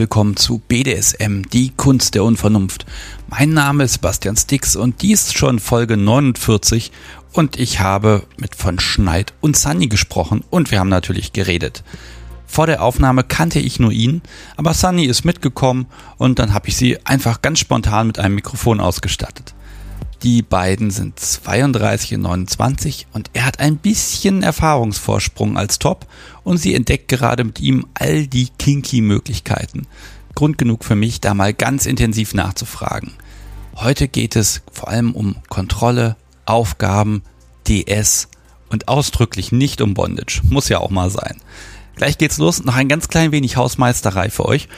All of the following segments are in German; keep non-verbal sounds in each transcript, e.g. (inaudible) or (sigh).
Willkommen zu BDSM, die Kunst der Unvernunft. Mein Name ist Bastian Stix und dies ist schon Folge 49 und ich habe mit von Schneid und Sunny gesprochen und wir haben natürlich geredet. Vor der Aufnahme kannte ich nur ihn, aber Sunny ist mitgekommen und dann habe ich sie einfach ganz spontan mit einem Mikrofon ausgestattet. Die beiden sind 32 und 29 und er hat ein bisschen Erfahrungsvorsprung als Top und sie entdeckt gerade mit ihm all die kinky Möglichkeiten. Grund genug für mich, da mal ganz intensiv nachzufragen. Heute geht es vor allem um Kontrolle, Aufgaben, DS und ausdrücklich nicht um Bondage. Muss ja auch mal sein. Gleich geht's los. Noch ein ganz klein wenig Hausmeisterei für euch.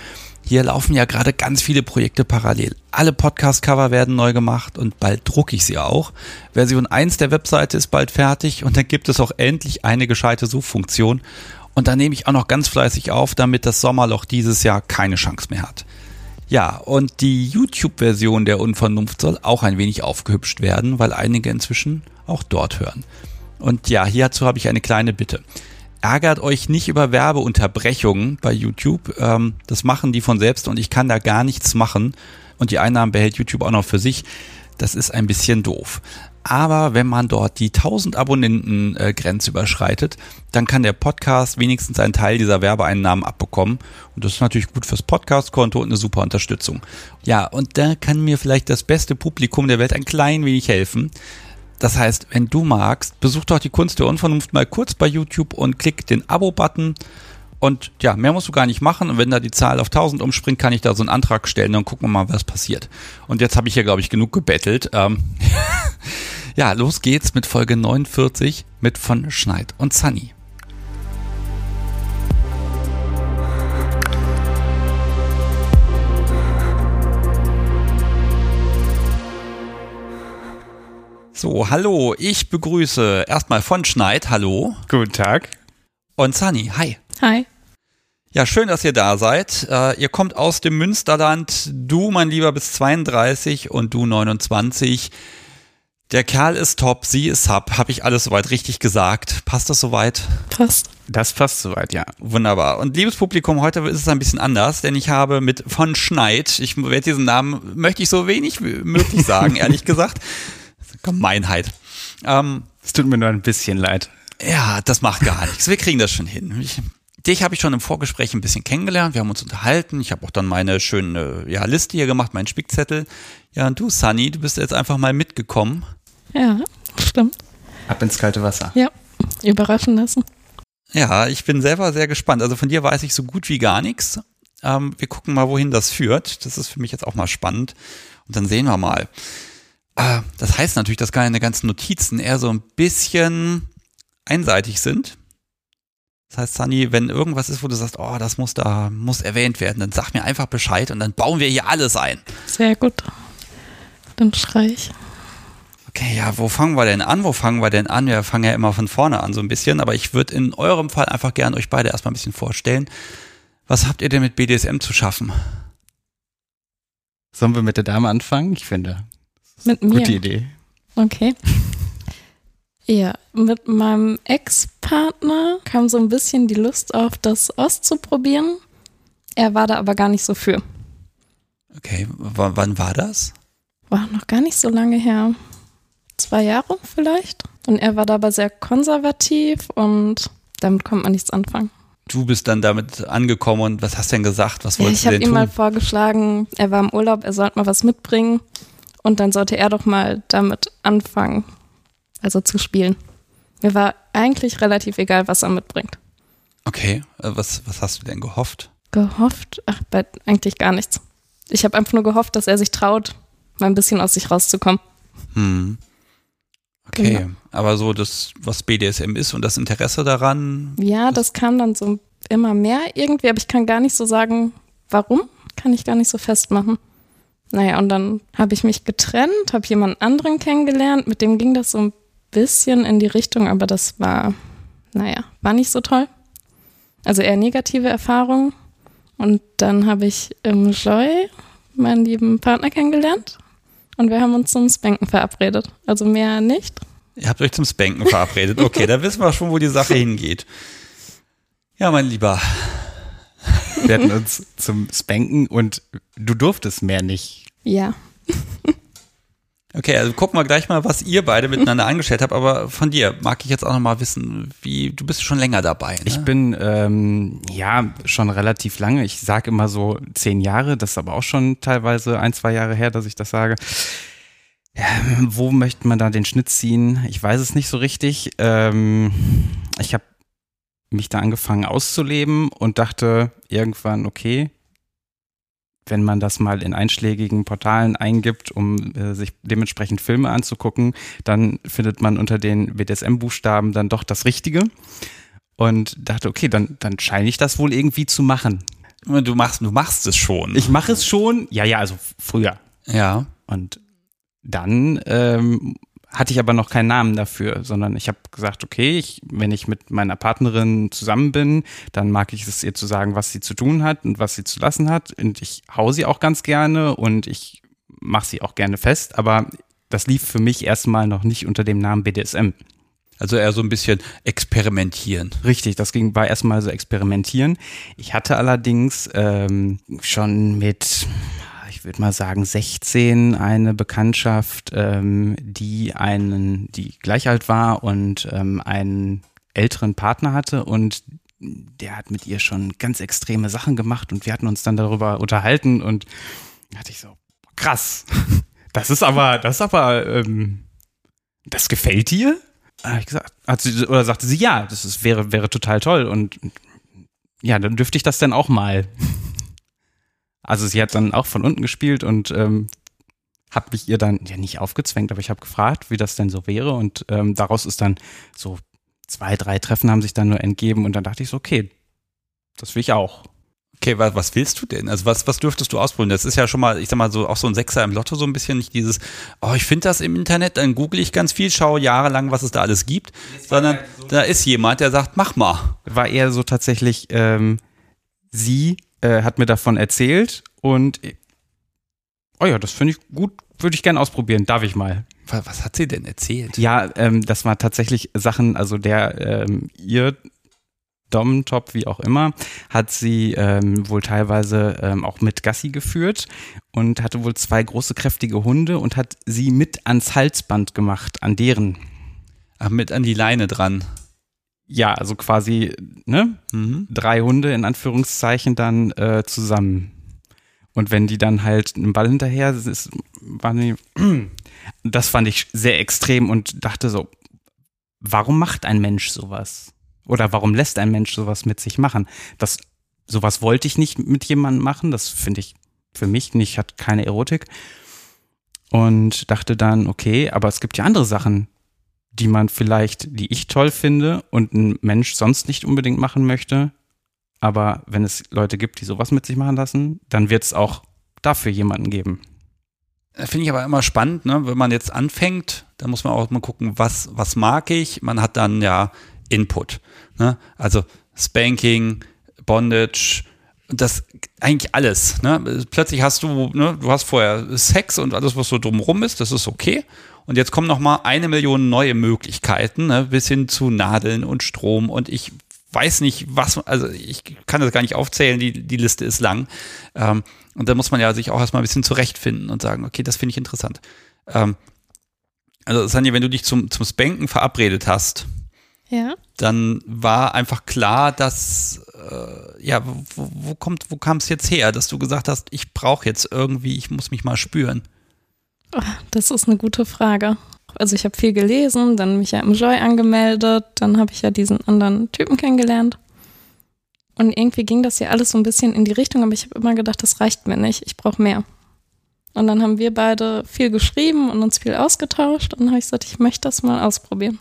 Hier laufen ja gerade ganz viele Projekte parallel. Alle Podcast-Cover werden neu gemacht und bald drucke ich sie auch. Version 1 der Webseite ist bald fertig und dann gibt es auch endlich eine gescheite Suchfunktion. Und dann nehme ich auch noch ganz fleißig auf, damit das Sommerloch dieses Jahr keine Chance mehr hat. Ja, und die YouTube-Version der Unvernunft soll auch ein wenig aufgehübscht werden, weil einige inzwischen auch dort hören. Und ja, hierzu habe ich eine kleine Bitte ärgert euch nicht über Werbeunterbrechungen bei YouTube. Ähm, das machen die von selbst und ich kann da gar nichts machen. Und die Einnahmen behält YouTube auch noch für sich. Das ist ein bisschen doof. Aber wenn man dort die 1000 Abonnenten äh, Grenze überschreitet, dann kann der Podcast wenigstens einen Teil dieser Werbeeinnahmen abbekommen. Und das ist natürlich gut fürs Podcast-Konto und eine super Unterstützung. Ja, und da kann mir vielleicht das beste Publikum der Welt ein klein wenig helfen. Das heißt, wenn du magst, besuch doch die Kunst der Unvernunft mal kurz bei YouTube und klick den Abo-Button. Und ja, mehr musst du gar nicht machen. Und wenn da die Zahl auf 1000 umspringt, kann ich da so einen Antrag stellen. Dann gucken wir mal, was passiert. Und jetzt habe ich hier, glaube ich, genug gebettelt. Ähm (laughs) ja, los geht's mit Folge 49 mit von Schneid und Sunny. So, hallo, ich begrüße erstmal von Schneid, hallo. Guten Tag. Und Sunny, hi. Hi. Ja, schön, dass ihr da seid. Äh, ihr kommt aus dem Münsterland. Du, mein Lieber, bis 32 und du 29. Der Kerl ist top, sie ist sub. Habe ich alles soweit richtig gesagt? Passt das soweit? Passt. Das passt soweit, ja. Wunderbar. Und liebes Publikum, heute ist es ein bisschen anders, denn ich habe mit von Schneid, ich werde diesen Namen, möchte ich so wenig wie möglich sagen, (laughs) ehrlich gesagt. Gemeinheit. Ähm, es tut mir nur ein bisschen leid. Ja, das macht gar nichts. Wir kriegen das schon hin. Ich, dich habe ich schon im Vorgespräch ein bisschen kennengelernt. Wir haben uns unterhalten. Ich habe auch dann meine schöne ja, Liste hier gemacht, meinen Spickzettel. Ja, und du, Sunny, du bist jetzt einfach mal mitgekommen. Ja, stimmt. Ab ins kalte Wasser. Ja, überraschen lassen. Ja, ich bin selber sehr gespannt. Also von dir weiß ich so gut wie gar nichts. Ähm, wir gucken mal, wohin das führt. Das ist für mich jetzt auch mal spannend. Und dann sehen wir mal. Äh, das heißt natürlich, dass deine ganzen Notizen eher so ein bisschen einseitig sind. Das heißt, Sunny, wenn irgendwas ist, wo du sagst, oh, das muss da, muss erwähnt werden, dann sag mir einfach Bescheid und dann bauen wir hier alles ein. Sehr gut. Dann schrei ich. Okay, ja, wo fangen wir denn an? Wo fangen wir denn an? Wir fangen ja immer von vorne an so ein bisschen, aber ich würde in eurem Fall einfach gerne euch beide erstmal ein bisschen vorstellen. Was habt ihr denn mit BDSM zu schaffen? Sollen wir mit der Dame anfangen? Ich finde. Mit mir. Gute Idee. Okay. Ja, mit meinem Ex-Partner kam so ein bisschen die Lust auf, das auszuprobieren. Er war da aber gar nicht so für. Okay, w wann war das? War noch gar nicht so lange her. Zwei Jahre vielleicht. Und er war dabei sehr konservativ und damit konnte man nichts anfangen. Du bist dann damit angekommen und was hast du denn gesagt? Was wolltest ja, du denn Ich habe ihm mal vorgeschlagen, er war im Urlaub, er sollte mal was mitbringen. Und dann sollte er doch mal damit anfangen, also zu spielen. Mir war eigentlich relativ egal, was er mitbringt. Okay, äh, was, was hast du denn gehofft? Gehofft? Ach, bei, eigentlich gar nichts. Ich habe einfach nur gehofft, dass er sich traut, mal ein bisschen aus sich rauszukommen. Hm. Okay, Genau. aber so das, was BDSM ist und das Interesse daran. Ja, das kam dann so immer mehr irgendwie, aber ich kann gar nicht so sagen, warum, kann ich gar nicht so festmachen. Naja, und dann habe ich mich getrennt, habe jemand anderen kennengelernt, mit dem ging das so ein bisschen in die Richtung, aber das war, naja, war nicht so toll. Also eher negative Erfahrungen. Und dann habe ich im Joy meinen lieben Partner kennengelernt und wir haben uns zum Spanken verabredet. Also mehr nicht. Ihr habt euch zum Spanken verabredet. Okay, da wissen wir schon, wo die Sache hingeht. Ja, mein Lieber. (laughs) Wir hatten uns zum Spanken und du durftest mehr nicht. Ja. (laughs) Okay, also gucken wir gleich mal, was ihr beide miteinander angestellt habt. Aber von dir mag ich jetzt auch noch mal wissen, wie du bist schon länger dabei. Ne? Ich bin ähm, ja schon relativ lange. Ich sage immer so zehn Jahre. Das ist aber auch schon teilweise ein, zwei Jahre her, dass ich das sage. Ähm, wo möchte man da den Schnitt ziehen? Ich weiß es nicht so richtig. Ähm, ich habe mich da angefangen auszuleben und dachte irgendwann, okay, wenn man das mal in einschlägigen Portalen eingibt, um äh, sich dementsprechend Filme anzugucken, dann findet man unter den BDSM-Buchstaben dann doch das Richtige. Und dachte, okay, dann, dann scheine ich das wohl irgendwie zu machen. Du machst, du machst es schon. Ich mache es schon, ja, ja, also früher. Ja. Und dann ähm, hatte ich aber noch keinen Namen dafür, sondern ich habe gesagt, okay, ich, wenn ich mit meiner Partnerin zusammen bin, dann mag ich es ihr zu sagen, was sie zu tun hat und was sie zu lassen hat. Und ich hau sie auch ganz gerne und ich mache sie auch gerne fest, aber das lief für mich erstmal noch nicht unter dem Namen BDSM. Also eher so ein bisschen experimentieren. Richtig, das ging war erstmal so experimentieren. Ich hatte allerdings ähm, schon mit würde mal sagen, 16 eine Bekanntschaft, ähm, die einen, die gleich alt war und ähm, einen älteren Partner hatte und der hat mit ihr schon ganz extreme Sachen gemacht und wir hatten uns dann darüber unterhalten und hatte ich so, krass, (laughs) das ist aber, das ist aber, ähm, das gefällt dir? Ich gesagt, hat sie, oder sagte sie, ja, das ist, wäre, wäre total toll und ja, dann dürfte ich das dann auch mal. Also sie hat dann auch von unten gespielt und ähm, habe mich ihr dann ja nicht aufgezwängt, aber ich habe gefragt, wie das denn so wäre und ähm, daraus ist dann so zwei, drei Treffen haben sich dann nur entgeben und dann dachte ich so, okay, das will ich auch. Okay, was, was willst du denn? Also was, was dürftest du ausprobieren? Das ist ja schon mal, ich sag mal so, auch so ein Sechser im Lotto so ein bisschen, nicht dieses, oh, ich finde das im Internet, dann google ich ganz viel, schaue jahrelang, was es da alles gibt, sondern so da ist jemand, der sagt, mach mal. War eher so tatsächlich, ähm, sie äh, hat mir davon erzählt und oh ja, das finde ich gut, würde ich gerne ausprobieren. Darf ich mal? Was, hat sie denn erzählt? Ja, ähm, das war tatsächlich Sachen, also der ähm, ihr Dom, Top, wie auch immer, hat sie ähm, wohl teilweise ähm, auch mit Gassi geführt und hatte wohl zwei große, kräftige Hunde und hat sie mit ans Halsband gemacht, an deren. Ach, mit an die Leine dran ja, also quasi ne, mhm. drei Hunde in Anführungszeichen dann äh, zusammen. Und wenn die dann halt einen Ball hinterher, ist, waren die, (clears throat) das fand ich sehr extrem und dachte so, warum macht ein Mensch sowas? Oder warum lässt ein Mensch sowas mit sich machen? Das, sowas wollte ich nicht mit jemandem machen. Das finde ich für mich nicht, hat keine Erotik. Und dachte dann, okay, aber es gibt ja andere Sachen, die man vielleicht, die ich toll finde und ein Mensch sonst nicht unbedingt machen möchte. Aber wenn es Leute gibt, die sowas mit sich machen lassen, dann wird es auch dafür jemanden geben. Finde ich aber immer spannend, ne? wenn man jetzt anfängt, da muss man auch mal gucken, was, was mag ich. Man hat dann ja Input. Ne? Also Spanking, Bondage, das eigentlich alles. Ne? Plötzlich hast du, ne, du hast vorher Sex und alles, was so drumherum ist, das ist okay. Und jetzt kommen noch mal eine Million neue Möglichkeiten, ne, bis hin zu Nadeln und Strom. Und ich weiß nicht, was, also ich kann das gar nicht aufzählen, die, die Liste ist lang. Ähm, und da muss man ja sich auch erstmal ein bisschen zurechtfinden und sagen, okay, das finde ich interessant. Ähm, also Sanja, wenn du dich zum, zum Spanken verabredet hast, ja. dann war einfach klar, dass, äh, ja, wo, wo kommt, wo kam es jetzt her, dass du gesagt hast, ich brauche jetzt irgendwie, ich muss mich mal spüren. Das ist eine gute Frage. Also ich habe viel gelesen, dann mich ja im Joy angemeldet, dann habe ich ja diesen anderen Typen kennengelernt. Und irgendwie ging das ja alles so ein bisschen in die Richtung, aber ich habe immer gedacht, das reicht mir nicht, ich brauche mehr. Und dann haben wir beide viel geschrieben und uns viel ausgetauscht und dann habe ich gesagt, ich möchte das mal ausprobieren.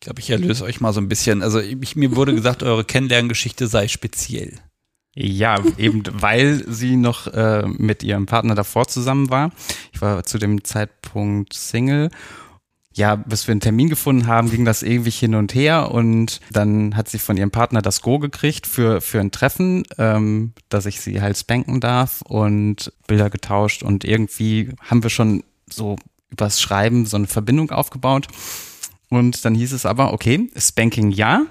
Ich glaube, ich erlöse euch mal so ein bisschen. Also ich, mir wurde gesagt, eure Kennenlerngeschichte sei speziell. Ja, eben weil sie noch äh, mit ihrem Partner davor zusammen war. Ich war zu dem Zeitpunkt Single. Ja, bis wir einen Termin gefunden haben, ging das ewig hin und her und dann hat sie von ihrem Partner das Go gekriegt für, für ein Treffen, ähm, dass ich sie halt spanken darf und Bilder getauscht und irgendwie haben wir schon so übers Schreiben so eine Verbindung aufgebaut. Und dann hieß es aber, okay, Spanking ja,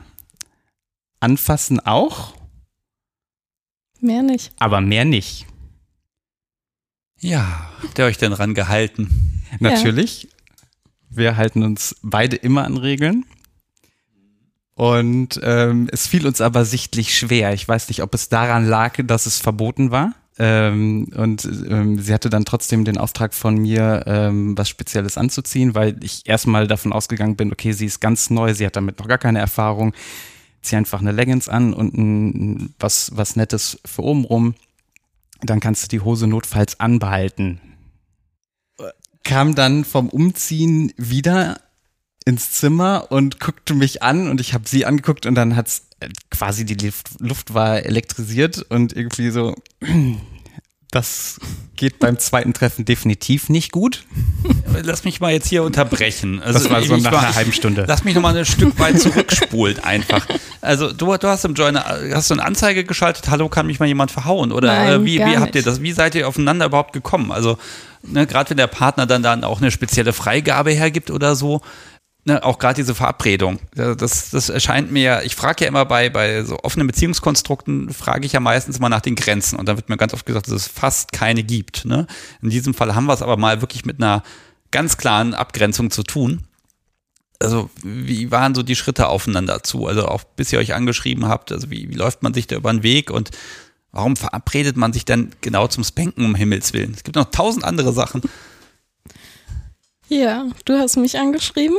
anfassen auch Mehr nicht. Aber mehr nicht. Ja, habt ihr euch denn dran gehalten? Natürlich. Wir halten uns beide immer an Regeln. Und ähm, es fiel uns aber sichtlich schwer. Ich weiß nicht, ob es daran lag, dass es verboten war. Ähm, und ähm, sie hatte dann trotzdem den Auftrag von mir, ähm, was Spezielles anzuziehen, weil ich erstmal davon ausgegangen bin, okay, sie ist ganz neu, sie hat damit noch gar keine Erfahrung. Zieh einfach eine Leggings an und ein, was, was Nettes für oben rum. Dann kannst du die Hose notfalls anbehalten. Kam dann vom Umziehen wieder ins Zimmer und guckte mich an und ich habe sie angeguckt und dann hat's äh, quasi die Luft, Luft war elektrisiert und irgendwie so, das geht beim zweiten Treffen definitiv nicht gut. Lass mich mal jetzt hier unterbrechen. Also Das war so nach war- einer halben Stunde. Lass mich noch mal ein Stück weit zurückspulen einfach. Also du, du hast im Joiner, hast du eine Anzeige geschaltet, hallo, kann mich mal jemand verhauen? Oder Nein, äh, wie, gar wie habt ihr nicht. das, wie seid ihr aufeinander überhaupt gekommen? Also, ne, gerade wenn der Partner dann, dann auch eine spezielle Freigabe hergibt oder so, ne, auch gerade diese Verabredung, das, das erscheint mir, ich frage ja immer bei, bei so offenen Beziehungskonstrukten, frage ich ja meistens mal nach den Grenzen und dann wird mir ganz oft gesagt, dass es fast keine gibt. Ne? In diesem Fall haben wir es aber mal wirklich mit einer ganz klaren Abgrenzung zu tun. Also, wie waren so die Schritte aufeinander zu? Also, auch bis ihr euch angeschrieben habt, also wie, wie läuft man sich da über den Weg und warum verabredet man sich dann genau zum Spanken um Himmels Willen? Es gibt noch tausend andere Sachen. Ja, du hast mich angeschrieben.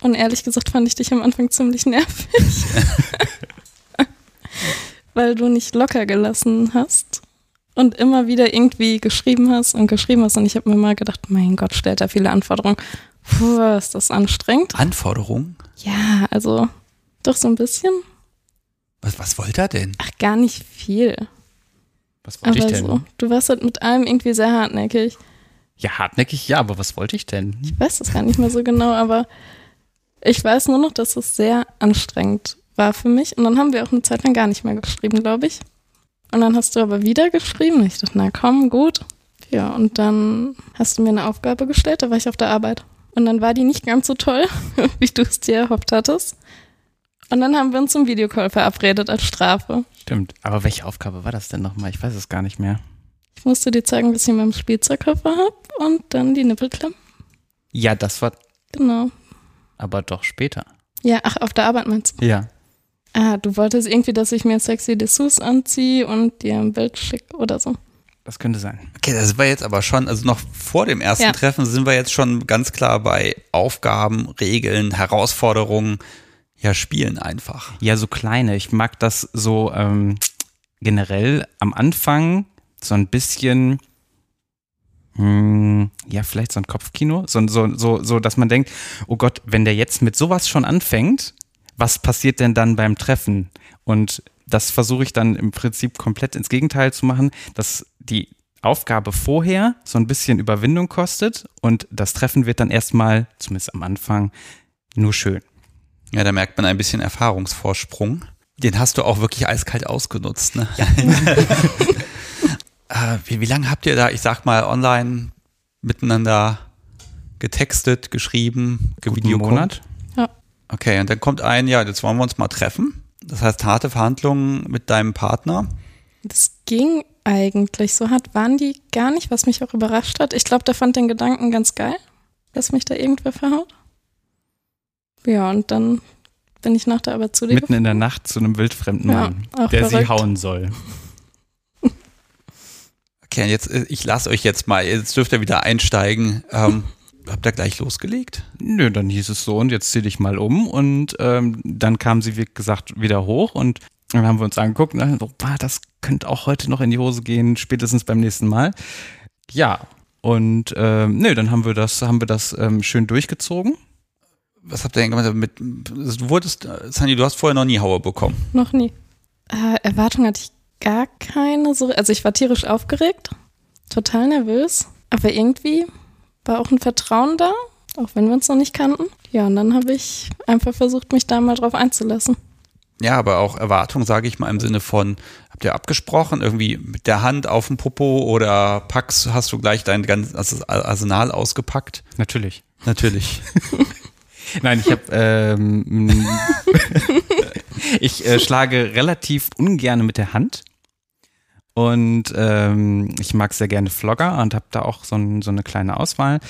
Und ehrlich gesagt fand ich dich am Anfang ziemlich nervig. (laughs) Weil du nicht locker gelassen hast. Und immer wieder irgendwie geschrieben hast und geschrieben hast. Und ich habe mir mal gedacht, mein Gott, stellt da viele Anforderungen. Puh, ist das anstrengend. Anforderungen? Ja, also doch so ein bisschen. Was, was wollt ihr denn? Ach, gar nicht viel. Was wollte Aber ich denn? so. Du warst halt mit allem irgendwie sehr hartnäckig. Ja, hartnäckig, ja, aber was wollte ich denn? Ich weiß das gar nicht mehr so genau, aber ich weiß nur noch, dass es sehr anstrengend war für mich. Und dann haben wir auch eine Zeit lang gar nicht mehr geschrieben, glaube ich. Und dann hast du aber wieder geschrieben. Ich dachte, na komm, gut. Ja, und dann hast du mir eine Aufgabe gestellt, da war ich auf der Arbeit. Und dann war die nicht ganz so toll, (laughs) wie du es dir erhofft hattest. Und dann haben wir uns zum Videocall verabredet als Strafe. Stimmt. Aber welche Aufgabe war das denn nochmal? Ich weiß es gar nicht mehr. Ich musste dir zeigen, was ich in meinem Spielzeugkoffer habe und dann die Nippelklemmen. Ja, das war Genau. Aber doch später. Ja, ach, auf der Arbeit meinst du? Ja. Ah, du wolltest irgendwie, dass ich mir sexy Dessous anziehe und dir ein Bild schicke oder so. Das könnte sein. Okay, das war jetzt aber schon, also noch vor dem ersten Ja. Treffen sind wir jetzt schon ganz klar bei Aufgaben, Regeln, Herausforderungen, ja, spielen einfach. Ja, so kleine. Ich mag das so ähm, generell am Anfang so ein bisschen, ja, vielleicht so ein Kopfkino, so, so, so, so, dass man denkt, oh Gott, wenn der jetzt mit sowas schon anfängt, was passiert denn dann beim Treffen? Und das versuche ich dann im Prinzip komplett ins Gegenteil zu machen, dass die Aufgabe vorher so ein bisschen Überwindung kostet und das Treffen wird dann erstmal, zumindest am Anfang, nur schön. Ja, da merkt man ein bisschen Erfahrungsvorsprung. Den hast du auch wirklich eiskalt ausgenutzt, ne? (laughs) äh, wie, wie lange habt ihr da, ich sag mal, online miteinander getextet, geschrieben, gevideocallt? Monat. Okay, und dann kommt ein, ja, jetzt wollen wir uns mal treffen. Das heißt, harte Verhandlungen mit deinem Partner. Das ging eigentlich. So hart waren die gar nicht, was mich auch überrascht hat. Ich glaube, der fand den Gedanken ganz geil, dass mich da irgendwer verhaut. Ja, und dann bin ich nach der Arbeit zu dir Mitten in der Nacht zu einem wildfremden Ja, Mann, auch der sie verrückt. hauen soll. Und jetzt, äh, ich lasse euch jetzt mal, jetzt dürft ihr wieder einsteigen. Ähm, (laughs) habt ihr gleich losgelegt? Nö, dann hieß es so und jetzt zieh dich mal um und ähm, dann kam sie, wie gesagt, wieder hoch und dann haben wir uns angeguckt und dann so, "Bah, das könnte auch heute noch in die Hose gehen, spätestens beim nächsten Mal. Ja, und ähm, nö, dann haben wir das, haben wir das ähm, schön durchgezogen. Was habt ihr denn gemacht mit, du wurdest, äh, Sandy, du hast vorher noch nie Haue bekommen. Noch nie. Äh, Erwartung hatte ich gar keine. So, also ich war tierisch aufgeregt, total nervös, aber irgendwie war auch ein Vertrauen da, auch wenn wir uns noch nicht kannten. Ja, und dann habe ich einfach versucht, mich da mal drauf einzulassen. Ja, aber auch Erwartung, sage ich mal, im Sinne von, habt ihr abgesprochen, irgendwie mit der Hand auf dem Popo oder packst, hast du gleich dein ganzes Arsenal ausgepackt? Natürlich. Natürlich. (laughs) Nein, ich habe ähm, (laughs) ich äh, schlage relativ ungern mit der Hand. Und ähm, ich mag sehr gerne Vlogger und habe da auch so, ein, so, eine kleine Auswahl.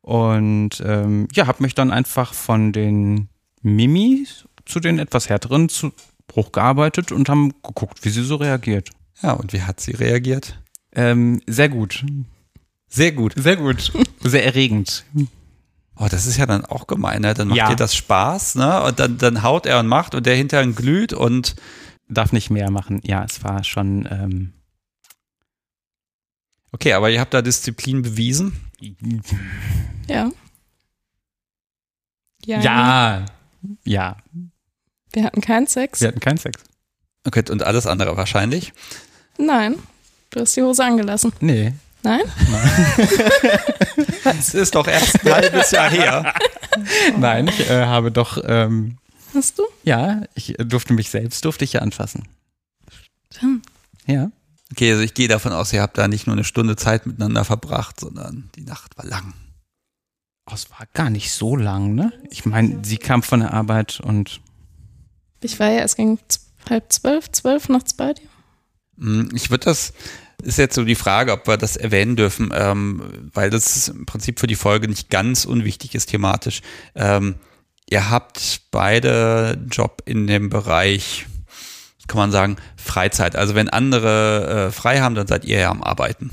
Und ähm, ja, habe mich dann einfach von den Mimis zu den etwas härteren zu Bruch gearbeitet und haben geguckt, wie sie so reagiert. Ja, und wie hat sie reagiert? Ähm, sehr gut. Sehr gut. Sehr gut. Sehr erregend. Oh, das ist ja dann auch gemein, ne? Dann macht Ja. dir das Spaß, ne? Und dann, dann haut er und macht und der hinterher glüht und Darf nicht mehr machen. Ja, es war schon. Ähm, okay, aber ihr habt da Disziplin bewiesen. Ja. Ja. ja. Ja. Wir hatten keinen Sex. Wir hatten keinen Sex. Okay, und alles andere wahrscheinlich. Nein. Du hast die Hose angelassen. Nee. Nein? Es (laughs) ist doch erst ein halbes Jahr her. Nein, ich äh, habe doch. Ähm, Hast du? ja, ich durfte mich selbst durfte ich ja anfassen. Stimmt. Ja. Okay, also ich gehe davon aus, ihr habt da nicht nur eine Stunde Zeit miteinander verbracht, sondern die Nacht war lang. Oh, es war gar nicht so lang, ne? Ich meine, sie kam von der Arbeit und Ich war ja erst gegen z- halb zwölf, zwölf nachts bei dir. Hm, Ich würde das, ist jetzt so die Frage, ob wir das erwähnen dürfen, ähm, weil das im Prinzip für die Folge nicht ganz unwichtig ist thematisch. Ähm, ihr habt beide einen Job in dem Bereich, kann man sagen, Freizeit. Also wenn andere äh, frei haben, dann seid ihr ja am Arbeiten.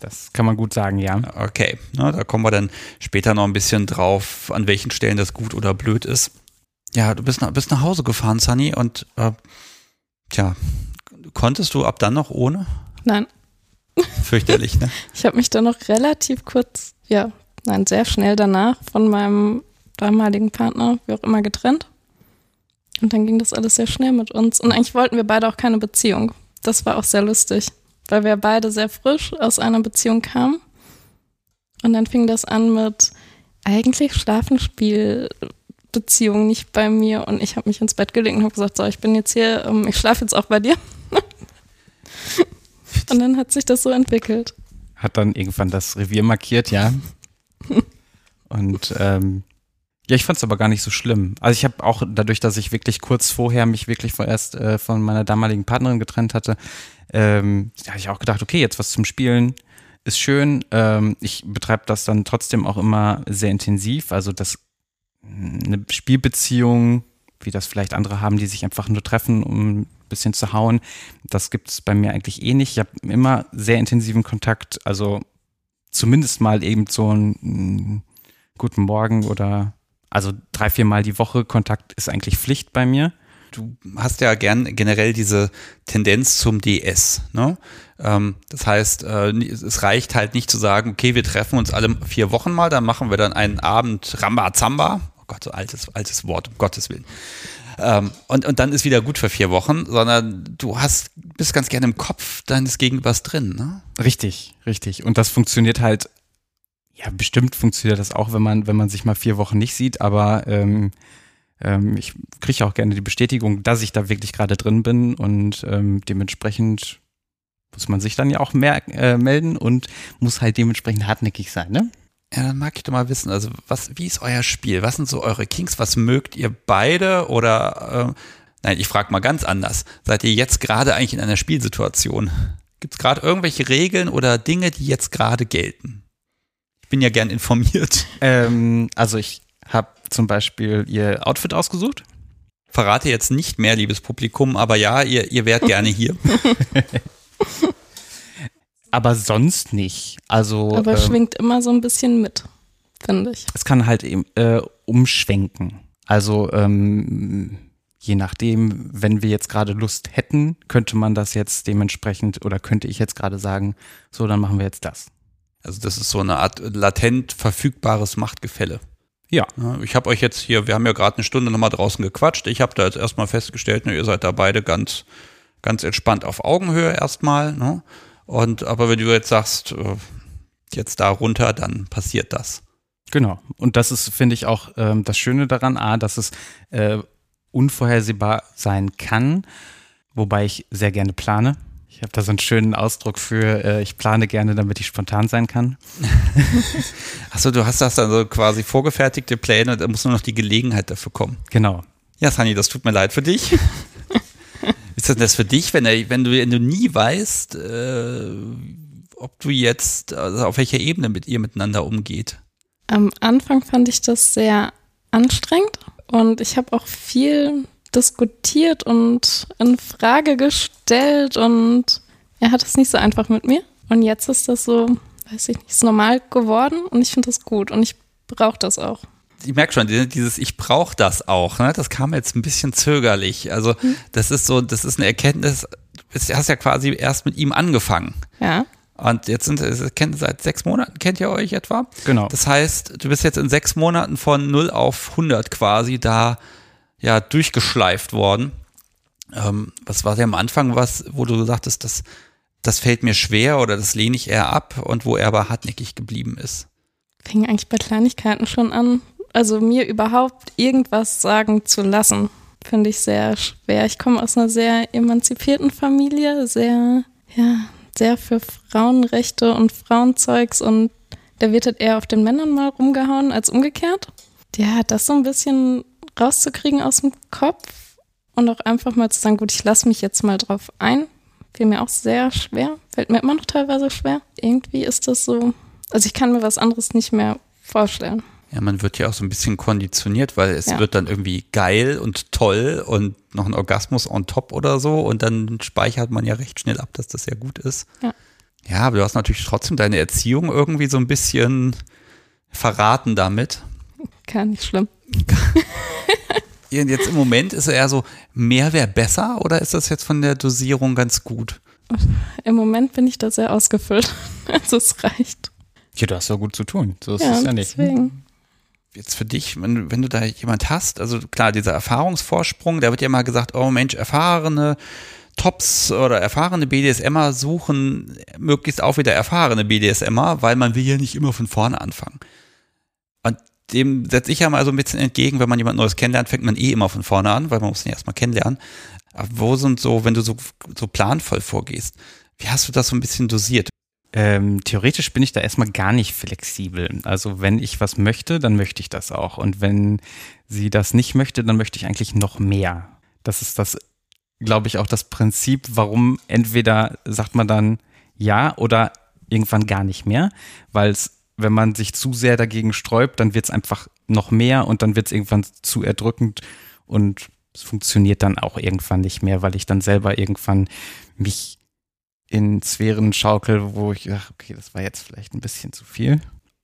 das kann man gut sagen, ja. Okay, na, da kommen wir dann später noch ein bisschen drauf, an welchen Stellen das gut oder blöd ist. Ja, du bist nach, bist nach Hause gefahren, Sunny, und äh, tja, konntest du ab dann noch ohne? Nein. (laughs) Fürchterlich, ne? Ich habe mich dann noch relativ kurz, ja, nein, sehr schnell danach von meinem damaligen Partner, wie auch immer, getrennt. Und dann ging das alles sehr schnell mit uns. Und eigentlich wollten wir beide auch keine Beziehung. Das war auch sehr lustig, weil wir beide sehr frisch aus einer Beziehung kamen. Und dann fing das an mit eigentlich Schlafenspielbeziehung nicht bei mir. Und ich habe mich ins Bett gelegt und habe gesagt, so, ich bin jetzt hier, ähm, ich schlafe jetzt auch bei dir. (laughs) und dann hat sich das so entwickelt. Hat dann irgendwann das Revier markiert, ja. (laughs) Und ähm, ja, ich fand es aber gar nicht so schlimm. Also ich habe auch dadurch, dass ich wirklich kurz vorher mich wirklich vorerst äh, von meiner damaligen Partnerin getrennt hatte, ähm, da habe ich auch gedacht, okay, jetzt was zum Spielen ist schön. Ähm, ich betreibe das dann trotzdem auch immer sehr intensiv. Also das eine Spielbeziehung, wie das vielleicht andere haben, die sich einfach nur treffen, um ein bisschen zu hauen, das gibt es bei mir eigentlich eh nicht. Ich habe immer sehr intensiven Kontakt, also zumindest mal eben so ein mm, guten Morgen oder also drei, viermal die Woche Kontakt ist eigentlich Pflicht bei mir. Du hast ja gern generell diese Tendenz zum DS, ne? Ähm, das heißt, äh, es reicht halt nicht zu sagen, okay, wir treffen uns alle vier Wochen mal, dann machen wir dann einen Abend Rambazamba. Oh Gott, so altes, altes Wort, um Gottes Willen. Ähm, und, und dann ist wieder gut für vier Wochen, sondern du hast, bist ganz gerne im Kopf deines Gegenübers drin, ne? Richtig, richtig. Und das funktioniert halt, ja, bestimmt funktioniert das auch, wenn man, wenn man sich mal vier Wochen nicht sieht, aber ähm, ähm, ich kriege auch gerne die Bestätigung, dass ich da wirklich gerade drin bin und ähm, dementsprechend muss man sich dann ja auch mehr äh, melden und muss halt dementsprechend hartnäckig sein, ne? Ja, dann mag ich doch mal wissen, also was, wie ist euer Spiel? Was sind so eure Kings? Was mögt ihr beide? Oder äh, nein, ich frage mal ganz anders. Seid ihr jetzt gerade eigentlich in einer Spielsituation? Gibt es gerade irgendwelche Regeln oder Dinge, die jetzt gerade gelten? Ich bin ja gern informiert. Ähm, also ich habe zum Beispiel ihr Outfit ausgesucht. Verrate jetzt nicht mehr, liebes Publikum, aber ja, ihr, ihr wärt (laughs) gerne hier. Aber sonst nicht. Also Aber ähm, schwingt immer so ein bisschen mit, finde ich. es kann halt eben äh, umschwenken. Also ähm, je nachdem, wenn wir jetzt gerade Lust hätten, könnte man das jetzt dementsprechend oder könnte ich jetzt gerade sagen, so, dann machen wir jetzt das. Also das ist so eine Art latent verfügbares Machtgefälle. Ja. Ich habe euch jetzt hier, wir haben ja gerade eine Stunde nochmal draußen gequatscht. Ich habe da jetzt erstmal festgestellt, ne, ihr seid da beide ganz, ganz entspannt auf Augenhöhe erstmal. Ne? Und aber wenn du jetzt sagst, äh, jetzt da runter, dann passiert das. Genau. Und das ist, finde ich, auch ähm, das Schöne daran, A, dass es äh, unvorhersehbar sein kann, wobei ich sehr gerne plane. Ich habe da so einen schönen Ausdruck für, äh, ich plane gerne, damit ich spontan sein kann. (laughs) Achso, du hast das dann so quasi vorgefertigte Pläne, da muss nur noch die Gelegenheit dafür kommen. Genau. Ja, Sunny, das tut mir leid für dich. (laughs) ist das das für dich, wenn, er, wenn, du, wenn du nie weißt, äh, ob du jetzt, also auf welcher Ebene mit ihr miteinander umgeht? Am Anfang fand ich das sehr anstrengend und ich habe auch viel diskutiert und in Frage gestellt und er hat es nicht so einfach mit mir. Und jetzt ist das so, weiß ich nicht, ist normal geworden und ich finde das gut und ich brauche das auch. Ich merke schon, dieses Ich brauche das auch, ne? das kam jetzt ein bisschen zögerlich. Also hm. das ist so, das ist eine Erkenntnis, du hast ja quasi erst mit ihm angefangen. Ja. Und jetzt sind kennt seit sechs Monaten kennt ihr euch etwa. Genau. Das heißt, du bist jetzt in sechs Monaten von 0 auf 100 quasi da ja durchgeschleift worden. Ähm, was war denn am Anfang was, wo du sagtest, das, das fällt mir schwer oder das lehne ich eher ab und wo er aber hartnäckig geblieben ist? Fing eigentlich bei Kleinigkeiten schon an. Also mir überhaupt irgendwas sagen zu lassen, finde ich sehr schwer. Ich komme aus einer sehr emanzipierten Familie, sehr, ja, sehr für Frauenrechte und Frauenzeugs und da wird halt eher auf den Männern mal rumgehauen als umgekehrt. Ja, das so ein bisschen rauszukriegen aus dem Kopf und auch einfach mal zu sagen, gut, ich lasse mich jetzt mal drauf ein. Fiel mir auch sehr schwer, fällt mir immer noch teilweise schwer. Irgendwie ist das so, also ich kann mir was anderes nicht mehr vorstellen. Ja, man wird ja auch so ein bisschen konditioniert, weil es ja. wird dann irgendwie geil und toll und noch ein Orgasmus on top oder so und dann speichert man ja recht schnell ab, dass das ja gut ist. Ja. Ja, aber du hast natürlich trotzdem deine Erziehung irgendwie so ein bisschen verraten damit. Gar nicht schlimm. jetzt im Moment ist er eher so, mehr wäre besser oder ist das jetzt von der Dosierung ganz gut? Im Moment bin ich da sehr ausgefüllt. (laughs) Also es reicht. Ja, du hast ja gut zu tun. So ist ja, es ja nicht. Deswegen jetzt für dich, wenn, wenn du da jemand hast, also klar, dieser Erfahrungsvorsprung, da wird ja mal gesagt, oh Mensch, erfahrene Tops oder erfahrene BDSMer suchen möglichst auch wieder erfahrene BDSMer, weil man will ja nicht immer von vorne anfangen. Dem setze ich ja mal so ein bisschen entgegen, wenn man jemand Neues kennenlernt, fängt man eh immer von vorne an, weil man muss ihn erstmal kennenlernen. Aber wo sind so, wenn du so, so planvoll vorgehst, wie hast du das so ein bisschen dosiert? Ähm, theoretisch bin ich da erstmal gar nicht flexibel. Also wenn ich was möchte, dann möchte ich das auch. Und wenn sie das nicht möchte, dann möchte ich eigentlich noch mehr. Das ist das, glaube ich, auch das Prinzip, warum entweder sagt man dann ja oder irgendwann gar nicht mehr, weil es, wenn man sich zu sehr dagegen sträubt, dann wird es einfach noch mehr und dann wird es irgendwann zu erdrückend und es funktioniert dann auch irgendwann nicht mehr, weil ich dann selber irgendwann mich in Sphären schaukel, wo ich dachte, okay, das war jetzt vielleicht ein bisschen zu viel.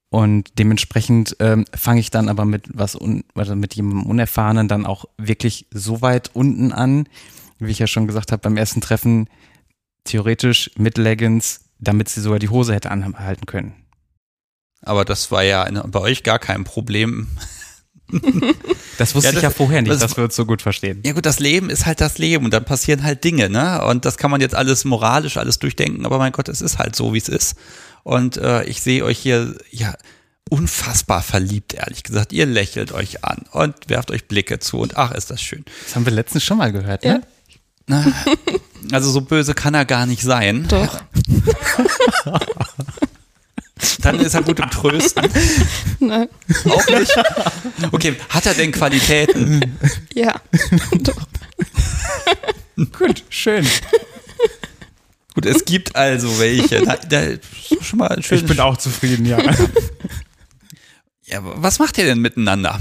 Und dementsprechend ähm, fange ich dann aber mit was un, also mit jemandem Unerfahrenen dann auch wirklich so weit unten an, wie ich ja schon gesagt habe beim ersten Treffen, theoretisch mit Leggings, damit sie sogar die Hose hätte anhalten können. Aber das war ja bei euch gar kein Problem. (laughs) Das wusste ja, das, ich ja vorher nicht, das, dass wir uns so gut verstehen. Ja gut, das Leben ist halt das Leben und dann passieren halt Dinge, ne? Und das kann man jetzt alles moralisch alles durchdenken, aber mein Gott, es ist halt so, wie es ist. Und äh, ich sehe euch hier, ja, unfassbar verliebt, ehrlich gesagt. Ihr lächelt euch an und werft euch Blicke zu und ach, ist das schön. Das haben wir letztens schon mal gehört, ne? Ja. Also so böse kann er gar nicht sein. Doch. (laughs) Dann ist er gut im Trösten. (laughs) Nein. Auch nicht? Okay, hat er denn Qualitäten? Ja, (laughs) doch. Gut, schön. Gut, es gibt also welche. Da, da, schon mal ein ich bin auch zufrieden, ja. Ja, was macht ihr denn miteinander?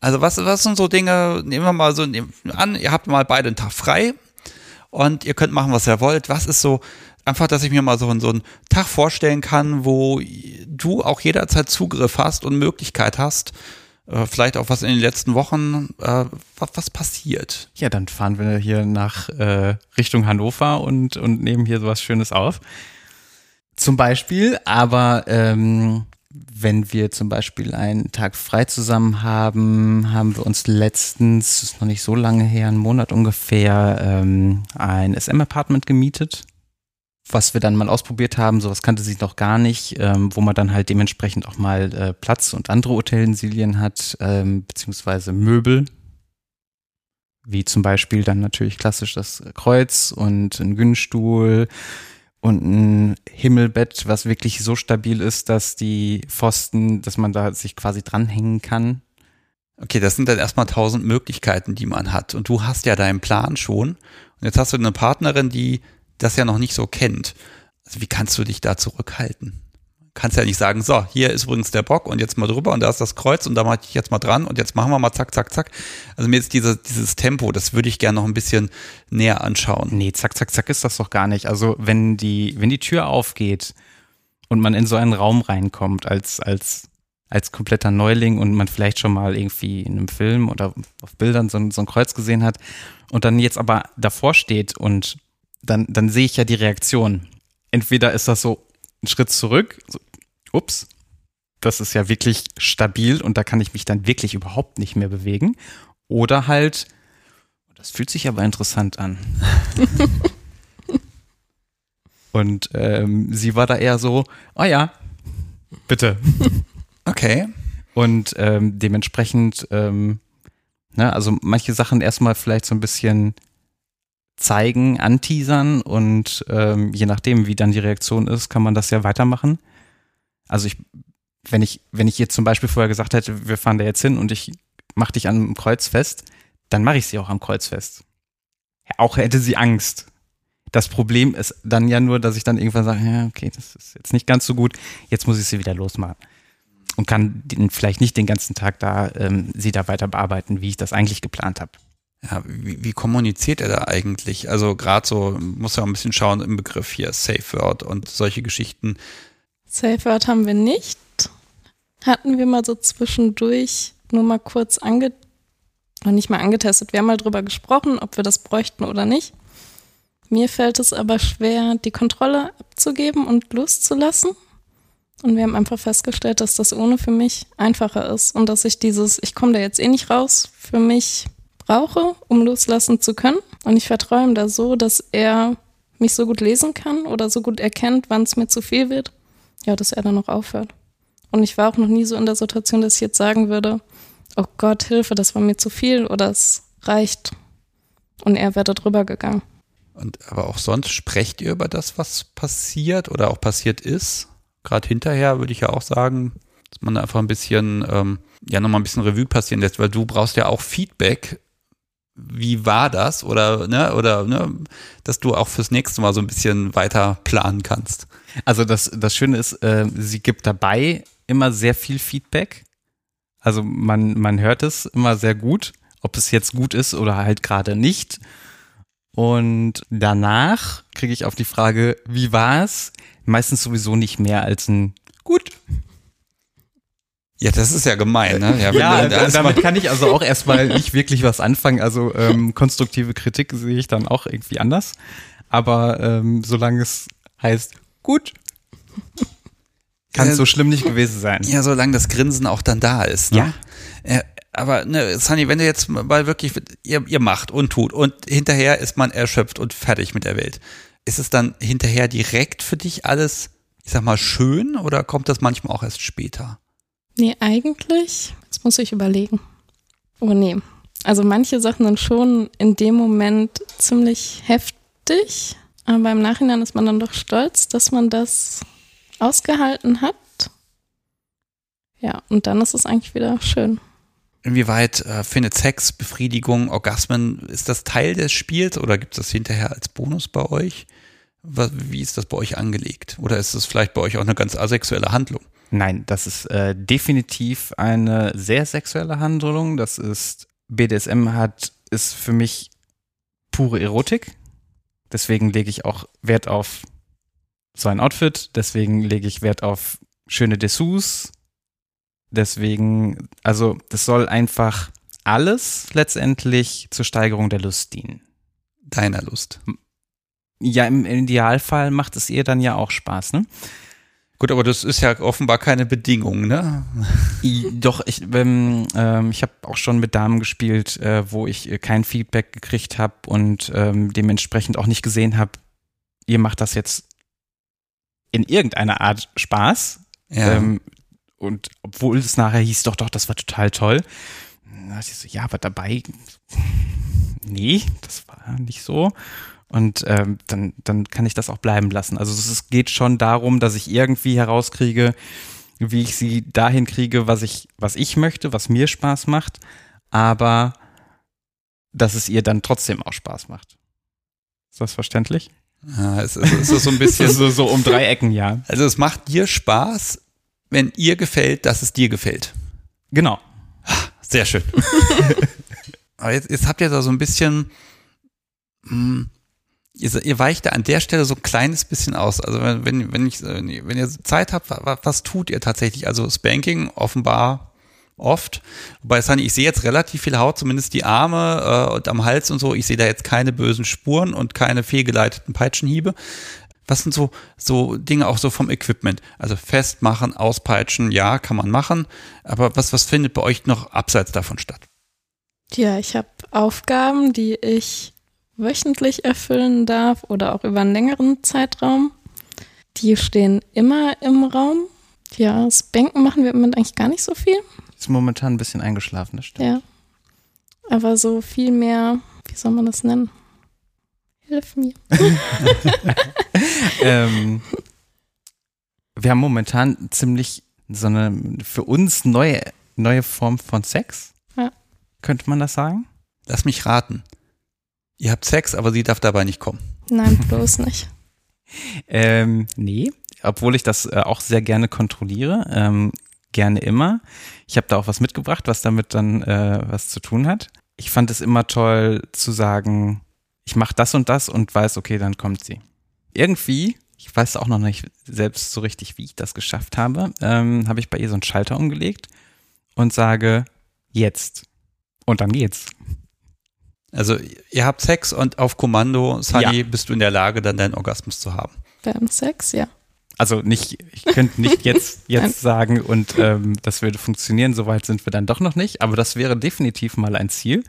Also was, was sind so Dinge, nehmen wir mal so an, ihr habt mal beide einen Tag frei und ihr könnt machen, was ihr wollt. Was ist so einfach, dass ich mir mal so, so einen Tag vorstellen kann, wo du auch jederzeit Zugriff hast und Möglichkeit hast, äh, vielleicht auch was in den letzten Wochen, äh, was, was passiert. Ja, dann fahren wir hier nach äh, Richtung Hannover und, und nehmen hier sowas Schönes auf. Zum Beispiel, aber ähm, wenn wir zum Beispiel einen Tag frei zusammen haben, haben wir uns letztens, ist noch nicht so lange her, einen Monat ungefähr, ähm, ein SM-Apartment gemietet was wir dann mal ausprobiert haben, sowas kannte sie noch gar nicht, ähm, wo man dann halt dementsprechend auch mal äh, Platz und andere Utensilien hat, ähm, beziehungsweise Möbel, wie zum Beispiel dann natürlich klassisch das Kreuz und ein Günstuhl und ein Himmelbett, was wirklich so stabil ist, dass die Pfosten, dass man da sich quasi dranhängen kann. Okay, das sind dann erstmal tausend Möglichkeiten, die man hat. Und du hast ja deinen Plan schon. Und jetzt hast du eine Partnerin, die das ja noch nicht so kennt. Also wie kannst du dich da zurückhalten? Kannst ja nicht sagen, so, hier ist übrigens der Bock und jetzt mal drüber und da ist das Kreuz und da mache ich jetzt mal dran und jetzt machen wir mal zack, zack, zack. Also mir ist dieses, dieses Tempo, das würde ich gerne noch ein bisschen näher anschauen. Nee, zack, zack, zack ist das doch gar nicht. Also wenn die, wenn die Tür aufgeht und man in so einen Raum reinkommt als, als als kompletter Neuling und man vielleicht schon mal irgendwie in einem Film oder auf Bildern so ein, so ein Kreuz gesehen hat und dann jetzt aber davor steht und dann, dann sehe ich ja die Reaktion. Entweder ist das so ein Schritt zurück, so, ups, das ist ja wirklich stabil und da kann ich mich dann wirklich überhaupt nicht mehr bewegen. Oder halt, das fühlt sich aber interessant an. (laughs) und ähm, sie war da eher so, oh ja, bitte. Okay. Und ähm, dementsprechend, ähm, ne, also manche Sachen erstmal vielleicht so ein bisschen zeigen, anteasern und ähm, je nachdem, wie dann die Reaktion ist, kann man das ja weitermachen. Also ich, wenn ich, wenn ich jetzt zum Beispiel vorher gesagt hätte, wir fahren da jetzt hin und ich mach dich am Kreuz fest, dann mache ich sie auch am Kreuz fest. Auch hätte sie Angst. Das Problem ist dann ja nur, dass ich dann irgendwann sage, ja, okay, das ist jetzt nicht ganz so gut, jetzt muss ich sie wieder losmachen und kann den, vielleicht nicht den ganzen Tag da ähm, sie da weiter bearbeiten, wie ich das eigentlich geplant habe. Ja, wie, wie kommuniziert er da eigentlich? Also gerade so, muss ja ein bisschen schauen im Begriff hier, Safe Word und solche Geschichten. Safe Word haben wir nicht. Hatten wir mal so zwischendurch nur mal kurz ange noch nicht mal angetestet. Wir haben mal drüber gesprochen, ob wir das bräuchten oder nicht. Mir fällt es aber schwer, die Kontrolle abzugeben und loszulassen. Und wir haben einfach festgestellt, dass das ohne für mich einfacher ist und dass ich dieses, ich komme da jetzt eh nicht raus, für mich brauche, um loslassen zu können. Und ich vertraue ihm da so, dass er mich so gut lesen kann oder so gut erkennt, wann es mir zu viel wird, ja, dass er dann noch aufhört. Und ich war auch noch nie so in der Situation, dass ich jetzt sagen würde, oh Gott, Hilfe, das war mir zu viel oder es reicht. Und er wäre da drüber gegangen. Und aber auch sonst sprecht ihr über das, was passiert oder auch passiert ist? gerade hinterher würde ich ja auch sagen, dass man einfach ein bisschen, ähm, ja, nochmal ein bisschen Revue passieren lässt, weil du brauchst ja auch Feedback. Wie war das? Oder, ne, oder, ne, dass du auch fürs nächste Mal so ein bisschen weiter planen kannst. Also das, das Schöne ist, äh, sie gibt dabei immer sehr viel Feedback. Also man, man hört es immer sehr gut, ob es jetzt gut ist oder halt gerade nicht. Und danach kriege ich auf die Frage, wie war es? Meistens sowieso nicht mehr als ein gut. Ja, das ist ja gemein, ne? Ja, ja da, damit kann ich also auch erstmal nicht wirklich was anfangen. Also ähm, konstruktive Kritik sehe ich dann auch irgendwie anders. Aber ähm, solange es heißt gut, (laughs) kann es äh, so schlimm nicht gewesen sein. Ja, solange das Grinsen auch dann da ist. Ne? Ja. Äh, aber ne, Sunny, wenn du jetzt mal wirklich, ihr, ihr macht und tut und hinterher ist man erschöpft und fertig mit der Welt. Ist es dann hinterher direkt für dich alles, ich sag mal, schön oder kommt das manchmal auch erst später? Nee, eigentlich, das muss ich überlegen. Oh nee. Also manche Sachen sind schon in dem Moment ziemlich heftig, aber im Nachhinein ist man dann doch stolz, dass man das ausgehalten hat. Ja, und dann ist es eigentlich wieder schön. Inwieweit äh, findet Sex, Befriedigung, Orgasmen, ist das Teil des Spiels oder gibt es das hinterher als Bonus bei euch? Was, wie ist das bei euch angelegt? Oder ist es vielleicht bei euch auch eine ganz asexuelle Handlung? Nein, das ist äh, definitiv eine sehr sexuelle Handlung. Das ist, BDSM hat, ist für mich pure Erotik. Deswegen lege ich auch Wert auf so ein Outfit. Deswegen lege ich Wert auf schöne Dessous, Deswegen, also das soll einfach alles letztendlich zur Steigerung der Lust dienen. Deiner Lust. Ja, im Idealfall macht es ihr dann ja auch Spaß, ne? Gut, aber das ist ja offenbar keine Bedingung, ne? Doch, ich, ähm, ähm, ich habe auch schon mit Damen gespielt, äh, wo ich äh, kein Feedback gekriegt habe und ähm, dementsprechend auch nicht gesehen habe, ihr macht das jetzt in irgendeiner Art Spaß. Ja. Ähm, und obwohl es nachher hieß, doch, doch, das war total toll. Da ich so, ja, aber dabei, nee, das war nicht so. Und ähm, dann, dann kann ich das auch bleiben lassen. Also es geht schon darum, dass ich irgendwie herauskriege, wie ich sie dahin kriege, was ich, was ich möchte, was mir Spaß macht, aber dass es ihr dann trotzdem auch Spaß macht. Ist das verständlich? Ja, es, es, es ist so ein bisschen (laughs) so, so um drei Ecken, ja. Also es macht dir Spaß, wenn ihr gefällt, dass es dir gefällt. Genau. Sehr schön. (laughs) Aber jetzt, jetzt habt ihr da so ein bisschen, mh, ihr, weicht da an der Stelle so ein kleines bisschen aus. Also wenn, wenn, wenn, ich, wenn ihr Zeit habt, was, was tut ihr tatsächlich? Also Spanking offenbar oft. Wobei Sunny, ich sehe jetzt relativ viel Haut, zumindest die Arme äh, und am Hals und so. Ich sehe da jetzt keine bösen Spuren und keine fehlgeleiteten Peitschenhiebe. Was sind so, so Dinge auch so vom Equipment? Also festmachen, auspeitschen, ja, kann man machen. Aber was, was findet bei euch noch abseits davon statt? Ja, ich habe Aufgaben, die ich wöchentlich erfüllen darf oder auch über einen längeren Zeitraum. Die stehen immer im Raum. Ja, das Bänken machen wir im Moment eigentlich gar nicht so viel. Ist momentan ein bisschen eingeschlafen, das stimmt. Ja. Aber so viel mehr, wie soll man das nennen? Hilf mir. (laughs) ähm, wir haben momentan ziemlich so eine für uns neue, neue Form von Sex. Ja. Könnte man das sagen? Lass mich raten. Ihr habt Sex, aber sie darf dabei nicht kommen. Nein, bloß nicht. (laughs) Ähm, nee, obwohl ich das äh, auch sehr gerne kontrolliere. Ähm, gerne immer. Ich habe da auch was mitgebracht, was damit dann äh, was zu tun hat. Ich fand es immer toll zu sagen, ich mache das und das und weiß, okay, dann kommt sie. Irgendwie, ich weiß auch noch nicht selbst so richtig, wie ich das geschafft habe, ähm, habe ich bei ihr so einen Schalter umgelegt und sage, jetzt. Und dann geht's. Also ihr habt Sex und auf Kommando, Sunny, Ja. bist du in der Lage, dann deinen Orgasmus zu haben. Beim Sex, ja. Also nicht, ich könnte nicht (laughs) jetzt, jetzt sagen und ähm, das würde funktionieren, soweit sind wir dann doch noch nicht, aber das wäre definitiv mal ein Ziel,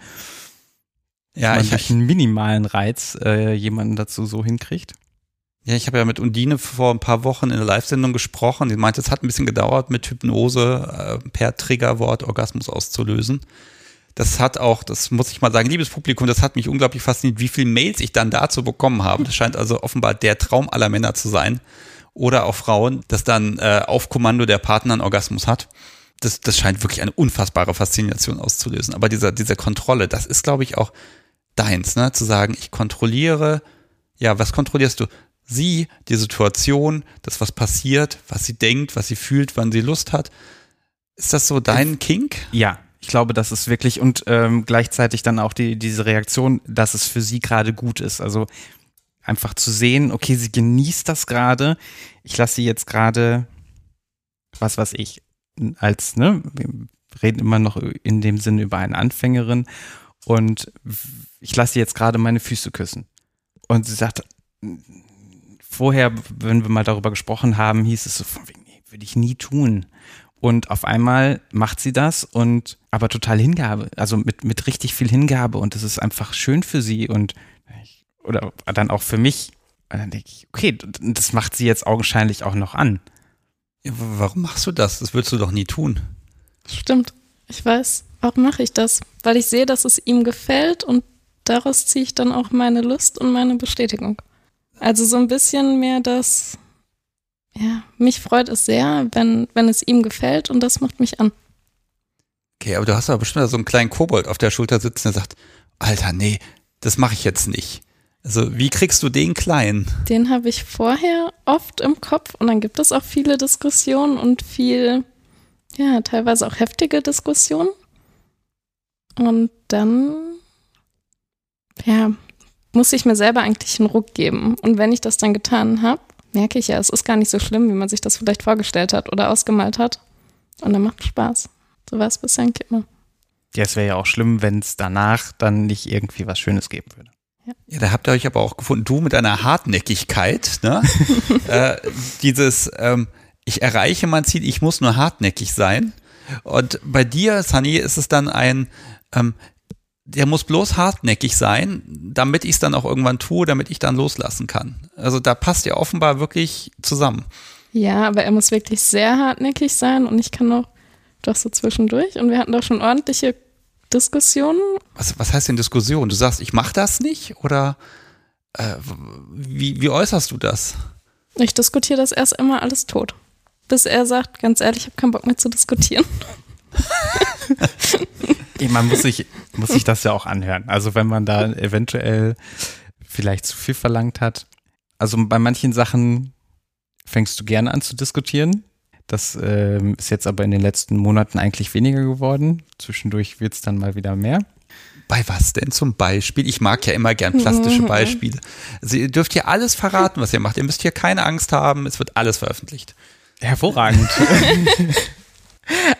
Ja, man ich, durch einen minimalen Reiz äh, jemanden dazu so hinkriegt. ja, ich habe ja mit Undine vor ein paar Wochen in der Live-Sendung gesprochen. Die meinte, es hat ein bisschen gedauert, mit Hypnose äh, per Triggerwort Orgasmus auszulösen. Das hat auch, das muss ich mal sagen, liebes Publikum, das hat mich unglaublich fasziniert, wie viele Mails ich dann dazu bekommen habe. Das scheint also offenbar der Traum aller Männer zu sein. Oder auch Frauen, dass dann äh, auf Kommando der Partner einen Orgasmus hat. Das, das scheint wirklich eine unfassbare Faszination auszulösen. Aber dieser, diese Kontrolle, das ist, glaube ich, auch deins, ne? Zu sagen, ich kontrolliere, ja, was kontrollierst du? Sie, die Situation, das, was passiert, was sie denkt, was sie fühlt, wann sie Lust hat. Ist das so dein Kink? Ja, ich glaube, das ist wirklich und ähm, gleichzeitig dann auch die, diese Reaktion, dass es für sie gerade gut ist. Also einfach zu sehen, okay, sie genießt das gerade. Ich lasse sie jetzt gerade, was weiß ich, als, ne, wir reden immer noch in dem Sinne über eine Anfängerin und ich lasse sie jetzt gerade meine Füße küssen. Und sie sagt, vorher, wenn wir mal darüber gesprochen haben, hieß es so von wegen, nee, würde ich nie tun. Und auf einmal macht sie das und aber total Hingabe, also mit, mit richtig viel Hingabe und das ist einfach schön für sie und oder dann auch für mich. Und dann denke ich, okay, das macht sie jetzt augenscheinlich auch noch an. Ja, warum machst du das? Das würdest du doch nie tun. Stimmt. Ich weiß, warum mache ich das? Weil ich sehe, dass es ihm gefällt und daraus ziehe ich dann auch meine Lust und meine Bestätigung. Also so ein bisschen mehr das, ja, mich freut es sehr, wenn, wenn es ihm gefällt und das macht mich an. Okay, aber du hast aber bestimmt so einen kleinen Kobold auf der Schulter sitzen, der sagt, Alter, nee, das mache ich jetzt nicht. Also wie kriegst du den kleinen? Den habe ich vorher oft im Kopf und dann gibt es auch viele Diskussionen und viel, ja, teilweise auch heftige Diskussionen. Und dann, ja, muss ich mir selber eigentlich einen Ruck geben. Und wenn ich das dann getan habe, merke ich ja, es ist gar nicht so schlimm, wie man sich das vielleicht vorgestellt hat oder ausgemalt hat. Und dann macht es Spaß. So war es bisher immer. Ja, es wäre ja auch schlimm, wenn es danach dann nicht irgendwie was Schönes geben würde. Ja, da habt ihr euch aber auch gefunden, du mit einer Hartnäckigkeit, ne? (laughs) äh, dieses, ähm, ich erreiche mein Ziel, ich muss nur hartnäckig sein. Und bei dir, Sunny, ist es dann ein, ähm, der muss bloß hartnäckig sein, damit ich es dann auch irgendwann tue, damit ich dann loslassen kann. Also da passt ihr offenbar wirklich zusammen. Ja, aber er muss wirklich sehr hartnäckig sein und ich kann auch doch so zwischendurch. Und wir hatten doch schon ordentliche Diskussionen. Was, was heißt denn Diskussion? Du sagst, ich mache das nicht? Oder äh, wie, wie äußerst du das? Ich diskutiere das erst immer alles tot. bis er sagt, ganz ehrlich, ich habe keinen Bock mehr zu diskutieren. (laughs) (laughs) man muss sich, muss sich das ja auch anhören. Also wenn man da eventuell vielleicht zu viel verlangt hat. Also bei manchen Sachen fängst du gerne an zu diskutieren. Das ähm, ist jetzt aber in den letzten Monaten eigentlich weniger geworden. Zwischendurch wird es dann mal wieder mehr. Bei was denn zum Beispiel? Ich mag ja immer gern plastische mhm. Beispiele. Also ihr dürft hier alles verraten, was ihr macht. Ihr müsst hier keine Angst haben. Es wird alles veröffentlicht. Hervorragend. (laughs)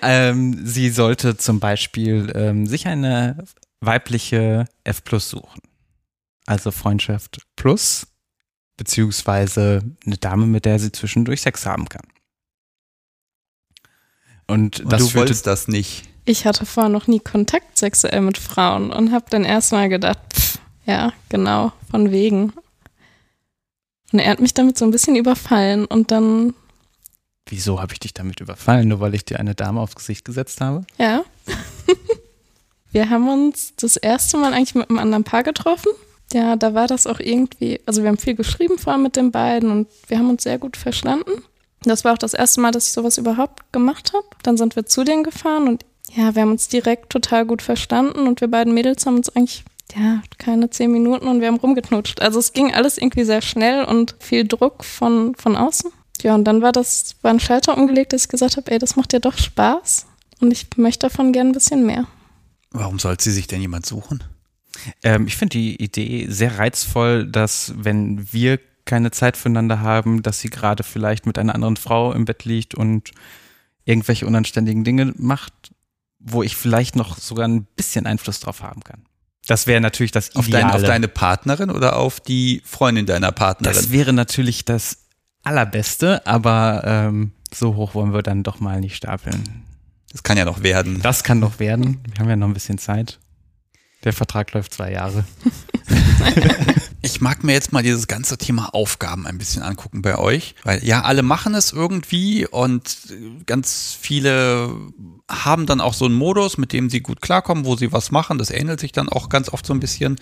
ähm, sie sollte zum Beispiel ähm, sich eine weibliche F Plus suchen. Also Freundschaft Plus, beziehungsweise eine Dame, mit der sie zwischendurch Sex haben kann. Und, und du wolltest das nicht. Ich hatte vorher noch nie Kontakt sexuell mit Frauen und habe dann erstmal gedacht, pff, ja, genau, von wegen. Und er hat mich damit so ein bisschen überfallen und dann. Wieso habe ich dich damit überfallen? Nur weil ich dir eine Dame aufs Gesicht gesetzt habe? Ja. (laughs) wir haben uns das erste Mal eigentlich mit einem anderen Paar getroffen. Ja, da war das auch irgendwie, also wir haben viel geschrieben vor allem mit den beiden und wir haben uns sehr gut verstanden. Das war auch das erste Mal, dass ich sowas überhaupt gemacht habe. Dann sind wir zu denen gefahren und ja, wir haben uns direkt total gut verstanden und wir beiden Mädels haben uns eigentlich, ja, keine zehn Minuten und wir haben rumgeknutscht. Also es ging alles irgendwie sehr schnell und viel Druck von, von außen. Ja, und dann war das, war ein Schalter umgelegt, dass ich gesagt habe, ey, das macht ja doch Spaß und ich möchte davon gern ein bisschen mehr. Warum sollte sie sich denn jemand suchen? Ähm, ich finde die Idee sehr reizvoll, dass wenn wir keine Zeit füreinander haben, dass sie gerade vielleicht mit einer anderen Frau im Bett liegt und irgendwelche unanständigen Dinge macht, wo ich vielleicht noch sogar ein bisschen Einfluss drauf haben kann. Das wäre natürlich das Ideale. Auf, dein, auf deine Partnerin oder auf die Freundin deiner Partnerin? Das wäre natürlich das Allerbeste, aber ähm, so hoch wollen wir dann doch mal nicht stapeln. Das kann ja noch werden. Das kann noch werden. Wir haben ja noch ein bisschen Zeit. Der Vertrag läuft zwei Jahre. (laughs) Ich mag mir jetzt mal dieses ganze Thema Aufgaben ein bisschen angucken bei euch, weil ja, alle machen es irgendwie und ganz viele haben dann auch so einen Modus, mit dem sie gut klarkommen, wo sie was machen. Das ähnelt sich dann auch ganz oft so ein bisschen.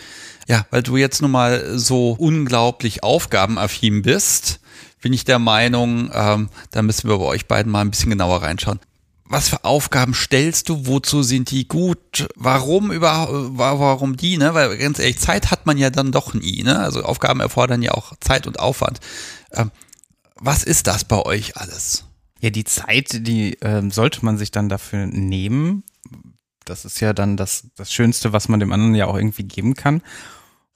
Ja, weil du jetzt nun mal so unglaublich aufgabenaffin bist, bin ich der Meinung, ähm, da müssen wir bei euch beiden mal ein bisschen genauer reinschauen was für Aufgaben stellst du, wozu sind die gut, warum über, warum die, ne? Weil ganz ehrlich, Zeit hat man ja dann doch nie, ne? Also Aufgaben erfordern ja auch Zeit und Aufwand. Ähm, was ist das bei euch alles? Ja, die Zeit, die ähm, sollte man sich dann dafür nehmen. Das ist ja dann das, das Schönste, was man dem anderen ja auch irgendwie geben kann.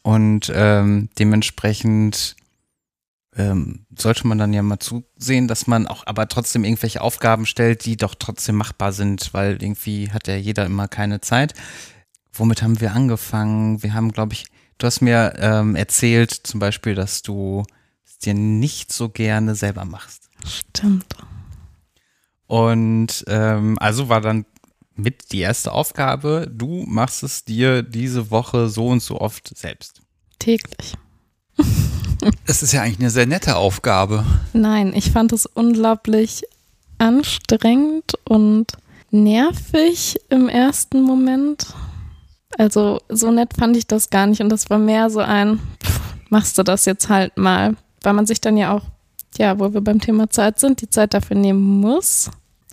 Und ähm, dementsprechend ähm, sollte man dann ja mal zusehen, dass man auch aber trotzdem irgendwelche Aufgaben stellt, die doch trotzdem machbar sind, weil irgendwie hat ja jeder immer keine Zeit. Womit haben wir angefangen? Wir haben, glaube ich, du hast mir ähm, erzählt zum Beispiel, dass du es dir nicht so gerne selber machst. Stimmt. Und ähm, also war dann mit die erste Aufgabe, du machst es dir diese Woche so und so oft selbst. Täglich. (laughs) Es ist ja eigentlich eine sehr nette Aufgabe. Nein, ich fand es unglaublich anstrengend und nervig im ersten Moment. Also so nett fand ich das gar nicht und das war mehr so ein, pff, machst du das jetzt halt mal, weil man sich dann ja auch, ja, wo wir beim Thema Zeit sind, die Zeit dafür nehmen muss.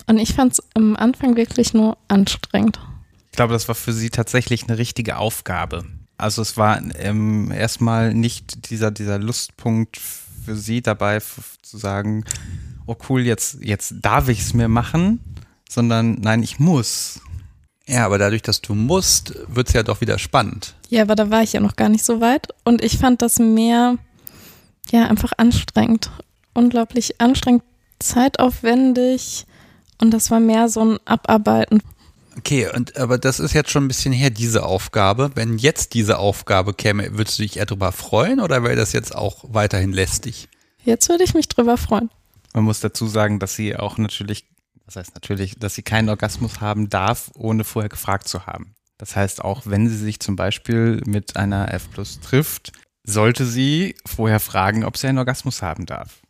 Und ich fand es am Anfang wirklich nur anstrengend. Ich glaube, das war für sie tatsächlich eine richtige Aufgabe. Also es war ähm, erstmal nicht dieser, dieser Lustpunkt für sie dabei zu sagen, oh cool, jetzt, jetzt darf ich es mir machen, sondern nein, ich muss. Ja, aber dadurch, dass du musst, wird es ja doch wieder spannend. Ja, aber da war ich ja noch gar nicht so weit. Und ich fand das mehr, ja, einfach anstrengend. Unglaublich anstrengend, zeitaufwendig. Und das war mehr so ein Abarbeiten Okay, und aber das ist jetzt schon ein bisschen her, diese Aufgabe. Wenn jetzt diese Aufgabe käme, würdest du dich eher drüber freuen oder wäre das jetzt auch weiterhin lästig? Jetzt würde ich mich drüber freuen. Man muss dazu sagen, dass sie auch natürlich, das heißt natürlich, dass sie keinen Orgasmus haben darf, ohne vorher gefragt zu haben. Das heißt, auch wenn sie sich zum Beispiel mit einer F Plus trifft, sollte sie vorher fragen, ob sie einen Orgasmus haben darf.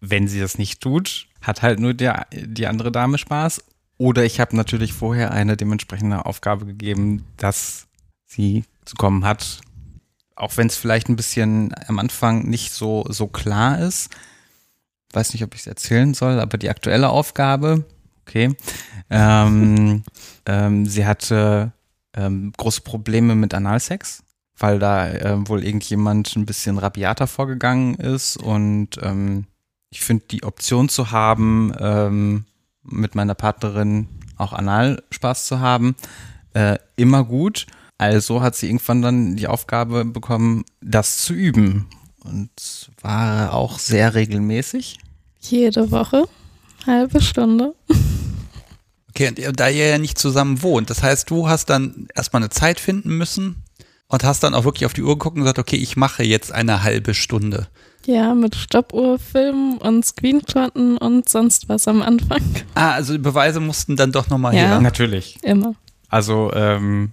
Wenn sie das nicht tut, hat halt nur der, die andere Dame Spaß oder ich habe natürlich vorher eine dementsprechende Aufgabe gegeben, dass sie zu kommen hat. Auch wenn es vielleicht ein bisschen am Anfang nicht so, so klar ist. weiß nicht, ob ich es erzählen soll, aber die aktuelle Aufgabe, okay, ähm, (laughs) ähm, sie hatte ähm, große Probleme mit Analsex, weil da äh, wohl irgendjemand ein bisschen rabiater vorgegangen ist und ähm, ich finde die Option zu haben, ähm, mit meiner Partnerin auch Analspaß zu haben, äh, immer gut. Also hat sie irgendwann dann die Aufgabe bekommen, das zu üben. Und war auch sehr regelmäßig. Jede Woche, halbe Stunde. (laughs) Okay, und da ihr ja nicht zusammen wohnt, das heißt, du hast dann erstmal eine Zeit finden müssen und hast dann auch wirklich auf die Uhr geguckt und gesagt, okay, ich mache jetzt eine halbe Stunde. Ja, mit Stoppuhr filmen und Screenshotten und sonst was am Anfang. Ah, also die Beweise mussten dann doch nochmal Ja. her. Natürlich. Immer. Also ähm,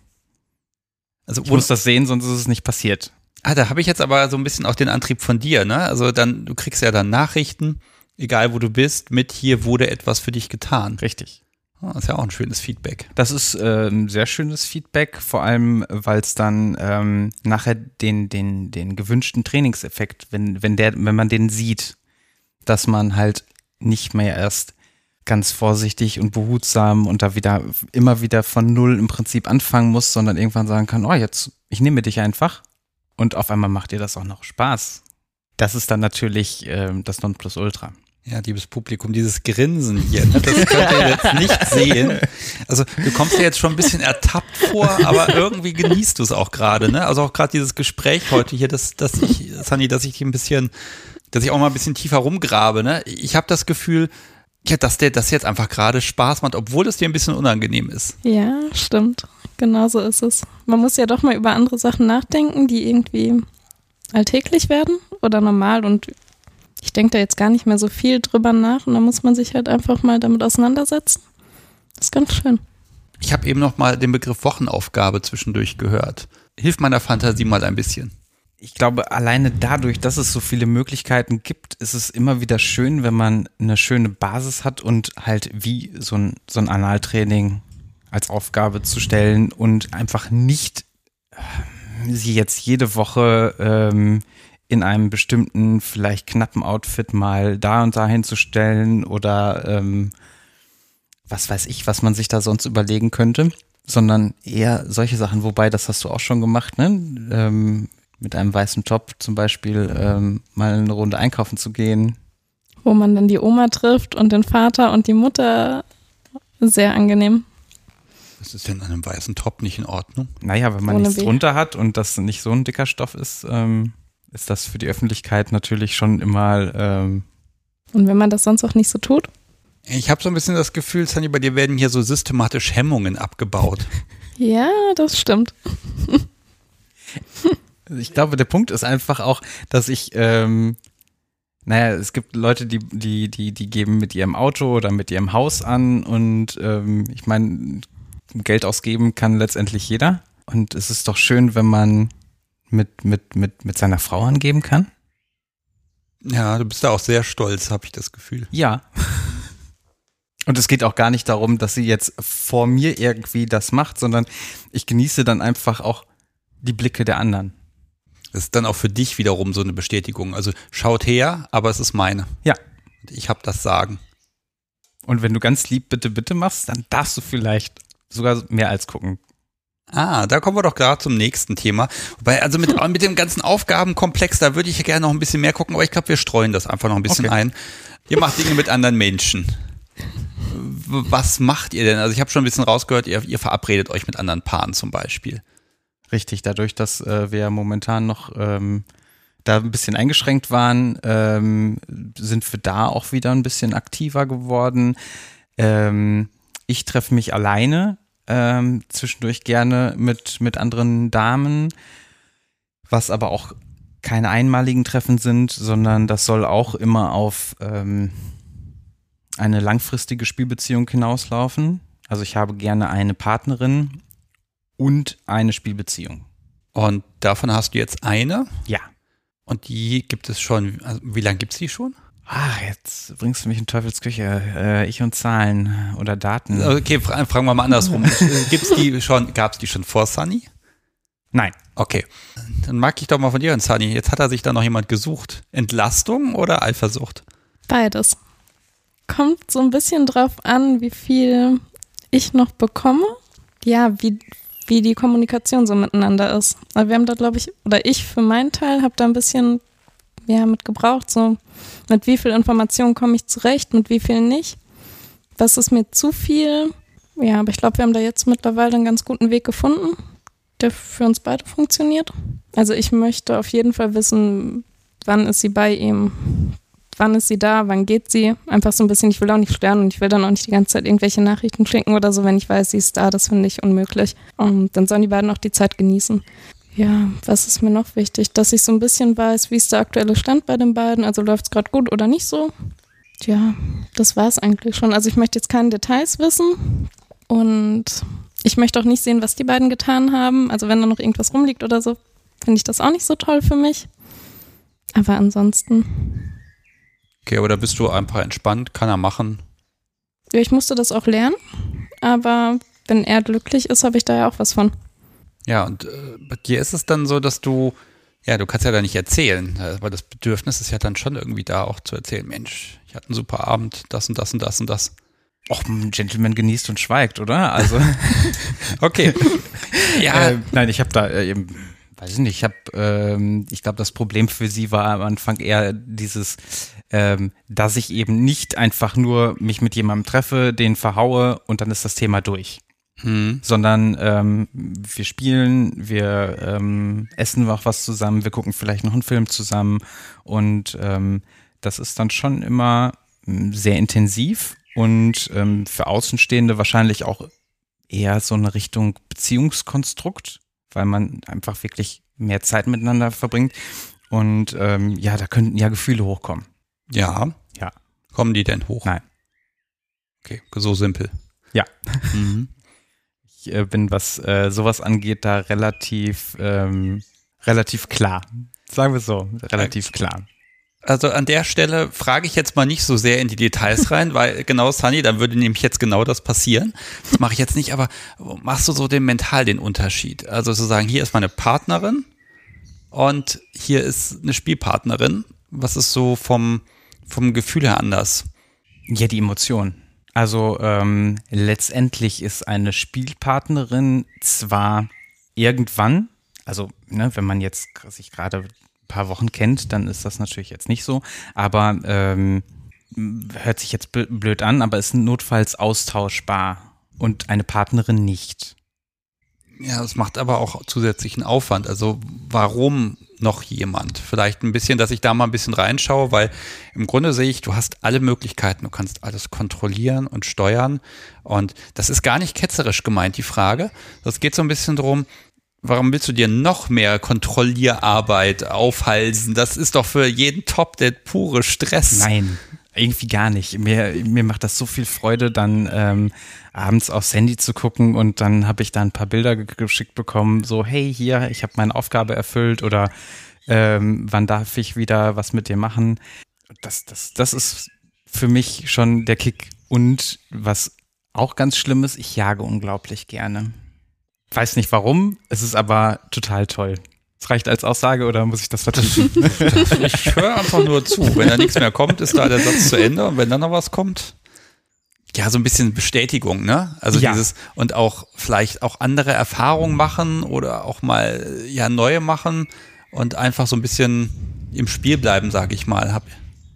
Also ich muss das sehen, sonst ist es nicht passiert. Ah, da habe ich jetzt aber so ein bisschen auch den Antrieb von dir, ne? Also dann, du kriegst ja dann Nachrichten, egal wo du bist, mit hier wurde etwas für dich getan. Richtig. Ah, ist ja auch ein schönes Feedback. Das ist äh, ein sehr schönes Feedback, vor allem, weil es dann ähm, nachher den, den, den gewünschten Trainingseffekt, wenn, wenn der, wenn man den sieht, dass man halt nicht mehr erst ganz vorsichtig und behutsam und da wieder immer wieder von null im Prinzip anfangen muss, sondern irgendwann sagen kann, oh, jetzt, ich nehme dich einfach und auf einmal macht dir das auch noch Spaß. Das ist dann natürlich ähm, das Nonplusultra. Ja, liebes Publikum, dieses Grinsen hier, ne, das könnt ihr jetzt nicht sehen. Also du kommst dir jetzt schon ein bisschen ertappt vor, aber irgendwie genießt du es auch gerade, ne? Also auch gerade dieses Gespräch heute hier, dass, dass ich, Sunny, dass ich ein bisschen, dass ich auch mal ein bisschen tiefer rumgrabe, ne? Ich habe das Gefühl, ja, dass der das jetzt einfach gerade Spaß macht, obwohl es dir ein bisschen unangenehm ist. Ja, stimmt. Genau so ist es. Man muss ja doch mal über andere Sachen nachdenken, die irgendwie alltäglich werden oder normal und ich denke da jetzt gar nicht mehr so viel drüber nach und da muss man sich halt einfach mal damit auseinandersetzen. Das ist ganz schön. Ich habe eben noch mal den Begriff Wochenaufgabe zwischendurch gehört. Hilf meiner Fantasie mal ein bisschen. ich glaube, alleine dadurch, dass es so viele Möglichkeiten gibt, ist es immer wieder schön, wenn man eine schöne Basis hat und halt wie so ein, so ein Analtraining als Aufgabe zu stellen und einfach nicht äh, sie jetzt jede Woche ähm, in einem bestimmten, vielleicht knappen Outfit mal da und da hinzustellen oder ähm, was weiß ich, was man sich da sonst überlegen könnte, sondern eher solche Sachen, wobei, das hast du auch schon gemacht, ne? Ähm, mit einem weißen Top zum Beispiel ähm, mal eine Runde einkaufen zu gehen. Wo man dann die Oma trifft und den Vater und die Mutter. Sehr angenehm. Was ist denn an einem weißen Top nicht in Ordnung? Naja, wenn man Ohne nichts Weh. drunter hat und das nicht so ein dicker Stoff ist, ähm, ist das für die Öffentlichkeit natürlich schon immer ähm, Und wenn man das sonst auch nicht so tut? Ich habe so ein bisschen das Gefühl, Sunny, bei dir werden hier so systematisch Hemmungen abgebaut. (laughs) Ja, das stimmt. (laughs) Ich glaube, der Punkt ist einfach auch, dass ich, ähm, naja, es gibt Leute, die, die, die, die geben mit ihrem Auto oder mit ihrem Haus an und ähm, ich meine, Geld ausgeben kann letztendlich jeder. Und es ist doch schön, wenn man mit, mit, mit, mit seiner Frau angeben kann. Ja, du bist da auch sehr stolz, habe ich das Gefühl. Ja. Und es geht auch gar nicht darum, dass sie jetzt vor mir irgendwie das macht, sondern ich genieße dann einfach auch die Blicke der anderen. Das ist dann auch für dich wiederum so eine Bestätigung. Also schaut her, aber es ist meine. Ja. Und ich habe das Sagen. Und wenn du ganz lieb bitte, bitte machst, dann darfst du vielleicht sogar mehr als gucken. Ah, da kommen wir doch gerade zum nächsten Thema. Wobei, also mit, (laughs) mit dem ganzen Aufgabenkomplex, da würde ich gerne noch ein bisschen mehr gucken, aber ich glaube, wir streuen das einfach noch ein bisschen Okay. ein. Ihr macht Dinge mit anderen Menschen. Was macht ihr denn? Also ich habe schon ein bisschen rausgehört, ihr, ihr verabredet euch mit anderen Paaren zum Beispiel. Richtig, dadurch, dass äh, wir momentan noch ähm, da ein bisschen eingeschränkt waren, ähm, sind wir da auch wieder ein bisschen aktiver geworden. Ähm, ich treffe mich alleine, ähm, zwischendurch gerne mit, mit anderen Damen, was aber auch keine einmaligen Treffen sind, sondern das soll auch immer auf ähm, eine langfristige Spielbeziehung hinauslaufen. Also ich habe gerne eine Partnerin und eine Spielbeziehung. Und davon hast du jetzt eine Ja. und die gibt es schon, also wie lange gibt es die schon? Ah, jetzt bringst du mich in Teufelsküche. Äh, ich und Zahlen oder Daten. Okay, fra fragen wir mal andersrum. (laughs) Gibt's die schon, gab es die schon vor Sunny? Nein. Okay. Dann mag ich doch mal von dir hören, Sunny. Jetzt hat er sich da noch jemand gesucht. Entlastung oder Eifersucht? Beides. Kommt so ein bisschen drauf an, wie viel ich noch bekomme. Ja, wie, wie die Kommunikation so miteinander ist. Aber wir haben da, glaube ich, oder ich für meinen Teil habe da ein bisschen ja, mit gebraucht, so mit wie viel Information komme ich zurecht, mit wie viel nicht. Was ist mir zu viel? Ja, aber ich glaube, wir haben da jetzt mittlerweile einen ganz guten Weg gefunden, der für uns beide funktioniert. Also ich möchte auf jeden Fall wissen, wann ist sie bei ihm, wann ist sie da, wann geht sie. Einfach so ein bisschen, ich will auch nicht stören und ich will dann auch nicht die ganze Zeit irgendwelche Nachrichten schicken oder so, wenn ich weiß, sie ist da, das finde ich unmöglich. Und dann sollen die beiden auch die Zeit genießen. Ja, was ist mir noch wichtig? Dass ich so ein bisschen weiß, wie ist der aktuelle Stand bei den beiden, also läuft es gerade gut oder nicht so. Ja, das war es eigentlich schon. Also ich möchte jetzt keine Details wissen und ich möchte auch nicht sehen, was die beiden getan haben. Also wenn da noch irgendwas rumliegt oder so, finde ich das auch nicht so toll für mich. Aber ansonsten. Okay, aber da bist du einfach entspannt, kann er machen. Ja, ich musste das auch lernen, aber wenn er glücklich ist, habe ich da ja auch was von. Ja, und äh, bei dir ist es dann so, dass du, ja, du kannst ja da nicht erzählen, aber das Bedürfnis ist ja dann schon irgendwie da auch zu erzählen, Mensch, ich hatte einen super Abend, das und das und das und das. Och, ein Gentleman genießt und schweigt, oder? Also. (laughs) okay. (laughs) ja. Äh, nein, ich habe da äh, eben, weiß ich nicht, ich habe, ähm, ich glaube, das Problem für sie war am Anfang eher dieses, ähm, dass ich eben nicht einfach nur mich mit jemandem treffe, den verhaue und dann ist das Thema durch. Hm. sondern ähm, wir spielen, wir ähm, essen auch was zusammen, wir gucken vielleicht noch einen Film zusammen und ähm, das ist dann schon immer hm, sehr intensiv und ähm, für Außenstehende wahrscheinlich auch eher so eine Richtung Beziehungskonstrukt, weil man einfach wirklich mehr Zeit miteinander verbringt und ähm, ja, da könnten ja Gefühle hochkommen. Ja. Ja. Kommen die denn hoch? Nein. Okay, so simpel. Ja. Mhm. Ich äh, bin, was äh, sowas angeht, da relativ, ähm, relativ klar. Sagen wir so, relativ klar. Also an der Stelle frage ich jetzt mal nicht so sehr in die Details rein, (laughs) weil genau, Sunny, dann würde nämlich jetzt genau das passieren. Das mache ich jetzt nicht, aber machst du so den mental den Unterschied? Also zu sagen, hier ist meine Partnerin und hier ist eine Spielpartnerin. Was ist so vom, vom Gefühl her anders? Ja, die Emotion. Also ähm, letztendlich ist eine Spielpartnerin zwar irgendwann, also ne, wenn man jetzt sich gerade ein paar Wochen kennt, dann ist das natürlich jetzt nicht so, aber ähm, hört sich jetzt blöd an, aber ist notfalls austauschbar und eine Partnerin nicht. Ja, es macht aber auch zusätzlichen Aufwand. Also warum noch jemand? Vielleicht ein bisschen, dass ich da mal ein bisschen reinschaue, weil im Grunde sehe ich, du hast alle Möglichkeiten, du kannst alles kontrollieren und steuern. Und das ist gar nicht ketzerisch gemeint, die Frage. Das geht so ein bisschen drum, warum willst du dir noch mehr Kontrollierarbeit aufhalsen? Das ist doch für jeden Top der pure Stress. Nein, irgendwie gar nicht. Mir, mir macht das so viel Freude, dann ähm, abends aufs Handy zu gucken und dann habe ich da ein paar Bilder geschickt bekommen, so hey, hier, ich habe meine Aufgabe erfüllt oder ähm, wann darf ich wieder was mit dir machen? Das, das, das ist für mich schon der Kick. Und was auch ganz schlimm ist, ich jage unglaublich gerne. Weiß nicht warum, es ist aber total toll. Es reicht als Aussage oder muss ich das vertiefen? (laughs) ich höre einfach nur zu. Wenn da nichts mehr kommt, ist da der Satz zu Ende. Und wenn dann noch was kommt, ja, so ein bisschen Bestätigung, ne? Also ja. dieses und auch vielleicht auch andere Erfahrungen machen oder auch mal ja neue machen und einfach so ein bisschen im Spiel bleiben, sage ich mal. Hab.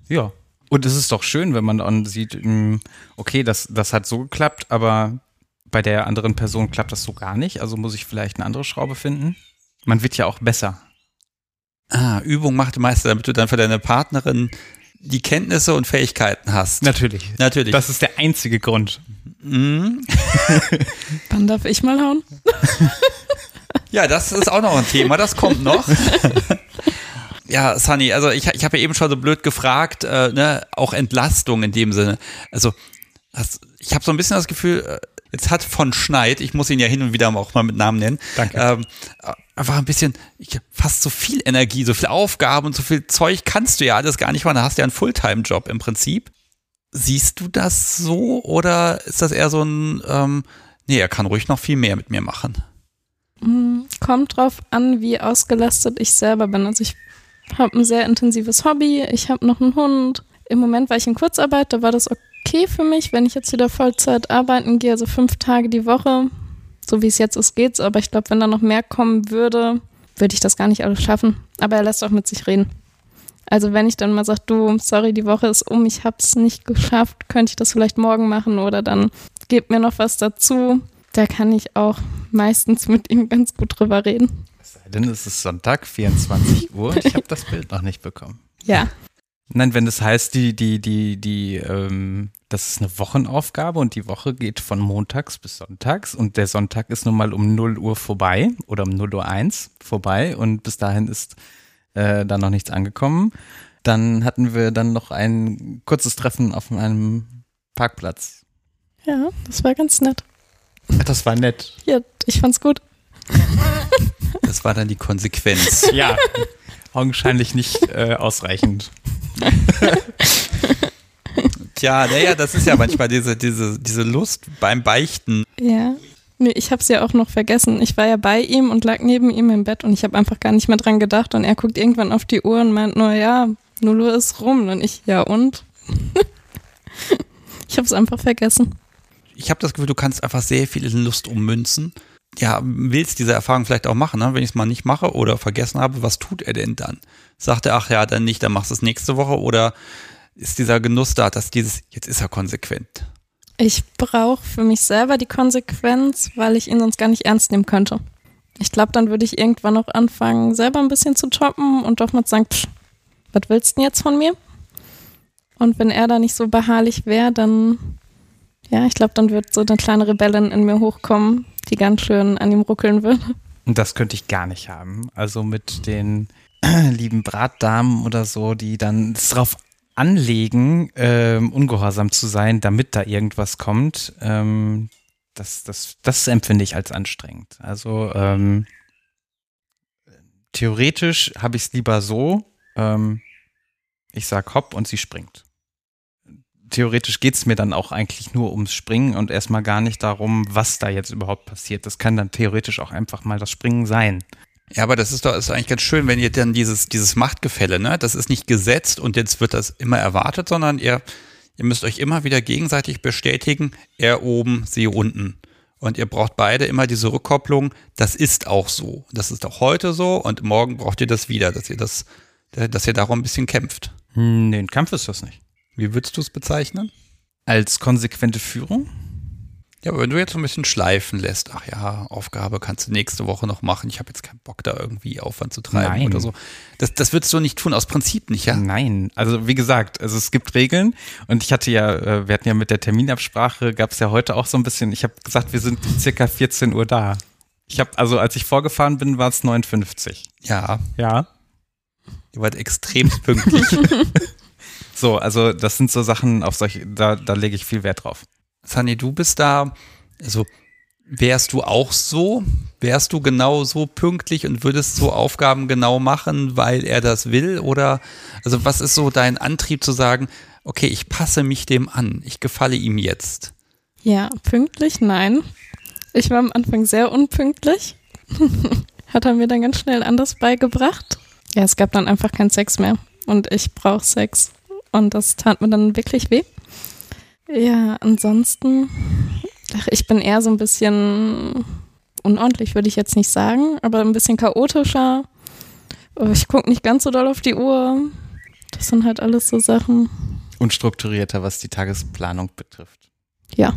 Ja. Und es ist doch schön, wenn man dann sieht, hm, okay, das, das hat so geklappt, aber bei der anderen Person klappt das so gar nicht. Also muss ich vielleicht eine andere Schraube finden. Man wird ja auch besser. Ah, Übung macht Meister, damit du dann für deine Partnerin die Kenntnisse und Fähigkeiten hast. Natürlich. Natürlich. Das ist der einzige Grund. Mhm. (laughs) Dann darf ich mal hauen. ja, das ist auch noch ein Thema, das kommt noch. ja, Sunny, also ich, ich habe ja eben schon so blöd gefragt, äh, ne, auch Entlastung in dem Sinne. Also das, ich habe so ein bisschen das Gefühl, äh, jetzt hat von Schneid, ich muss ihn ja hin und wieder auch mal mit Namen nennen, Danke. Ähm, einfach ein bisschen, ich, fast so viel Energie, so viel Aufgaben und so viel Zeug kannst du ja alles gar nicht machen. Da hast du ja einen Fulltime-Job im Prinzip. Siehst du das so oder ist das eher so ein, ähm, nee, er kann ruhig noch viel mehr mit mir machen? Hm, kommt drauf an, wie ausgelastet ich selber bin. Also ich habe ein sehr intensives Hobby, ich habe noch einen Hund, im Moment war ich in Kurzarbeit, da war das okay für mich, wenn ich jetzt wieder Vollzeit arbeiten gehe, also fünf Tage die Woche. So wie es jetzt ist, geht's. Aber ich glaube, wenn da noch mehr kommen würde, würde ich das gar nicht alles schaffen. Aber er lässt auch mit sich reden. Also wenn ich dann mal sage, du, sorry, die Woche ist um, ich habe es nicht geschafft, könnte ich das vielleicht morgen machen oder dann gebt mir noch was dazu. Da kann ich auch meistens mit ihm ganz gut drüber reden. Es sei denn, es ist Sonntag, 24 Uhr. Ich habe das Bild noch nicht bekommen. Ja. Nein, wenn das heißt, die, die, die, die, ähm, das ist eine Wochenaufgabe und die Woche geht von montags bis sonntags und der Sonntag ist nun mal um 0 Uhr vorbei oder um 0 Uhr 1 vorbei und bis dahin ist äh, da noch nichts angekommen. Dann hatten wir dann noch ein kurzes Treffen auf einem Parkplatz. Ja, das war ganz nett. Das war nett. Ja, ich fand's gut. Das war dann die Konsequenz. (laughs) Ja, augenscheinlich nicht äh, ausreichend. (laughs) Tja, naja, das ist ja manchmal diese, diese, diese Lust beim Beichten. Ja. Nee, ich hab's ja auch noch vergessen. Ich war ja bei ihm und lag neben ihm im Bett und ich habe einfach gar nicht mehr dran gedacht. Und er guckt irgendwann auf die Uhr und meint nur, ja, 0 Uhr ist rum. Und ich, ja und? (laughs) ich hab's einfach vergessen. Ich habe das Gefühl, du kannst einfach sehr viel in Lust ummünzen. Ja, willst diese Erfahrung vielleicht auch machen, ne? wenn ich es mal nicht mache oder vergessen habe, was tut er denn dann? Sagt er, ach ja, dann nicht, dann machst du es nächste Woche oder ist dieser Genuss da, dass dieses, jetzt ist er konsequent. Ich brauche für mich selber die Konsequenz, weil ich ihn sonst gar nicht ernst nehmen könnte. Ich glaube, dann würde ich irgendwann auch anfangen, selber ein bisschen zu toppen und doch mal zu sagen, was willst du denn jetzt von mir? Und wenn er da nicht so beharrlich wäre, dann, ja, ich glaube, dann wird so eine kleine Rebellin in mir hochkommen, die ganz schön an ihm ruckeln würde. Das könnte ich gar nicht haben. Also mit den (clears throat) lieben Bratdamen oder so, die dann drauf anlegen, ähm, ungehorsam zu sein, damit da irgendwas kommt, ähm, das, das, das empfinde ich als anstrengend. Also ähm, theoretisch habe ich es lieber so, ähm, ich sag hopp und sie springt. Theoretisch geht es mir dann auch eigentlich nur ums Springen und erstmal gar nicht darum, was da jetzt überhaupt passiert. Das kann dann theoretisch auch einfach mal das Springen sein. Ja, aber das ist doch ist eigentlich ganz schön, wenn ihr dann dieses, dieses Machtgefälle, ne, das ist nicht gesetzt und jetzt wird das immer erwartet, sondern ihr, ihr müsst euch immer wieder gegenseitig bestätigen, er oben, sie unten. Und ihr braucht beide immer diese Rückkopplung, das ist auch so. Das ist auch heute so und morgen braucht ihr das wieder, dass ihr das, dass ihr darum ein bisschen kämpft. Hm, nee, ein Kampf ist das nicht. Wie würdest du es bezeichnen? Als konsequente Führung? Ja, aber wenn du jetzt so ein bisschen schleifen lässt, ach ja, Aufgabe kannst du nächste Woche noch machen, ich habe jetzt keinen Bock da irgendwie Aufwand zu treiben Nein. oder so. Das, das würdest du nicht tun, aus Prinzip nicht, ja? Nein, also wie gesagt, also es gibt Regeln und ich hatte ja, äh, wir hatten ja mit der Terminabsprache, gab es ja heute auch so ein bisschen, ich habe gesagt, wir sind circa 14 Uhr da. Ich habe, also als ich vorgefahren bin, war es 59. Ja, Ja. ihr wart extremst pünktlich. (laughs) So, also das sind so Sachen, auf solche, da, da lege ich viel Wert drauf. Sunny, du bist da, also wärst du auch so? Wärst du genau so pünktlich und würdest so Aufgaben genau machen, weil er das will? Oder, also was ist so dein Antrieb zu sagen, okay, ich passe mich dem an, ich gefalle ihm jetzt? Ja, pünktlich? Nein. Ich war am Anfang sehr unpünktlich. (laughs) Hat er mir dann ganz schnell anders beigebracht. Ja, es gab dann einfach keinen Sex mehr. Und ich brauche Sex. Und das tat mir dann wirklich weh. Ja, ansonsten, ach, ich bin eher so ein bisschen unordentlich, würde ich jetzt nicht sagen, aber ein bisschen chaotischer. Ich gucke nicht ganz so doll auf die Uhr. Das sind halt alles so Sachen. Unstrukturierter, was die Tagesplanung betrifft. Ja.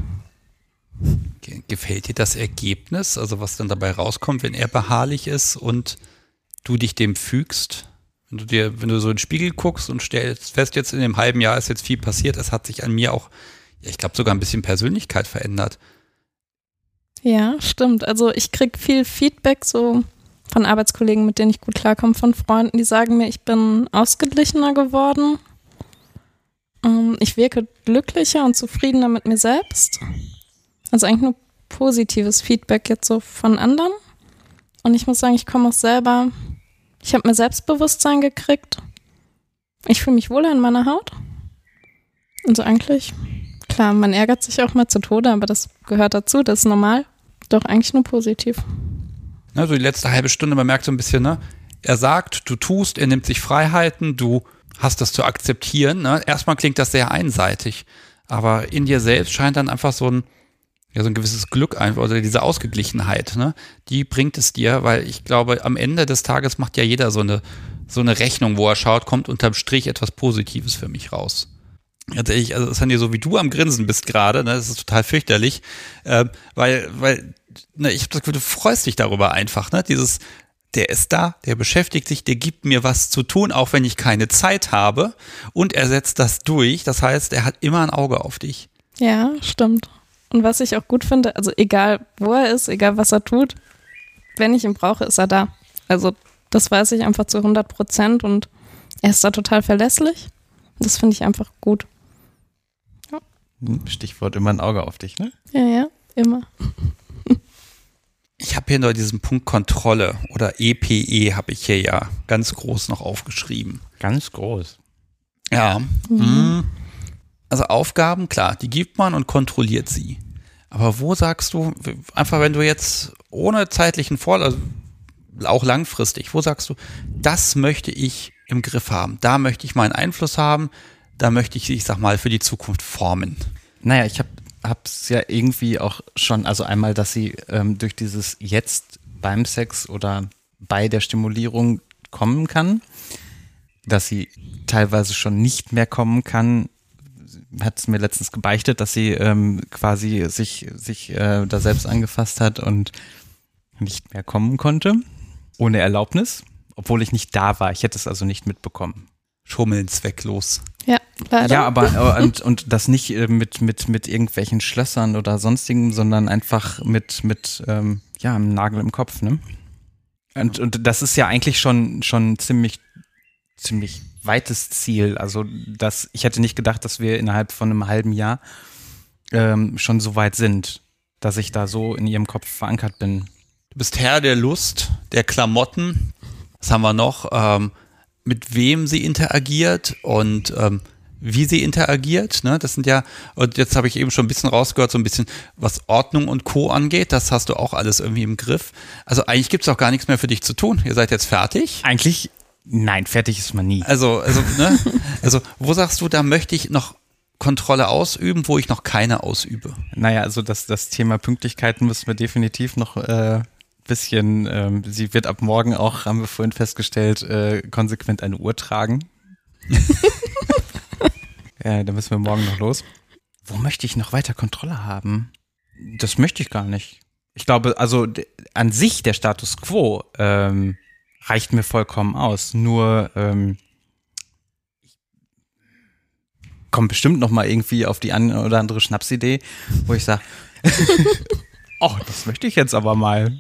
Ge- Gefällt dir das Ergebnis, also was dann dabei rauskommt, wenn er beharrlich ist und du dich dem fügst? Wenn du dir, wenn du so in den Spiegel guckst und stellst fest, jetzt in dem halben Jahr ist jetzt viel passiert, es hat sich an mir auch, ich glaube sogar ein bisschen Persönlichkeit verändert. Ja, stimmt. Also ich krieg viel Feedback so von Arbeitskollegen, mit denen ich gut klarkomme, von Freunden, die sagen mir, ich bin ausgeglichener geworden. Ähm, Ich wirke glücklicher und zufriedener mit mir selbst. Also eigentlich nur positives Feedback jetzt so von anderen. Und ich muss sagen, ich komme auch selber, ich habe mir Selbstbewusstsein gekriegt. Ich fühle mich wohler in meiner Haut. Also eigentlich, klar, man ärgert sich auch mal zu Tode, aber das gehört dazu, das ist normal. Doch eigentlich nur positiv. Also die letzte halbe Stunde, man merkt so ein bisschen, ne? Er sagt, du tust, er nimmt sich Freiheiten, du hast, das zu akzeptieren. Ne? Erstmal klingt das sehr einseitig, aber in dir selbst scheint dann einfach so ein, ja, so ein gewisses Glück einfach, oder diese Ausgeglichenheit, ne? die bringt es dir, weil ich glaube, am Ende des Tages macht ja jeder so eine, so eine Rechnung, wo er schaut, kommt unterm Strich etwas Positives für mich raus. Tatsächlich, also es ist ja so wie du am Grinsen bist gerade, ne? Das ist total fürchterlich, äh, weil, weil, ne, ich habe das Gefühl, du freust dich darüber einfach, ne? Dieses, der ist da, der beschäftigt sich, der gibt mir was zu tun, auch wenn ich keine Zeit habe und er setzt das durch. Das heißt, er hat immer ein Auge auf dich. Ja, stimmt. Und was ich auch gut finde, also egal wo er ist, egal was er tut, wenn ich ihn brauche, ist er da. Also das weiß ich einfach zu 100 Prozent und er ist da total verlässlich. Das finde ich einfach gut. Hm, Stichwort immer ein Auge auf dich, ne? Ja, ja, immer. Ich habe hier nur diesen Punkt Kontrolle oder EPE habe ich hier ja ganz groß noch aufgeschrieben. Ganz groß. Ja. Mhm. Also Aufgaben, klar, die gibt man und kontrolliert sie. Aber wo sagst du, einfach wenn du jetzt ohne zeitlichen Vorlauf, also auch langfristig, wo sagst du, das möchte ich im Griff haben, da möchte ich meinen Einfluss haben, da möchte ich, ich sag mal, für die Zukunft formen. Naja, ich habe es ja irgendwie auch schon, also einmal, dass sie ähm, durch dieses Jetzt beim Sex oder bei der Stimulierung kommen kann, dass sie teilweise schon nicht mehr kommen kann, hat es mir letztens gebeichtet, dass sie ähm, quasi sich, sich äh, da selbst angefasst hat und nicht mehr kommen konnte, ohne Erlaubnis, obwohl ich nicht da war. Ich hätte es also nicht mitbekommen. Schummeln zwecklos. Ja, leider. Ja, aber äh, und, und das nicht äh, mit, mit, mit irgendwelchen Schlössern oder sonstigem, sondern einfach mit, mit ähm, ja, einem Nagel im Kopf, ne? Und, und das ist ja eigentlich schon, schon ziemlich, ziemlich weites Ziel. Also das, ich hätte nicht gedacht, dass wir innerhalb von einem halben Jahr ähm, schon so weit sind, dass ich da so in ihrem Kopf verankert bin. Du bist Herr der Lust, der Klamotten. Was haben wir noch? Ähm, mit wem sie interagiert und ähm, wie sie interagiert. Ne? Das sind ja, und jetzt habe ich eben schon ein bisschen rausgehört, so ein bisschen, was Ordnung und Co. angeht, das hast du auch alles irgendwie im Griff. Also eigentlich gibt es auch gar nichts mehr für dich zu tun. Ihr seid jetzt fertig. Eigentlich, nein, fertig ist man nie. Also, also, ne? (laughs) also, wo sagst du, da möchte ich noch Kontrolle ausüben, wo ich noch keine ausübe? Naja, also das, das Thema Pünktlichkeit müssen wir definitiv noch äh, bisschen, ähm, sie wird ab morgen auch, haben wir vorhin festgestellt, äh, konsequent eine Uhr tragen. (laughs) ja, da müssen wir morgen noch los. Wo möchte ich noch weiter Kontrolle haben? Das möchte ich gar nicht. Ich glaube, also an sich der Status quo ähm, reicht mir vollkommen aus. Nur ähm, kommt bestimmt noch mal irgendwie auf die eine oder andere Schnapsidee, wo ich sage, (laughs) oh, das möchte ich jetzt aber mal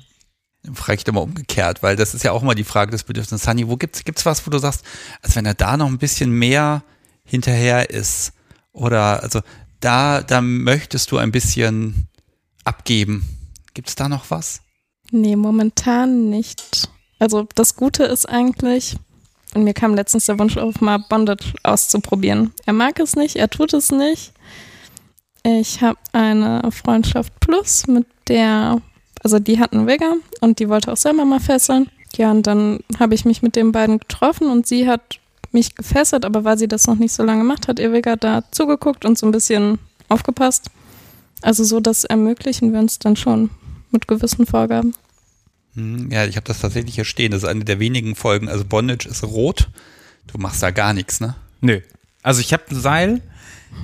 frage ich immer umgekehrt, weil das ist ja auch immer die Frage des Bedürfnisses. Sunny, wo gibt's, gibt's was, wo du sagst, als wenn er da noch ein bisschen mehr hinterher ist oder, also da, da möchtest du ein bisschen abgeben. Gibt's da noch was? Nee, momentan nicht. Also das Gute ist eigentlich, und mir kam letztens der Wunsch auf, mal Bondage auszuprobieren. Er mag es nicht, er tut es nicht. Ich habe eine Freundschaft Plus, mit der also die hatten Wigger und die wollte auch selber mal fesseln. Ja, und dann habe ich mich mit den beiden getroffen und sie hat mich gefesselt, aber weil sie das noch nicht so lange gemacht hat, ihr Wigger da zugeguckt und so ein bisschen aufgepasst. Also so, das ermöglichen wir uns dann schon mit gewissen Vorgaben. Hm, ja, ich habe das tatsächlich hier stehen. Das ist eine der wenigen Folgen. Also Bondage ist rot. Du machst da gar nichts, ne? Nö. Also ich habe ein Seil.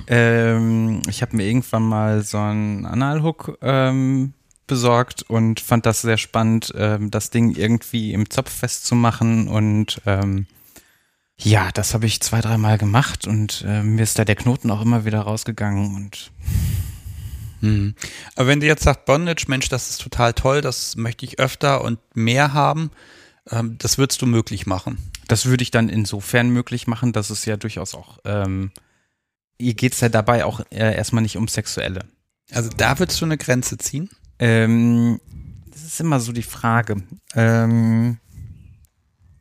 Ähm, ich habe mir irgendwann mal so einen Analhook ähm, besorgt und fand das sehr spannend, ähm, das Ding irgendwie im Zopf festzumachen und ähm, ja, das habe ich zwei, dreimal gemacht und äh, mir ist da der Knoten auch immer wieder rausgegangen und hm. Aber wenn du jetzt sagst, Bondage, Mensch, das ist total toll, das möchte ich öfter und mehr haben, ähm, das würdest du möglich machen. Das würde ich dann insofern möglich machen, dass es ja durchaus auch, ähm, ihr geht es ja dabei auch äh, erstmal nicht um Sexuelle. Also da würdest du eine Grenze ziehen? Ähm, das ist immer so die Frage. Ähm,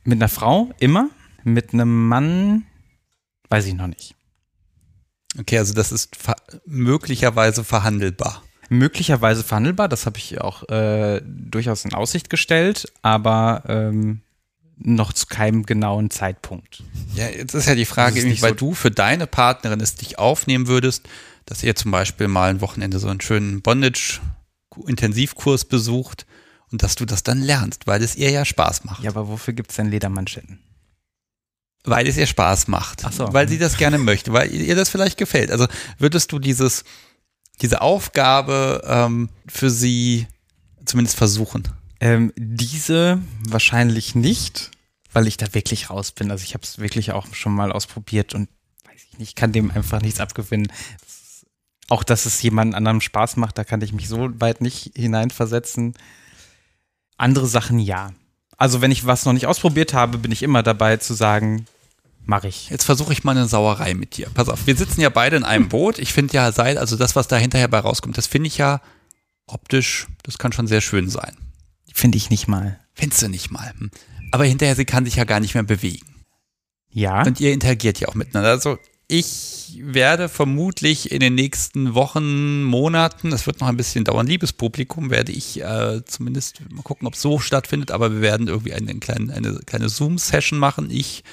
mit einer Frau immer, mit einem Mann weiß ich noch nicht. Okay, also das ist ver möglicherweise verhandelbar. Möglicherweise verhandelbar, das habe ich auch äh, durchaus in Aussicht gestellt, aber ähm, noch zu keinem genauen Zeitpunkt. Ja, jetzt ist ja die Frage, weil so- du für deine Partnerin es dich aufnehmen würdest, dass ihr zum Beispiel mal ein Wochenende so einen schönen Bondage-Intensivkurs besucht und dass du das dann lernst, weil es ihr ja Spaß macht. Ja, aber wofür gibt's denn Ledermanschetten? Weil es ihr Spaß macht. Ach so. Weil sie das gerne möchte, weil ihr das vielleicht gefällt. Also würdest du dieses, diese Aufgabe ähm, für sie zumindest versuchen? Ähm, diese wahrscheinlich nicht, weil ich da wirklich raus bin. Also ich habe es wirklich auch schon mal ausprobiert und weiß ich nicht, kann dem einfach nichts abgewinnen. Das ist, auch dass es jemand anderem Spaß macht, da kann ich mich so weit nicht hineinversetzen. Andere Sachen ja. Also wenn ich was noch nicht ausprobiert habe, bin ich immer dabei zu sagen, mache ich. Jetzt versuche ich mal eine Sauerei mit dir. Pass auf, wir sitzen ja beide in einem Boot. Ich finde ja Seil, also das, was da hinterher bei rauskommt, das finde ich ja optisch, das kann schon sehr schön sein. Finde ich nicht mal. Findest du nicht mal. Hm. Aber hinterher, sie kann sich ja gar nicht mehr bewegen. Ja. Und ihr interagiert ja auch miteinander. Also ich werde vermutlich in den nächsten Wochen, Monaten, das wird noch ein bisschen dauern, liebes Publikum, werde ich äh, zumindest mal gucken, ob es so stattfindet, aber wir werden irgendwie eine, kleine, eine kleine Zoom-Session machen. Ich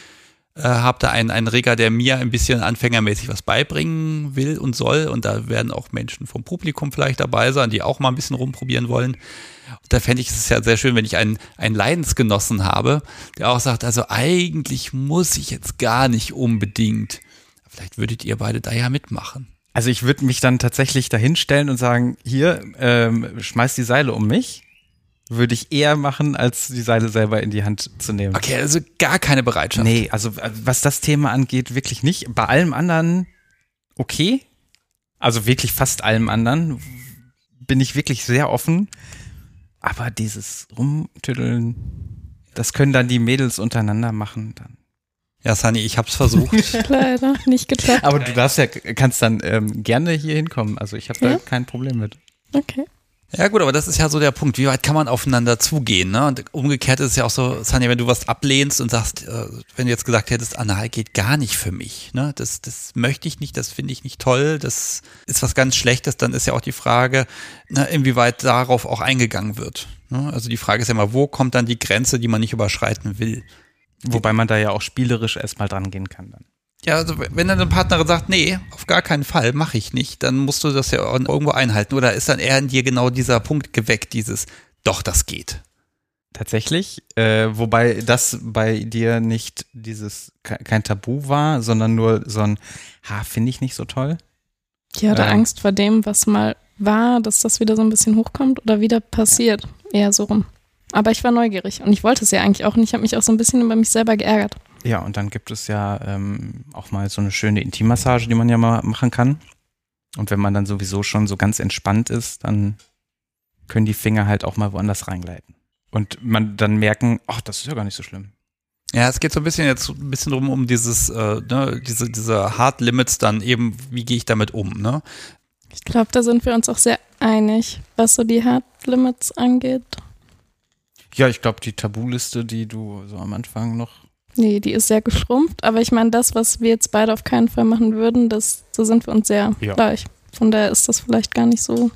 äh, habe da einen, einen Reger, der mir ein bisschen anfängermäßig was beibringen will und soll. Und da werden auch Menschen vom Publikum vielleicht dabei sein, die auch mal ein bisschen rumprobieren wollen. Und da fände ich es ja sehr schön, wenn ich einen, einen Leidensgenossen habe, der auch sagt, also eigentlich muss ich jetzt gar nicht unbedingt. Vielleicht würdet ihr beide da ja mitmachen. Also ich würde mich dann tatsächlich dahinstellen und sagen, hier, ähm, schmeiß die Seile um mich. Würde ich eher machen, als die Seile selber in die Hand zu nehmen. Okay, also gar keine Bereitschaft. Nee, also äh, was das Thema angeht, wirklich nicht. Bei allem anderen okay. Also wirklich fast allem anderen bin ich wirklich sehr offen. Aber dieses Rumtüddeln, das können dann die Mädels untereinander machen. Dann. Ja, Sunny, ich hab's versucht. (laughs) Leider nicht geklappt. Aber du darfst ja, kannst dann ähm, gerne hier hinkommen. Also ich habe da Ja? kein Problem mit. Okay. Ja gut, aber das ist ja so der Punkt, wie weit kann man aufeinander zugehen, ne? Und umgekehrt ist es ja auch so, Sanja, wenn du was ablehnst und sagst, äh, wenn du jetzt gesagt hättest, Anal geht gar nicht für mich, ne? Das, das möchte ich nicht, das finde ich nicht toll, das ist was ganz Schlechtes, dann ist ja auch die Frage, ne, inwieweit darauf auch eingegangen wird. Ne? Also die Frage ist ja immer, wo kommt dann die Grenze, die man nicht überschreiten will? Wobei man da ja auch spielerisch erstmal dran gehen kann dann. Ja, also wenn dann eine Partnerin sagt, nee, auf gar keinen Fall, mache ich nicht, dann musst du das ja irgendwo einhalten. Oder ist dann eher in dir genau dieser Punkt geweckt, dieses, doch, das geht. Tatsächlich, äh, wobei das bei dir nicht dieses ke- kein Tabu war, sondern nur so ein, ha, finde ich nicht so toll. Ich hatte Ähm. Angst vor dem, was mal war, dass das wieder so ein bisschen hochkommt oder wieder passiert. Eher so rum. Aber ich war neugierig und ich wollte es ja eigentlich auch und ich habe mich auch so ein bisschen über mich selber geärgert. Ja, und dann gibt es ja ähm, auch mal so eine schöne Intimmassage, die man ja mal machen kann. Und wenn man dann sowieso schon so ganz entspannt ist, dann können die Finger halt auch mal woanders reingleiten. Und man dann merken, ach, das ist ja gar nicht so schlimm. Ja, es geht so ein bisschen jetzt ein bisschen drum um dieses, äh, ne, diese, diese Hard Limits dann eben, wie gehe ich damit um, ne? Ich glaube, da sind wir uns auch sehr einig, was so die Hard Limits angeht. Ja, ich glaube, die Tabuliste, die du so am Anfang noch Nee, die ist sehr geschrumpft, aber ich meine, das, was wir jetzt beide auf keinen Fall machen würden, das, da sind wir uns sehr Ja. gleich. Von daher ist das vielleicht gar nicht so.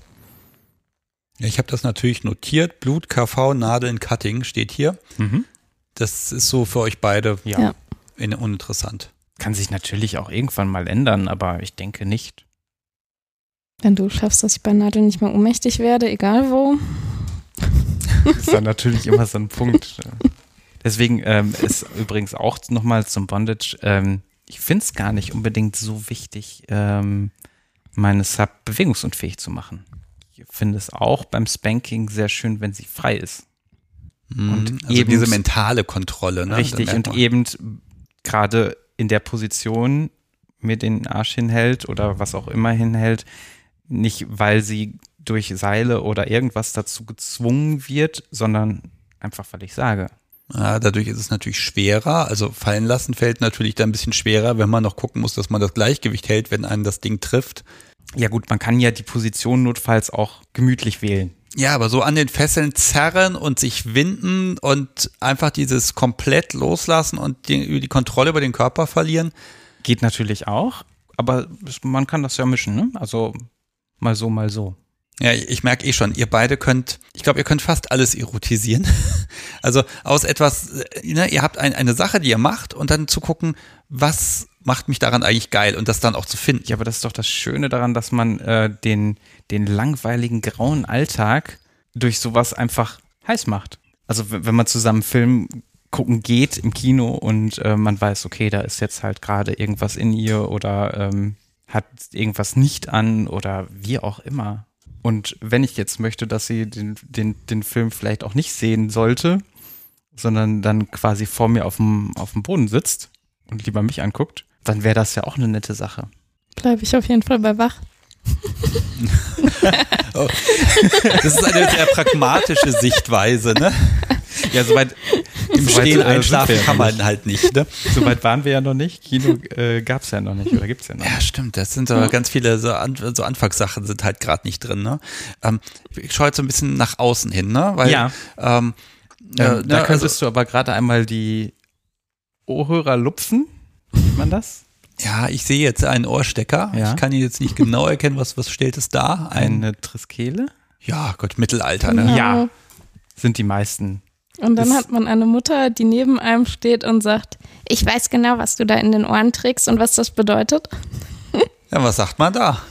Ja, ich habe das natürlich notiert. Blut, KV, Nadeln, Cutting steht hier. Mhm. Das ist so für euch beide Ja. Ja. in, uninteressant. Kann sich natürlich auch irgendwann mal ändern, aber ich denke nicht. Wenn du schaffst, dass ich bei Nadeln nicht mehr ohnmächtig werde, egal wo. Ist dann natürlich immer so ein Punkt. Deswegen ähm, ist übrigens auch nochmal zum Bondage, ähm, ich finde es gar nicht unbedingt so wichtig, ähm, meine Sub bewegungsunfähig zu machen. Ich finde es auch beim Spanking sehr schön, wenn sie frei ist. Und Mhm. also eben- diese mentale Kontrolle, ne? Richtig, und eben gerade in der Position mir den Arsch hinhält oder was auch immer hinhält, nicht weil sie durch Seile oder irgendwas dazu gezwungen wird, sondern einfach weil ich sage. Ja, dadurch ist es natürlich schwerer. Also fallen lassen fällt natürlich dann ein bisschen schwerer, wenn man noch gucken muss, dass man das Gleichgewicht hält, wenn einen das Ding trifft. Ja gut, man kann ja die Position notfalls auch gemütlich wählen. Ja, aber so an den Fesseln zerren und sich winden und einfach dieses komplett loslassen und die, die Kontrolle über den Körper verlieren. Geht natürlich auch, aber man kann das ja mischen, ne? Also mal so, mal so. Ja, ich, merke eh schon, ihr beide könnt, ich glaube, ihr könnt fast alles erotisieren. (laughs) Also aus etwas, äh, ne, ihr habt ein, eine Sache, die ihr macht und dann zu gucken, was macht mich daran eigentlich geil und das dann auch zu finden. Ja, aber das ist doch das Schöne daran, dass man äh, den, den langweiligen, grauen Alltag durch sowas einfach heiß macht. Also wenn man zusammen Film gucken geht im Kino und äh, man weiß, okay, da ist jetzt halt gerade irgendwas in ihr oder ähm, hat irgendwas nicht an oder wie auch immer. Und wenn ich jetzt möchte, dass sie den, den, den Film vielleicht auch nicht sehen sollte, sondern dann quasi vor mir auf dem, auf dem Boden sitzt und lieber mich anguckt, dann wäre das ja auch eine nette Sache. Bleibe ich auf jeden Fall bei wach. Das ist eine sehr pragmatische Sichtweise, ne? Ja, soweit Im Soweit, Stehen äh, einschlafen kann ja man halt nicht, ne? Soweit waren wir ja noch nicht. Kino äh, gab es ja noch nicht oder gibt es ja noch nicht. Ja, stimmt. Das sind so ganz viele so, An so Anfangssachen sind halt gerade nicht drin, ne? Ähm, ich schaue jetzt so ein bisschen nach außen hin, ne? Weil, Ja. ähm, äh, Ähm, ne, da also, könntest du aber gerade einmal die Ohrhörer lupfen. Sieht man das? Ja, ich sehe jetzt einen Ohrstecker. Ja. Ich kann ihn jetzt nicht genau erkennen, was, was stellt es da? Ein, Eine Triskele? ja, Gott, Mittelalter, ne? Ja. Sind die meisten. Und dann hat man eine Mutter, die neben einem steht und sagt, ich weiß genau, was du da in den Ohren trägst und was das bedeutet. (laughs) Ja, was sagt man da?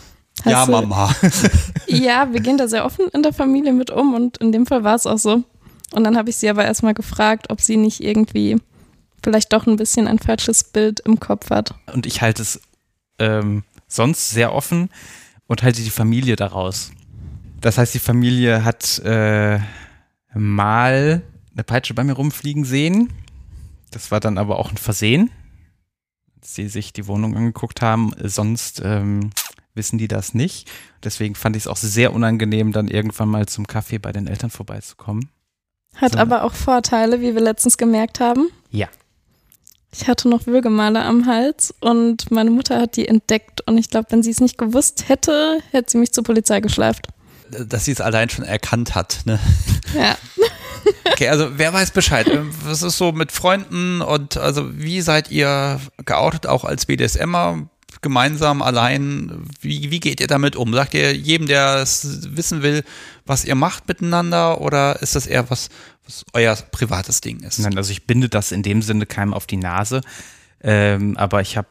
Hast ja, du- Mama. (laughs) Ja, wir gehen da sehr offen in der Familie mit um und in dem Fall war es auch so. Und dann habe ich sie aber erstmal gefragt, ob sie nicht irgendwie vielleicht doch ein bisschen ein falsches Bild im Kopf hat. Und ich halte es ähm, sonst sehr offen und halte die Familie daraus. Das heißt, die Familie hat äh, mal eine Peitsche bei mir rumfliegen sehen. Das war dann aber auch ein Versehen, als sie sich die Wohnung angeguckt haben. Sonst ähm, wissen die das nicht. Deswegen fand ich es auch sehr unangenehm, dann irgendwann mal zum Kaffee bei den Eltern vorbeizukommen. Hat So. aber auch Vorteile, wie wir letztens gemerkt haben. Ja. Ich hatte noch Würgemale am Hals und meine Mutter hat die entdeckt. Und ich glaube, wenn sie es nicht gewusst hätte, hätte sie mich zur Polizei geschleift. Dass sie es allein schon erkannt hat, ne? Ja. (laughs) Okay, also wer weiß Bescheid? Was ist so mit Freunden und also wie seid ihr geoutet, auch als BDSMer, gemeinsam, allein? Wie, wie geht ihr damit um? Sagt ihr jedem, der es wissen will, was ihr macht miteinander oder ist das eher was, was euer privates Ding ist? Nein, also ich binde das in dem Sinne keinem auf die Nase. Ähm, aber ich habe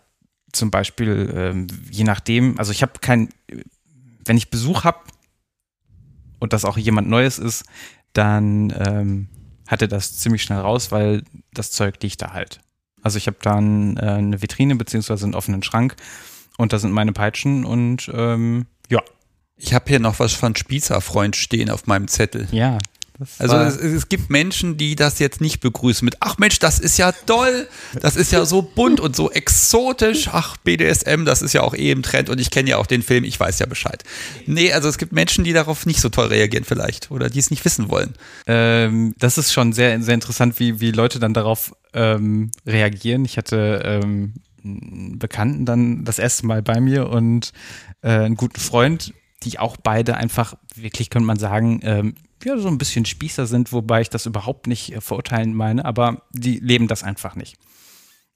zum Beispiel, ähm, je nachdem, also ich habe kein, wenn ich Besuch habe und das auch jemand Neues ist, dann ähm, hat er das ziemlich schnell raus, weil das Zeug liegt da halt. Also ich habe dann äh, eine Vitrine beziehungsweise einen offenen Schrank und da sind meine Peitschen und ähm, ja. Ich habe hier noch was von Spießerfreund stehen auf meinem Zettel. Ja. Das Also es, es gibt Menschen, die das jetzt nicht begrüßen mit, ach Mensch, das ist ja toll, das ist ja so bunt und so exotisch, ach BDSM, das ist ja auch eh im Trend und ich kenne ja auch den Film, ich weiß ja Bescheid. Nee, also es gibt Menschen, die darauf nicht so toll reagieren vielleicht oder die es nicht wissen wollen. Ähm, das ist schon sehr, sehr interessant, wie, wie Leute dann darauf ähm, reagieren. Ich hatte ähm, einen Bekannten dann das erste Mal bei mir und äh, einen guten Freund, die auch beide einfach, wirklich könnte man sagen, ähm, ja, so ein bisschen Spießer sind, wobei ich das überhaupt nicht äh, verurteilen meine, aber die leben das einfach nicht.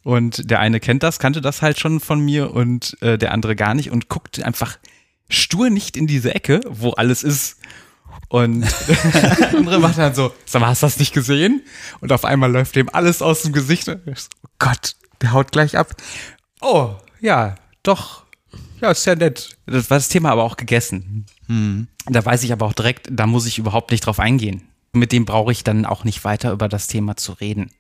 Und der eine kennt das, kannte das halt schon von mir und äh, der andere gar nicht und guckt einfach stur nicht in diese Ecke, wo alles ist. Und (laughs) der andere macht dann so, sag mal, hast du das nicht gesehen? Und auf einmal läuft dem alles aus dem Gesicht. Und ich so, oh Gott, der haut gleich ab. Oh, ja, doch. Ja, ist ja nett. Das war das Thema aber auch gegessen. Da weiß ich aber auch direkt, da muss ich überhaupt nicht drauf eingehen. Mit dem brauche ich dann auch nicht weiter über das Thema zu reden.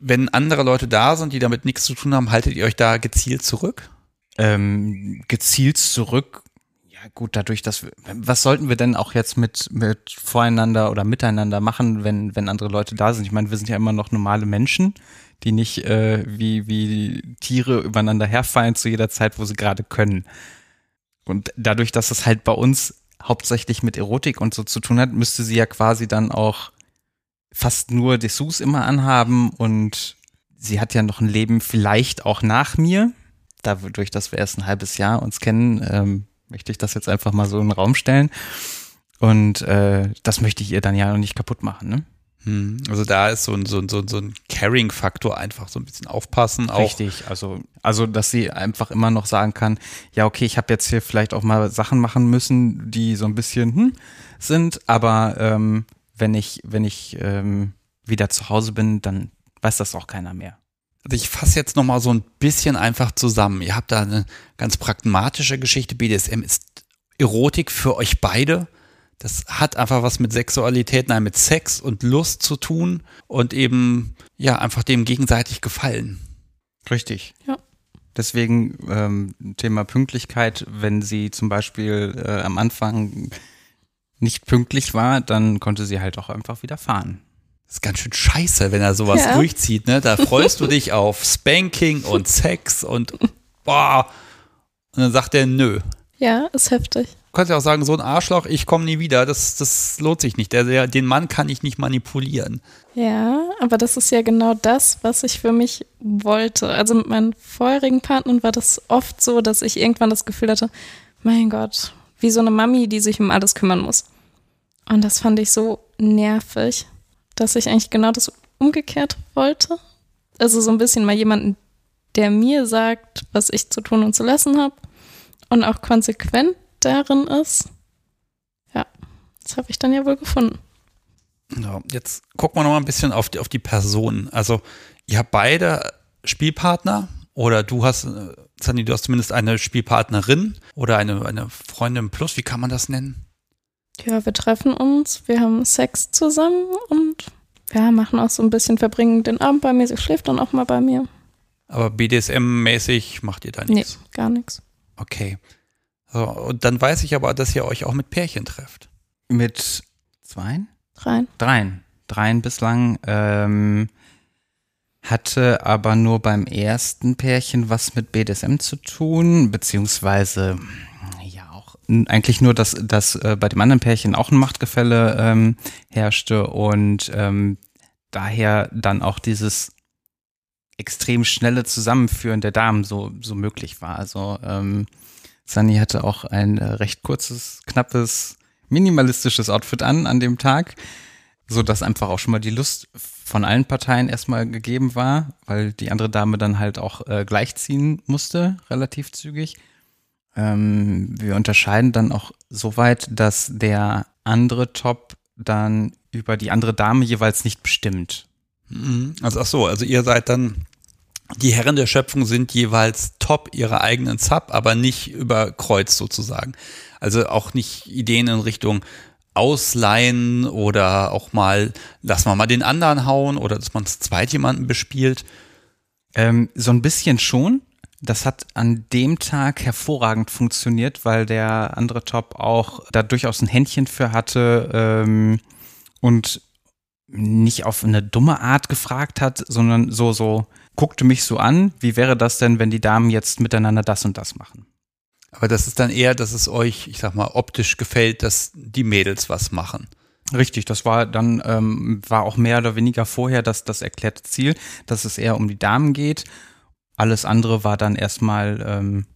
Wenn andere Leute da sind, die damit nichts zu tun haben, haltet ihr euch da gezielt zurück? ähm, gezielt zurück. Ja gut, dadurch, dass wir, was sollten wir denn auch jetzt mit, mit voreinander oder miteinander machen, wenn, wenn andere Leute da sind? Ich meine, wir sind ja immer noch normale Menschen, die nicht äh, wie, wie Tiere übereinander herfallen zu jeder Zeit, wo sie gerade können. Und dadurch, dass es halt bei uns hauptsächlich mit Erotik und so zu tun hat, müsste sie ja quasi dann auch fast nur Dessous immer anhaben und sie hat ja noch ein Leben vielleicht auch nach mir dadurch, dass wir erst ein halbes Jahr uns kennen, ähm, möchte ich das jetzt einfach mal so in den Raum stellen. Und äh, das möchte ich ihr dann ja noch nicht kaputt machen. Ne? Hm, also da ist so ein, so ein, so ein, so ein Caring-Faktor einfach so ein bisschen aufpassen. Auch. Richtig, also, also dass sie einfach immer noch sagen kann, ja, okay, ich habe jetzt hier vielleicht auch mal Sachen machen müssen, die so ein bisschen hm, sind, aber ähm, wenn ich, wenn ich ähm, wieder zu Hause bin, dann weiß das auch keiner mehr. Also ich fasse jetzt nochmal so ein bisschen einfach zusammen. Ihr habt da eine ganz pragmatische Geschichte. BDSM ist Erotik für euch beide. Das hat einfach was mit Sexualität, nein, mit Sex und Lust zu tun und eben, ja, einfach dem gegenseitig gefallen. Richtig. Ja. Deswegen ähm, Thema Pünktlichkeit, wenn sie zum Beispiel äh, am Anfang nicht pünktlich war, dann konnte sie halt auch einfach wieder fahren. Das ist ganz schön scheiße, wenn er sowas Ja. durchzieht, ne? Da freust du (laughs) dich auf Spanking und Sex und boah. Und dann sagt er nö. Ja, ist heftig. Kannst ja auch sagen, so ein Arschloch, ich komme nie wieder, das, das lohnt sich nicht. Der, der, den Mann kann ich nicht manipulieren. Ja, aber das ist ja genau das, was ich für mich wollte. Also mit meinen vorherigen Partnern war das oft so, dass ich irgendwann das Gefühl hatte, mein Gott, wie so eine Mami, die sich um alles kümmern muss. Und das fand ich so nervig, dass ich eigentlich genau das umgekehrt wollte. Also so ein bisschen mal jemanden, der mir sagt, was ich zu tun und zu lassen habe und auch konsequent darin ist. Ja, das habe ich dann ja wohl gefunden. So, jetzt gucken wir noch mal ein bisschen auf die, auf die Person. Also, ihr habt beide Spielpartner oder du hast, äh, Sandy, du hast zumindest eine Spielpartnerin oder eine, eine Freundin plus, wie kann man das nennen? Ja, wir treffen uns, wir haben Sex zusammen und ja, machen auch so ein bisschen, verbringen den Abend bei mir. Sie schläft dann auch mal bei mir. Aber BDSM-mäßig macht ihr da Nee, nichts. gar nichts. Okay. So, und dann weiß ich aber, dass ihr euch auch mit Pärchen trefft. Mit zweien? Rein. Dreien. Dreien bislang. Ähm, hatte aber nur beim ersten Pärchen was mit BDSM zu tun, beziehungsweise ja auch eigentlich nur, dass, dass äh, bei dem anderen Pärchen auch ein Machtgefälle ähm, herrschte und ähm, daher dann auch dieses extrem schnelle Zusammenführen der Damen so, so möglich war. Also ähm, Sunny hatte auch ein äh, recht kurzes, knappes, minimalistisches Outfit an an dem Tag, so dass einfach auch schon mal die Lust von allen Parteien erstmal gegeben war, weil die andere Dame dann halt auch äh, gleichziehen musste, relativ zügig. Ähm, wir unterscheiden dann auch so weit, dass der andere Top dann über die andere Dame jeweils nicht bestimmt. Mhm. Also ach so, also ihr seid dann die Herren der Schöpfung sind jeweils top ihrer eigenen Sub, aber nicht überkreuzt sozusagen. Also auch nicht Ideen in Richtung Ausleihen oder auch mal, lass mal mal den anderen hauen oder dass man zu zweit jemanden bespielt. Ähm, so ein bisschen schon. Das hat an dem Tag hervorragend funktioniert, weil der andere Top auch da durchaus ein Händchen für hatte ähm, und nicht auf eine dumme Art gefragt hat, sondern so, so guckte mich so an, wie wäre das denn, wenn die Damen jetzt miteinander das und das machen? Aber das ist dann eher, dass es euch, ich sag mal, optisch gefällt, dass die Mädels was machen. Richtig, das war dann, ähm, war auch mehr oder weniger vorher das, das erklärte Ziel, dass es eher um die Damen geht. Alles andere war dann erstmal, ähm,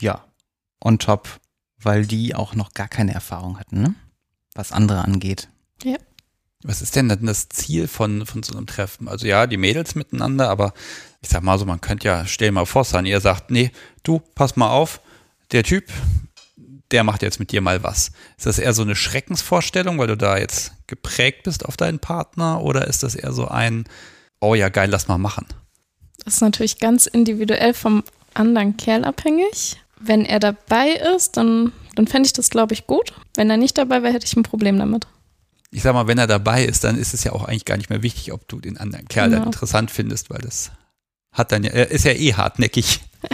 ja, on top, weil die auch noch gar keine Erfahrung hatten, ne? was andere angeht. Was ist denn dann das Ziel von, von so einem Treffen? Also ja, die Mädels miteinander, aber ich sag mal so, man könnte ja, stell mal vor, Sunny, ihr sagt, nee, du, pass mal auf, der Typ, der macht jetzt mit dir mal was. Ist das eher so eine Schreckensvorstellung, weil du da jetzt geprägt bist auf deinen Partner oder ist das eher so ein, oh ja, geil, lass mal machen? Das ist natürlich ganz individuell vom anderen Kerl abhängig. Wenn er dabei ist, dann, dann fände ich das, glaube ich, gut. Wenn er nicht dabei wäre, hätte ich ein Problem damit. Ich sag mal, wenn er dabei ist, dann ist es ja auch eigentlich gar nicht mehr wichtig, ob du den anderen Kerl dann Genau. interessant findest, weil das hat dann ja, er ist ja eh hartnäckig. (laughs)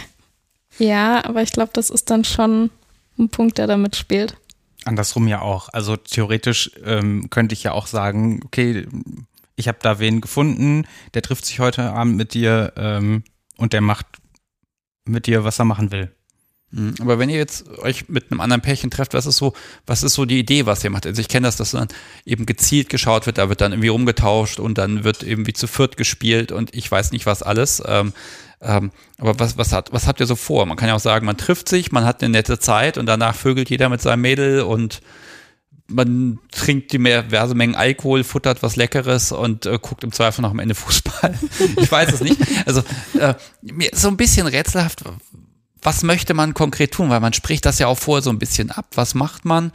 Ja, aber ich glaube, das ist dann schon ein Punkt, der damit spielt. Andersrum ja auch. Also theoretisch ähm, könnte ich ja auch sagen, okay, ich habe da wen gefunden, der trifft sich heute Abend mit dir ähm, und der macht mit dir, was er machen will. Mhm. Aber wenn ihr jetzt euch mit einem anderen Pärchen trefft, was ist so, was ist so die Idee, was ihr macht? Also ich kenne das, dass dann eben gezielt geschaut wird, da wird dann irgendwie rumgetauscht und dann wird irgendwie zu viert gespielt und ich weiß nicht was alles. Ähm, ähm, aber was, was, hat, was habt ihr so vor? Man kann ja auch sagen, man trifft sich, man hat eine nette Zeit und danach vögelt jeder mit seinem Mädel und man trinkt diverse Mengen Alkohol, futtert was Leckeres und äh, guckt im Zweifel noch am Ende Fußball. (laughs) ich weiß es nicht. Also äh, mir ist so ein bisschen rätselhaft, was möchte man konkret tun, weil man spricht das ja auch vorher so ein bisschen ab. Was macht man?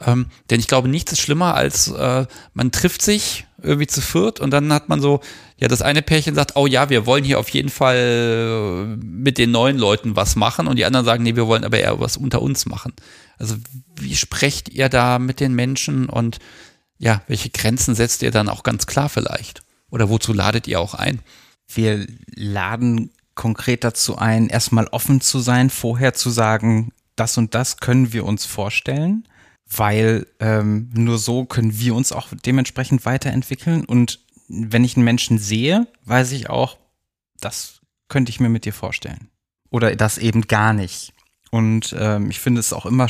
Ähm, denn ich glaube, nichts ist schlimmer, als äh, man trifft sich irgendwie zu viert und dann hat man so, ja, das eine Pärchen sagt, oh ja, wir wollen hier auf jeden Fall äh, mit den neuen Leuten was machen und die anderen sagen, nee, wir wollen aber eher was unter uns machen. Also wie sprecht ihr da mit den Menschen und ja, welche Grenzen setzt ihr dann auch ganz klar vielleicht? Oder wozu ladet ihr auch ein? Wir laden konkret dazu ein, erstmal offen zu sein, vorher zu sagen, das und das können wir uns vorstellen weil ähm, nur so können wir uns auch dementsprechend weiterentwickeln. Und wenn ich einen Menschen sehe, weiß ich auch, das könnte ich mir mit dir vorstellen. Oder das eben gar nicht. Und ähm, ich finde es auch immer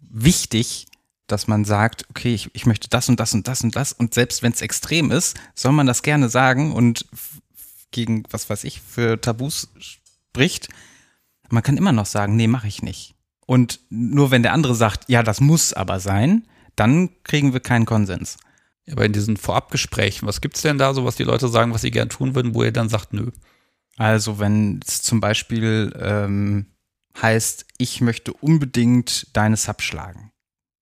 wichtig, dass man sagt, okay, ich, ich möchte das und das und das und das. Und selbst wenn es extrem ist, soll man das gerne sagen und gegen, was weiß ich, für Tabus spricht. Man kann immer noch sagen, nee, mache ich nicht. Und nur wenn der andere sagt, ja, das muss aber sein, dann kriegen wir keinen Konsens. Aber in diesen Vorabgesprächen, was gibt es denn da so, was die Leute sagen, was sie gern tun würden, wo ihr dann sagt, nö? Also wenn es zum Beispiel ähm, heißt, ich möchte unbedingt deine Sub schlagen,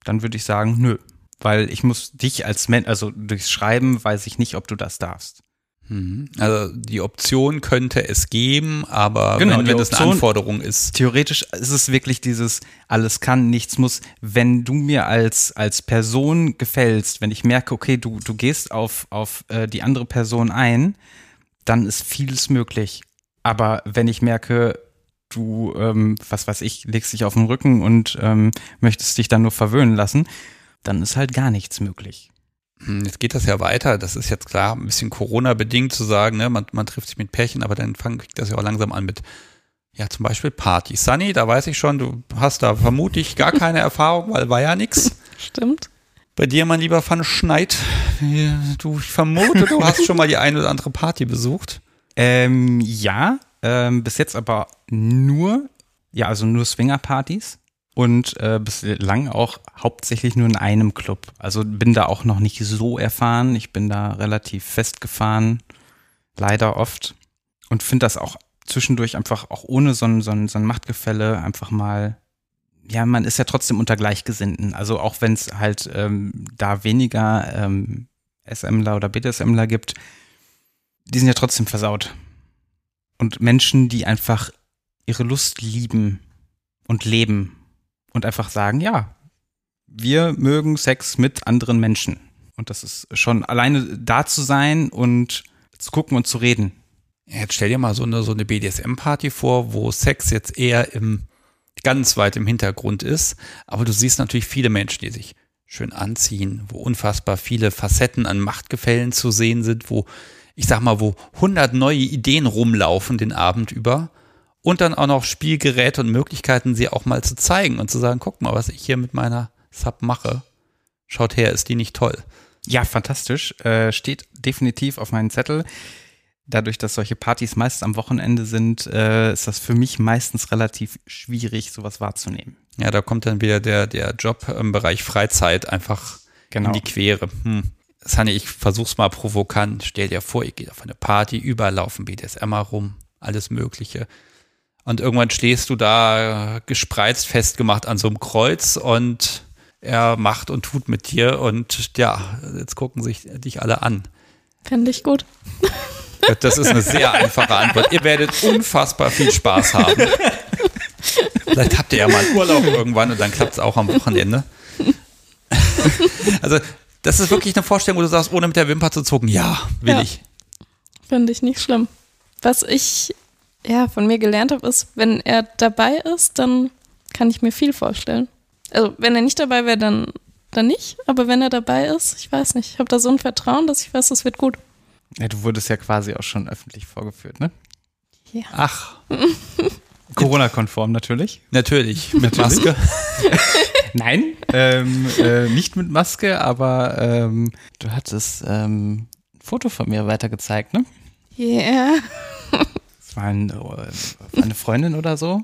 dann würde ich sagen, nö. Weil ich muss dich als Mensch, also durchs Schreiben weiß ich nicht, ob du das darfst. Mhm. Also die Option könnte es geben, aber genau, wenn, wenn das eine Anforderung ist. Theoretisch ist es wirklich dieses alles kann, nichts muss. Wenn du mir als, als Person gefällst, wenn ich merke, okay, du, du gehst auf, auf äh, die andere Person ein, dann ist vieles möglich. Aber wenn ich merke, du, ähm, was weiß ich, legst dich auf den Rücken und ähm, möchtest dich dann nur verwöhnen lassen, dann ist halt gar nichts möglich. Hm, jetzt geht das ja weiter. Das ist jetzt klar ein bisschen Corona-bedingt zu sagen, ne? man, man trifft sich mit Pärchen, aber dann fängt das ja auch langsam an mit, ja, zum Beispiel Party. Sunny, da weiß ich schon, du hast da vermutlich gar keine (laughs) Erfahrung, weil war ja nix. Stimmt. Bei dir, mein lieber Van Schneid, du, ich vermute, du hast schon mal die eine oder andere Party besucht. (laughs) Ähm, ja, ähm, bis jetzt aber nur, ja, also nur Swinger-Partys und äh, bislang auch hauptsächlich nur in einem Club. Also bin da auch noch nicht so erfahren. Ich bin da relativ festgefahren, leider oft. Und finde das auch zwischendurch einfach auch ohne so ein, so, ein, so ein Machtgefälle einfach mal, ja, man ist ja trotzdem unter Gleichgesinnten. Also auch wenn es halt ähm, da weniger ähm, SMler oder BDSMler gibt, die sind ja trotzdem versaut. Und Menschen, die einfach ihre Lust lieben und leben und einfach sagen, ja, wir mögen Sex mit anderen Menschen. Und das ist schon alleine da zu sein und zu gucken und zu reden. Jetzt stell dir mal so eine, so eine BDSM-Party vor, wo Sex jetzt eher im, ganz weit im Hintergrund ist. Aber du siehst natürlich viele Menschen, die sich schön anziehen, wo unfassbar viele Facetten an Machtgefällen zu sehen sind, wo, ich sag mal, wo hundert neue Ideen rumlaufen den Abend über und dann auch noch Spielgeräte und Möglichkeiten, sie auch mal zu zeigen und zu sagen, guck mal, was ich hier mit meiner Sub mache. Schaut her, ist die nicht toll? Ja, fantastisch. Äh, steht definitiv auf meinem Zettel. Dadurch, dass solche Partys meist am Wochenende sind, äh, ist das für mich meistens relativ schwierig, sowas wahrzunehmen. Ja, da kommt dann wieder der, der Job im Bereich Freizeit einfach genau. in die Quere. Hm. Sunny, ich versuch's mal provokant. Stell dir vor, ihr geht auf eine Party, überall laufen BDSM rum, alles Mögliche. Und irgendwann stehst du da gespreizt festgemacht an so einem Kreuz und er macht und tut mit dir und ja, jetzt gucken sich dich alle an. Fände ich gut. Das ist eine sehr einfache Antwort. Ihr werdet unfassbar viel Spaß haben. Vielleicht habt ihr ja mal einen Urlaub irgendwann und dann klappt es auch am Wochenende. Also, das ist wirklich eine Vorstellung, wo du sagst, ohne mit der Wimper zu zucken, ja, will ja. ich. Finde ich nicht schlimm. Was ich ja, von mir gelernt habe, ist, wenn er dabei ist, dann kann ich mir viel vorstellen. Also, wenn er nicht dabei wäre, dann, dann nicht. Aber wenn er dabei ist, ich weiß nicht. Ich habe da so ein Vertrauen, dass ich weiß, es wird gut. Ja, du wurdest ja quasi auch schon öffentlich vorgeführt, ne? Ja. Ach. (laughs) Corona-konform natürlich. Natürlich, mit Maske. (laughs) Nein, ähm, äh, nicht mit Maske, aber ähm, du hattest ähm, ein Foto von mir weitergezeigt, ne? Ja. Yeah (laughs) war ein, eine Freundin oder so,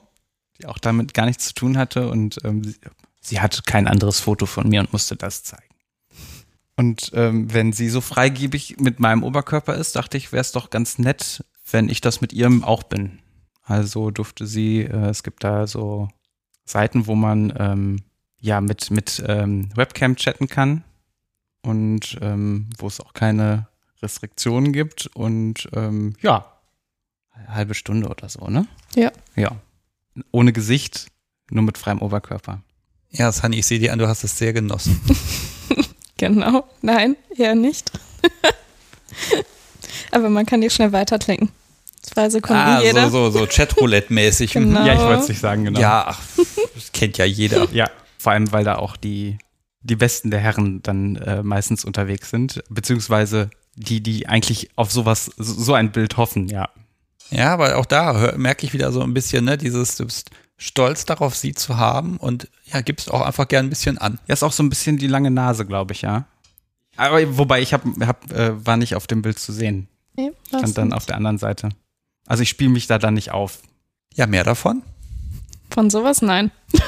die auch damit gar nichts zu tun hatte und ähm, sie hatte kein anderes Foto von mir und musste das zeigen. Und ähm, wenn sie so freigebig mit meinem Oberkörper ist, dachte ich, wäre es doch ganz nett, wenn ich das mit ihrem auch bin. Also durfte sie, äh, es gibt da so Seiten, wo man ähm, ja mit, mit ähm, Webcam chatten kann und ähm, wo es auch keine Restriktionen gibt und ähm, ja, halbe Stunde oder so, ne? Ja. Ja. Ohne Gesicht, nur mit freiem Oberkörper. Ja, Sunny, ich sehe dir an, du hast es sehr genossen. (laughs) Genau. Nein, eher nicht. (laughs) Aber man kann die schnell weiterklicken. Zwei Sekunden ah, jeder. so, so, so Chatroulette-mäßig. (laughs) Genau. Ja, ich wollte es nicht sagen, genau. Ja, ach, das kennt ja jeder. Ja, vor allem, weil da auch die, die Besten der Herren dann äh, meistens unterwegs sind, beziehungsweise die, die eigentlich auf sowas, so, so ein Bild hoffen, ja. Ja, aber auch da hör- merke ich wieder so ein bisschen, ne, dieses, du bist stolz darauf, sie zu haben und ja, gibst auch einfach gern ein bisschen an. Ja, ist auch so ein bisschen die lange Nase, glaube ich, ja. Aber wobei ich hab, hab, äh, war nicht auf dem Bild zu sehen. Nee, Stand dann denn? auf der anderen Seite. Also ich spiele mich da dann nicht auf. Ja, mehr davon. Von sowas nein. (laughs)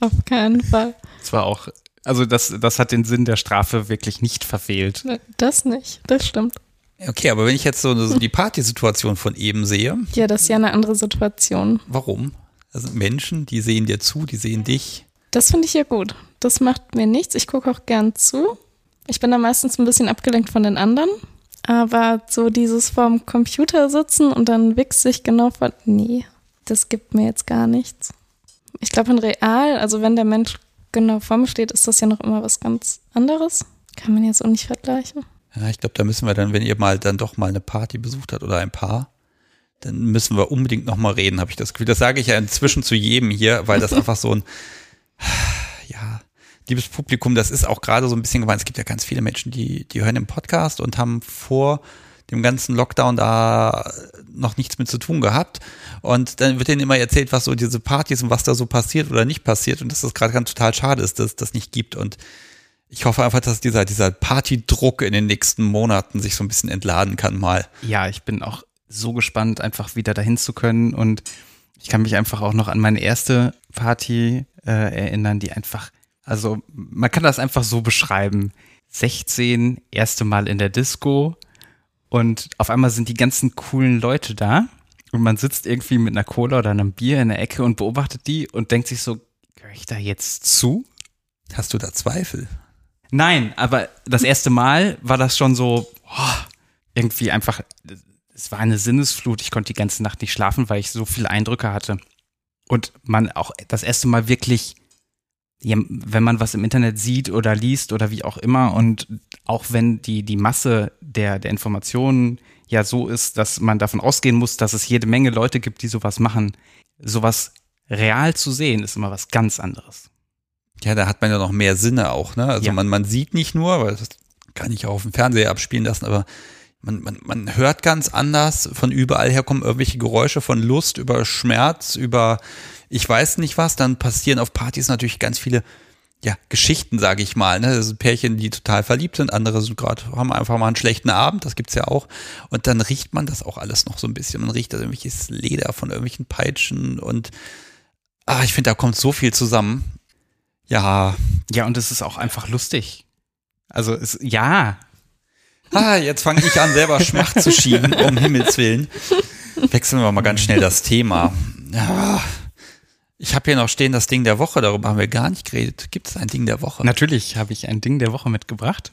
Auf keinen Fall. Es war auch, also das, das hat den Sinn der Strafe wirklich nicht verfehlt. Das nicht, das stimmt. Okay, aber wenn ich jetzt so, so die Partysituation von eben sehe, Ja, das ist ja eine andere Situation. warum? Das sind Menschen, die sehen dir zu, die sehen dich. Das finde ich ja gut. Das macht mir nichts. Ich gucke auch gern zu. Ich bin da meistens ein bisschen abgelenkt von den anderen. Aber so dieses vorm Computer sitzen und dann wichse ich genau von. Nee, das gibt mir jetzt gar nichts. Ich glaube, in real, also wenn der Mensch genau vor mir steht, ist das ja noch immer was ganz anderes. Kann man jetzt auch nicht vergleichen. Ja, ich glaube, da müssen wir dann, wenn ihr mal dann doch mal eine Party besucht habt oder ein Paar, dann müssen wir unbedingt noch mal reden, habe ich das Gefühl. Das sage ich ja inzwischen zu jedem hier, weil das (laughs) einfach so ein, ja, liebes Publikum, das ist auch gerade so ein bisschen gemeint. Es gibt ja ganz viele Menschen, die, die hören den Podcast und haben vor dem ganzen Lockdown da noch nichts mit zu tun gehabt. Und dann wird denen immer erzählt, was so diese Partys und was da so passiert oder nicht passiert und dass das gerade ganz total schade ist, dass es das nicht gibt. Und ich hoffe einfach, dass dieser, dieser Partydruck in den nächsten Monaten sich so ein bisschen entladen kann mal. Ja, ich bin auch so gespannt, einfach wieder dahin zu können. Und ich kann mich einfach auch noch an meine erste Party äh, erinnern, die einfach, also man kann das einfach so beschreiben. 16, erste Mal in der Disco und auf einmal sind die ganzen coolen Leute da und man sitzt irgendwie mit einer Cola oder einem Bier in der Ecke und beobachtet die und denkt sich so, gehöre ich da jetzt zu? Hast du da Zweifel? Nein, aber das erste Mal war das schon so oh, irgendwie einfach, es war eine Sinnesflut. Ich konnte die ganze Nacht nicht schlafen, weil ich so viele Eindrücke hatte. Und man auch das erste Mal wirklich, wenn man was im Internet sieht oder liest oder wie auch immer und auch wenn die, die Masse der, der Informationen ja so ist, dass man davon ausgehen muss, dass es jede Menge Leute gibt, die sowas machen, sowas real zu sehen, ist immer was ganz anderes. Ja, da hat man ja noch mehr Sinne auch, ne? Also Ja. man, man sieht nicht nur, weil das kann ich auch auf dem Fernseher abspielen lassen, aber man, man, man hört ganz anders. Von überall her kommen irgendwelche Geräusche von Lust, über Schmerz, über ich weiß nicht was. Dann passieren auf Partys natürlich ganz viele ja, Geschichten, sage ich mal. Ne? Das sind Pärchen, die total verliebt sind, andere sind gerade, haben einfach mal einen schlechten Abend, das gibt's ja auch. Und dann riecht man das auch alles noch so ein bisschen. Man riecht da irgendwelches Leder von irgendwelchen Peitschen und ah, ich finde, da kommt so viel zusammen. Ja, Ja, und es ist auch einfach lustig. Also es, ja, Ah, jetzt fange ich an, selber Schmacht zu schieben, um Himmels Willen. Wechseln wir mal ganz schnell das Thema. Ja, ich habe hier noch stehen das Ding der Woche, darüber haben wir gar nicht geredet. Gibt es ein Ding der Woche? natürlich habe ich ein Ding der Woche mitgebracht.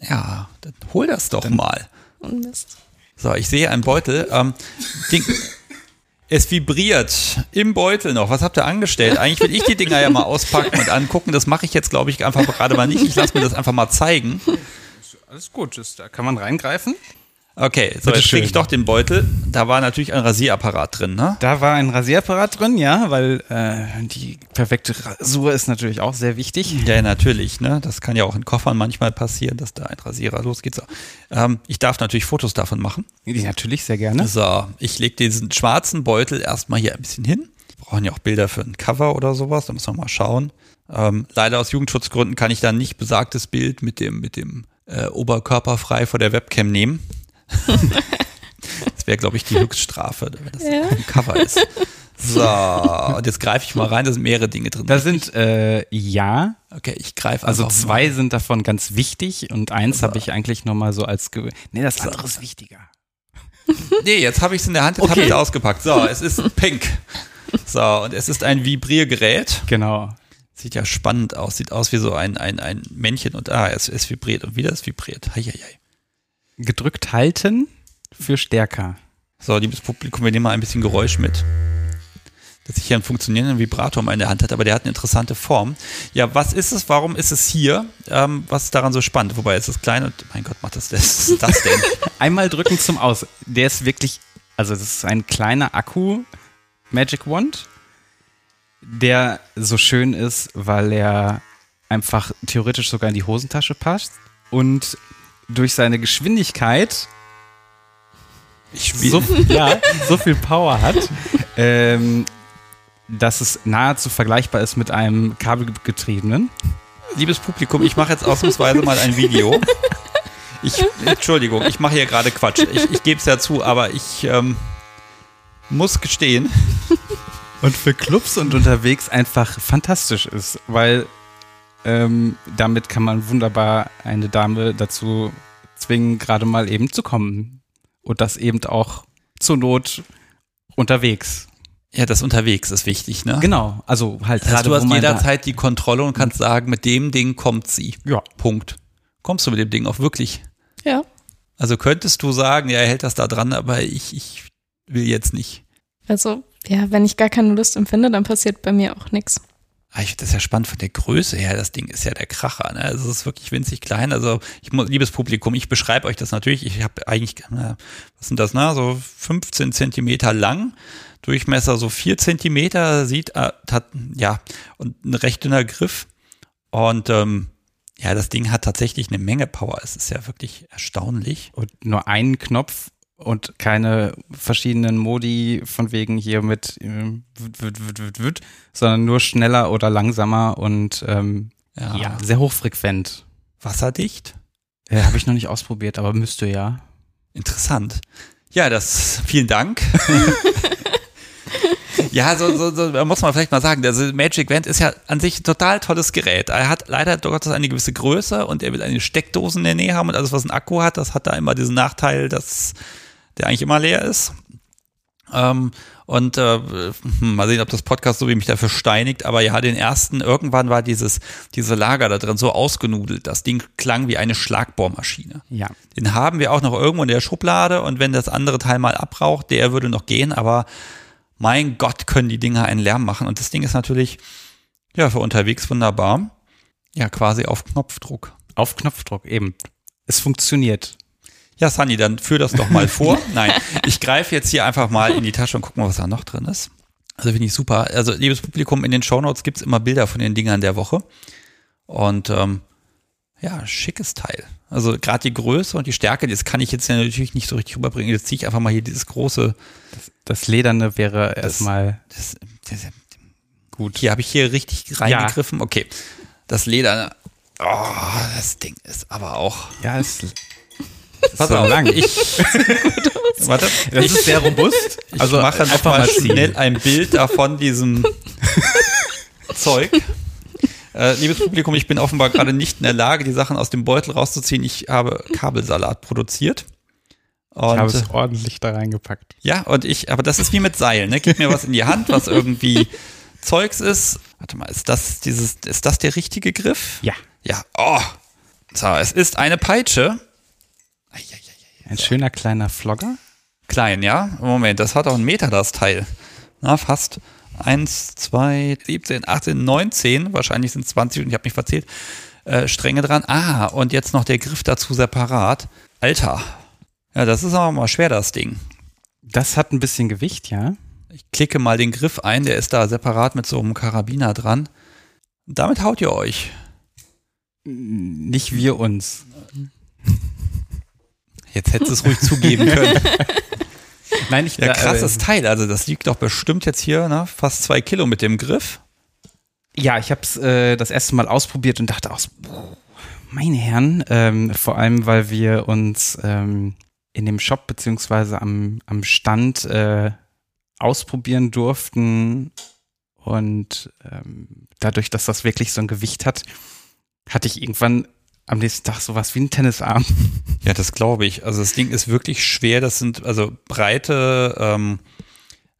Ja, dann hol das doch mal. Und Mist. So, ich sehe einen Beutel. Ähm, Ding, es vibriert im Beutel noch. Was habt ihr angestellt? Eigentlich will ich die Dinger ja mal auspacken und angucken. Das mache ich jetzt, glaube ich, einfach gerade mal nicht. Ich lasse mir das einfach mal zeigen. Alles gut, da kann man reingreifen. Okay, so Bitte jetzt kriege ich doch den Beutel. Da war natürlich ein Rasierapparat drin, ne? Da war ein Rasierapparat drin, ja, weil äh, die perfekte Rasur ist natürlich auch sehr wichtig. Ja, natürlich, ne? Das kann ja auch in Koffern manchmal passieren, dass da ein Rasierer losgeht. Ähm, ich darf natürlich Fotos davon machen. Die natürlich sehr gerne. So, ich lege diesen schwarzen Beutel erstmal hier ein bisschen hin. Wir brauchen ja auch Bilder für ein Cover oder sowas, da müssen wir mal schauen. Ähm, leider aus Jugendschutzgründen kann ich dann nicht besagtes Bild mit dem, mit dem äh, Oberkörper frei vor der Webcam nehmen. Das wäre, glaube ich, die Höchststrafe, wenn das Ja. ein Cover ist. So, und jetzt greife ich mal rein, da sind mehrere Dinge drin. Da sind, äh, ja, okay, ich greife also zwei sind davon ganz wichtig und eins habe ich eigentlich nochmal so als, Ge nee, das andere ist wichtiger. Mal. Nee, jetzt habe ich es in der Hand, jetzt habe Okay. ich es ausgepackt. So, es ist pink. So, und es ist ein Vibriergerät. Genau. Sieht ja spannend aus. Sieht aus wie so ein, ein, ein Männchen und ah, es, es vibriert und wieder es vibriert. Hei, hei, hei. Gedrückt halten für stärker. So, liebes Publikum, wir nehmen mal ein bisschen Geräusch mit. Dass ich hier einen funktionierenden Vibrator in der Hand hatte, aber der hat eine interessante Form. Ja, was ist es? Warum ist es hier? Ähm, was ist daran so spannend? Wobei es ist klein und mein Gott, macht das, (laughs) ist das denn? (laughs) Einmal drücken zum Aus. Der ist wirklich, also das ist ein kleiner Akku Magic Wand, der so schön ist, weil er einfach theoretisch sogar in die Hosentasche passt und durch seine Geschwindigkeit so, (laughs) ja, so viel Power hat, (laughs) ähm, dass es nahezu vergleichbar ist mit einem kabelgetriebenen. Liebes Publikum, ich mache jetzt ausnahmsweise mal ein Video. Ich, Entschuldigung, ich mache hier gerade Quatsch. Ich, ich gebe es ja zu, aber ich ähm, muss gestehen, Und für Clubs und unterwegs einfach fantastisch ist, weil ähm, damit kann man wunderbar eine Dame dazu zwingen, gerade mal eben zu kommen. Und das eben auch zur Not unterwegs. ja, das unterwegs ist wichtig, ne? Genau, also halt Das heißt, gerade du wo hast man da- jederzeit die Kontrolle und kannst sagen, mit dem Ding kommt sie. Ja. Punkt. Kommst du mit dem Ding auch wirklich? Ja. Also könntest du sagen, ja, er hält das da dran, aber ich, ich will jetzt nicht. Also, ja, wenn ich gar keine Lust empfinde, dann passiert bei mir auch nichts. Ah, Ich finde das ja spannend von der Größe her. Das Ding ist ja der Kracher. Ne? Also es ist wirklich winzig klein. Also ich muss, liebes Publikum, ich beschreibe euch das natürlich. Ich habe eigentlich, na, was sind das, na, so 15 Zentimeter lang, Durchmesser so 4 Zentimeter, sieht, äh, hat, ja, und ein recht dünner Griff. Und ähm, ja, das Ding hat tatsächlich eine Menge Power. Es ist ja wirklich erstaunlich. und nur einen Knopf und keine verschiedenen Modi von wegen hier mit sondern nur schneller oder langsamer und ähm, Ja. ja, sehr hochfrequent. Wasserdicht. Ja, Habe ich noch nicht ausprobiert, aber müsste ja. Interessant. Ja, das, vielen Dank. (laughs) ja, so, so, so da muss man vielleicht mal sagen, der Magic Wand ist ja an sich ein total tolles Gerät. Er hat leider Gottes eine gewisse Größe und er will eine Steckdose in der Nähe haben und alles, was ein Akku hat, das hat da immer diesen Nachteil, dass der eigentlich immer leer ist. Ähm, und äh, mal sehen, ob das Podcast so wie mich dafür steinigt, aber ja, den ersten, irgendwann war dieses, diese Lager da drin so ausgenudelt. Das Ding klang wie eine Schlagbohrmaschine. Ja. Den haben wir auch noch irgendwo in der Schublade und wenn das andere Teil mal abraucht, der würde noch gehen, aber mein Gott, können die Dinger einen Lärm machen. Und das Ding ist natürlich, ja, für unterwegs wunderbar. Ja, quasi auf Knopfdruck. Auf Knopfdruck eben. Es funktioniert. Ja, Sunny, dann führ das doch mal (laughs) vor. Nein, ich greife jetzt hier einfach mal in die Tasche und guck mal, was da noch drin ist. Also finde ich super. Also, liebes Publikum, in den Shownotes gibt's immer Bilder von den Dingern der Woche. Und ähm, ja, schickes Teil. Also gerade die Größe und die Stärke, das kann ich jetzt ja natürlich nicht so richtig rüberbringen. Jetzt ziehe ich einfach mal hier dieses große, Das Lederne wäre erstmal das, das, gut. hier habe ich hier richtig reingegriffen. Okay, das Leder, oh, das Ding ist aber auch, Ja, es, pass so auf, lang. ich, (laughs) warte, das ist sehr robust. Ich Also mache einfach einfach mal mal schnell ein Bild davon diesem (laughs) Zeug. Äh, liebes Publikum, ich bin offenbar gerade nicht in der Lage, die Sachen aus dem Beutel rauszuziehen. Ich habe Kabelsalat produziert. Und, Ich habe es ordentlich da reingepackt. ja, und ich, aber das ist wie mit Seilen, ne? Gib mir was in die Hand, was irgendwie Zeugs ist. Warte mal, ist das dieses, ist das der richtige Griff? Ja. Ja. Oh. So, es ist eine Peitsche. Ein schöner kleiner Flogger. Klein, ja? Moment, das hat auch einen Meter, das Teil. Na, fast. 1, 2, 17, 18, 19, wahrscheinlich sind es 20 und ich habe mich verzählt, äh, Stränge dran. Ah, und jetzt noch der Griff dazu separat. Alter. Ja, das ist aber mal schwer, das Ding. Das hat ein bisschen Gewicht, ja. Ich klicke mal den Griff ein, der ist da separat mit so einem Karabiner dran. Damit haut ihr euch. Nicht wir uns. (laughs) Jetzt hättest du es ruhig zugeben können. (laughs) Nein, ich Ja, äh, krasses Teil. Also das liegt doch bestimmt jetzt hier, ne? Fast zwei Kilo mit dem Griff. Ja, ich habe es äh, das erste Mal ausprobiert und dachte aus, boah, meine Herren, ähm, vor allem, weil wir uns ähm, in dem Shop beziehungsweise am, am Stand äh, ausprobieren durften und ähm, dadurch, dass das wirklich so ein Gewicht hat, hatte ich irgendwann am nächsten Tag sowas wie einen Tennisarm. (laughs) Ja, das glaube ich. Also das Ding ist wirklich schwer. Das sind also breite ähm,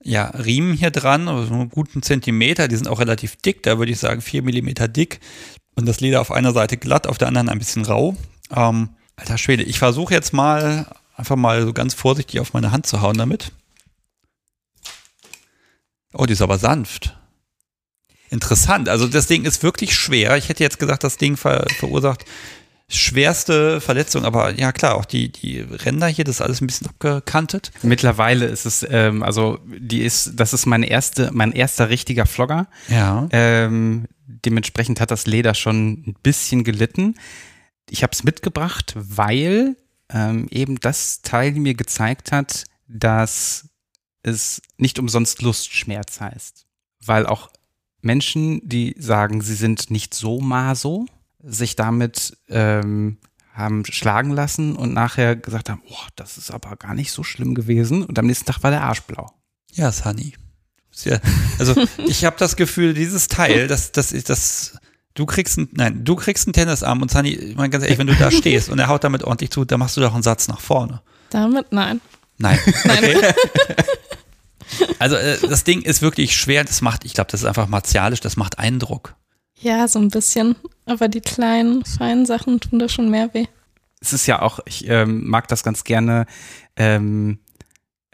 ja, Riemen hier dran, also einen guten Zentimeter. Die sind auch relativ dick. Da würde ich sagen vier Millimeter dick. Und das Leder auf einer Seite glatt, auf der anderen ein bisschen rau. Ähm, alter Schwede, ich versuche jetzt mal einfach mal so ganz vorsichtig auf meine Hand zu hauen damit. Oh, die ist aber sanft. Interessant. Also das Ding ist wirklich schwer. Ich hätte jetzt gesagt, das Ding ver verursacht schwerste Verletzung, aber ja klar, auch die, die Ränder hier, das ist alles ein bisschen abgekantet. Mittlerweile ist es, ähm, also die ist, das ist meine erste, mein erster richtiger Vlogger. Ja. Ähm, dementsprechend hat das Leder schon ein bisschen gelitten. Ich habe es mitgebracht, weil ähm, eben das Teil mir gezeigt hat, dass es nicht umsonst Lustschmerz heißt. Weil auch Menschen, die sagen, sie sind nicht so maso, sich damit ähm, haben schlagen lassen und nachher gesagt haben, oh, das ist aber gar nicht so schlimm gewesen. Und am nächsten Tag war der Arsch blau. Ja, Sunny. Ja, also (laughs) ich habe das Gefühl, dieses Teil, das, das ist das. Du kriegst ein, nein, du kriegst einen Tennisarm und Sunny, ich meine ganz ehrlich, wenn du da (laughs) stehst und er haut damit ordentlich zu, dann machst du doch einen Satz nach vorne. Damit nein. Nein. (laughs) Okay. Also äh, das Ding ist wirklich schwer. Das macht, ich glaube, das ist einfach martialisch. Das macht Eindruck. Ja, so ein bisschen. Aber die kleinen, feinen Sachen tun da schon mehr weh. Es ist ja auch, ich ähm, mag das ganz gerne, ähm,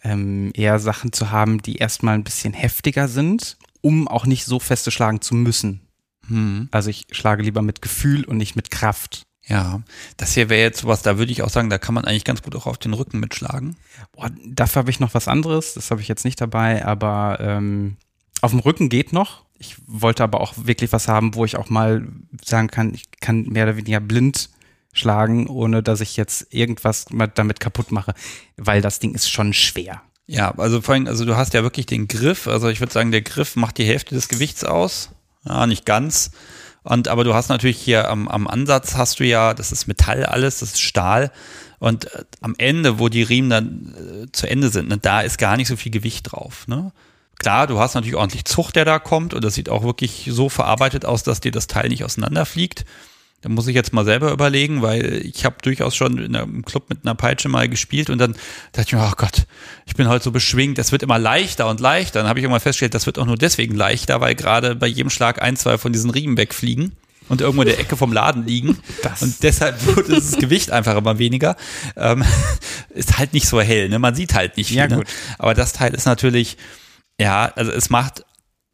ähm, eher Sachen zu haben, die erstmal ein bisschen heftiger sind, um auch nicht so feste schlagen zu müssen. Hm. Also ich schlage lieber mit Gefühl und nicht mit Kraft. Ja, das hier wäre jetzt sowas, da würde ich auch sagen, da kann man eigentlich ganz gut auch auf den Rücken mitschlagen. Boah, dafür habe ich noch was anderes, das habe ich jetzt nicht dabei, aber ähm, auf dem Rücken geht noch. Ich wollte aber auch wirklich was haben, wo ich auch mal sagen kann, ich kann mehr oder weniger blind schlagen, ohne dass ich jetzt irgendwas damit kaputt mache, weil das Ding ist schon schwer. Ja, also vor allem, also du hast ja wirklich den Griff, also ich würde sagen, der Griff macht die Hälfte des Gewichts aus. Ja, nicht ganz. Und aber du hast natürlich hier am, am Ansatz hast du ja, das ist Metall alles, das ist Stahl. Und äh, am Ende, wo die Riemen dann äh, zu Ende sind, ne, da ist gar nicht so viel Gewicht drauf. Ne? Klar, du hast natürlich ordentlich Zucht, der da kommt und das sieht auch wirklich so verarbeitet aus, dass dir das Teil nicht auseinanderfliegt. Da muss ich jetzt mal selber überlegen, weil ich habe durchaus schon in einem Club mit einer Peitsche mal gespielt und dann dachte ich mir, ach Gott, ich bin heute so beschwingt, das wird immer leichter und leichter. Dann habe ich irgendwann festgestellt, das wird auch nur deswegen leichter, weil gerade bei jedem Schlag ein, zwei von diesen Riemen wegfliegen und irgendwo in der Ecke vom Laden liegen. (laughs) Das. Und deshalb wird das Gewicht einfach immer weniger. Ähm, (laughs) ist halt nicht so hell, ne? Man sieht halt nicht viel. Ja, ne? Aber das Teil ist natürlich, ja, also es macht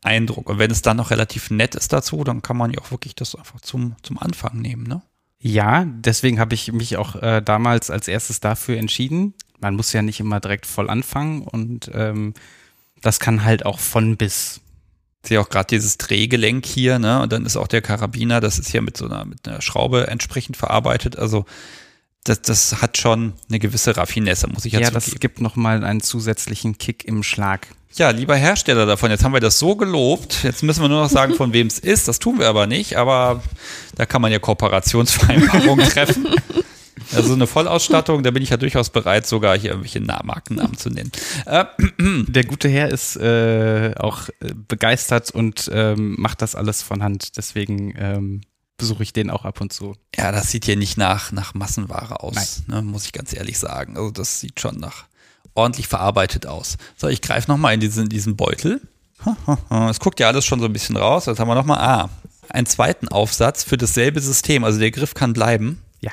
Eindruck. Und wenn es dann noch relativ nett ist dazu, dann kann man ja auch wirklich das einfach zum, zum Anfang nehmen, ne? Ja, deswegen habe ich mich auch äh, damals als erstes dafür entschieden. Man muss ja nicht immer direkt voll anfangen und ähm, das kann halt auch von bis. Ich sehe auch gerade dieses Drehgelenk hier, ne? Und dann ist auch der Karabiner, das ist hier mit so einer, mit einer Schraube entsprechend verarbeitet. Also das, das hat schon eine gewisse Raffinesse, muss ich ja, Ja, das gibt nochmal einen zusätzlichen Kick im Schlag. Ja, lieber Hersteller davon, jetzt haben wir das so gelobt. Jetzt müssen wir nur noch sagen, von wem es ist. Das tun wir aber nicht, aber da kann man ja Kooperationsvereinbarungen (laughs) treffen. Also eine Vollausstattung, da bin ich ja durchaus bereit, sogar hier irgendwelche Na- Markennamen zu nennen. Äh, (clears throat) Der gute Herr ist äh, auch äh, begeistert und ähm, macht das alles von Hand. Deswegen ähm, besuche ich den auch ab und zu. ja, das sieht hier nicht nach, nach Massenware aus, ne, muss ich ganz ehrlich sagen. Also das sieht schon nach ordentlich verarbeitet aus. So, ich greife nochmal in diesen, diesen Beutel. (laughs) Es guckt ja alles schon so ein bisschen raus. Jetzt haben wir nochmal, ah, einen zweiten Aufsatz für dasselbe System. Also der Griff kann bleiben. Ja.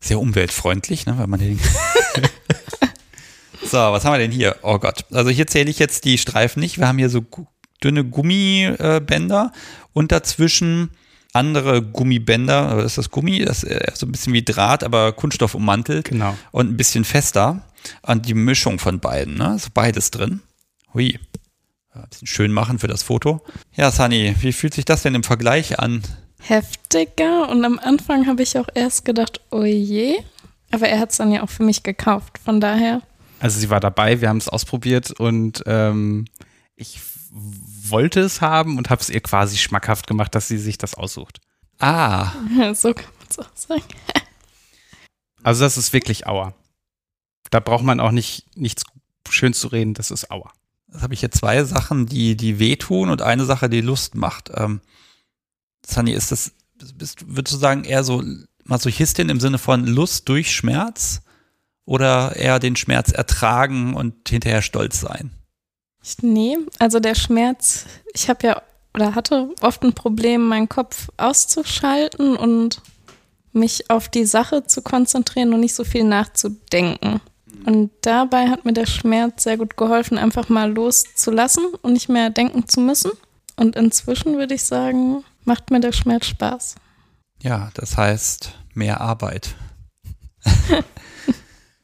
Sehr umweltfreundlich, ne, weil man den. (laughs) so, was haben wir denn hier? Oh Gott. Also hier zähle ich jetzt die Streifen nicht. Wir haben hier so dünne Gummibänder und dazwischen andere Gummibänder. Aber ist das Gummi? Das ist so ein bisschen wie Draht, aber Kunststoff ummantelt. Genau. Und ein bisschen fester. Und die Mischung von beiden, ne? Ist beides drin. Hui. Ja, Ein bisschen schön machen für das Foto. Ja, Sunny, wie fühlt sich das denn im Vergleich an? Heftiger und am Anfang habe ich auch erst gedacht, oh je. Aber er hat es dann ja auch für mich gekauft. Von daher, Also sie war dabei, wir haben es ausprobiert und ähm, ich wollte es haben und habe es ihr quasi schmackhaft gemacht, dass sie sich das aussucht. Ah, (laughs) so kann man es auch sagen. Also das ist wirklich Auer. Da braucht man auch nicht nichts schön zu reden, das ist Auer. Jetzt habe ich hier zwei Sachen, die, die wehtun und eine Sache, die Lust macht. Ähm, Sunny, ist das, bist, würdest du sagen, eher so Masochistin im Sinne von Lust durch Schmerz oder eher den Schmerz ertragen und hinterher stolz sein? Nee, also der Schmerz, ich habe ja oder hatte oft ein Problem, meinen Kopf auszuschalten und mich auf die Sache zu konzentrieren und nicht so viel nachzudenken. Und dabei hat mir der Schmerz sehr gut geholfen, einfach mal loszulassen und nicht mehr denken zu müssen. Und inzwischen würde ich sagen, macht mir der Schmerz Spaß. Ja, das heißt mehr Arbeit. (laughs)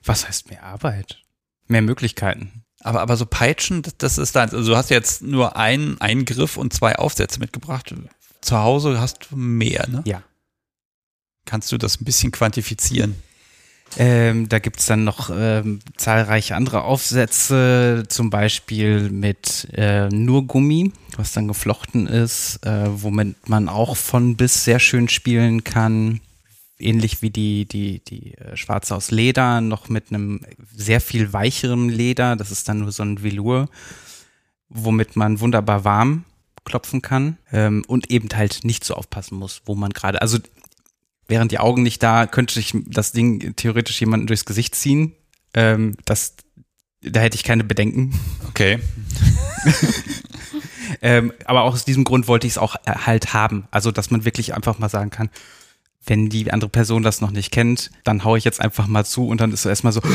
Was heißt mehr Arbeit? Mehr Möglichkeiten. Aber, aber so Peitschen, das, das ist deins. Also du hast jetzt nur einen Eingriff und zwei Aufsätze mitgebracht. Zu Hause hast du mehr, ne? Ja. Kannst du das ein bisschen quantifizieren? Ähm, da gibt's dann noch ähm, zahlreiche andere Aufsätze, zum Beispiel mit äh, nur Gummi, was dann geflochten ist, äh, womit man auch von bis sehr schön spielen kann. Ähnlich wie die, die, die äh, Schwarze aus Leder, noch mit einem sehr viel weicherem Leder. Das ist dann nur so ein Velour, womit man wunderbar warm klopfen kann ähm, und eben halt nicht so aufpassen muss, wo man gerade, also wären die Augen nicht da, könnte ich das Ding theoretisch jemanden durchs Gesicht ziehen. Ähm, das, da hätte ich keine Bedenken. Okay. (laughs) ähm, aber auch aus diesem Grund wollte ich es auch äh, halt haben. Also, dass man wirklich einfach mal sagen kann, wenn die andere Person das noch nicht kennt, dann haue ich jetzt einfach mal zu und dann ist es erstmal so. (gasps)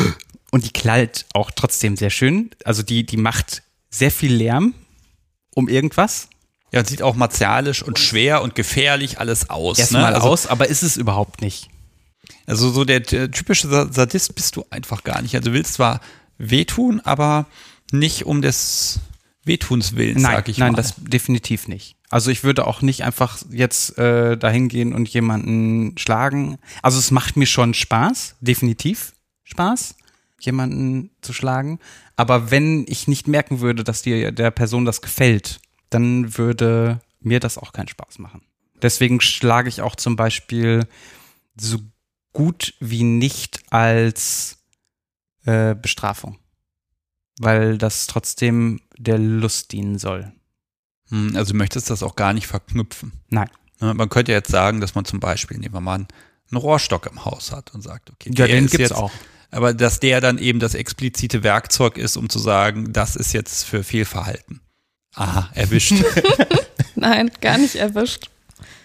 Und die knallt auch trotzdem sehr schön. Also die, die macht sehr viel Lärm um irgendwas. Ja, sieht auch martialisch und schwer und gefährlich alles aus. Erstmal ne? also, aus, aber ist es überhaupt nicht. Also so der, typische Sadist bist du einfach gar nicht. Also du willst zwar wehtun, aber nicht um des Wehtuns willen, nein, sag ich nein, mal. das definitiv nicht. Also ich würde auch nicht einfach jetzt äh, dahin gehen und jemanden schlagen. Also es macht mir schon Spaß, definitiv Spaß, jemanden zu schlagen. Aber wenn ich nicht merken würde, dass dir der Person das gefällt, dann würde mir das auch keinen Spaß machen. Deswegen schlage ich auch zum Beispiel so gut wie nicht als äh, Bestrafung, weil das trotzdem der Lust dienen soll. Hm, Also du möchtest das auch gar nicht verknüpfen. Nein. Ne, Man könnte jetzt sagen, dass man zum Beispiel, nehmen wir mal einen einen Rohrstock im Haus hat und sagt, okay, Ja, der den ist gibt's jetzt, auch. Aber dass der dann eben das explizite Werkzeug ist, um zu sagen, das ist jetzt für Fehlverhalten. Aha, erwischt. (laughs) Nein, gar nicht erwischt.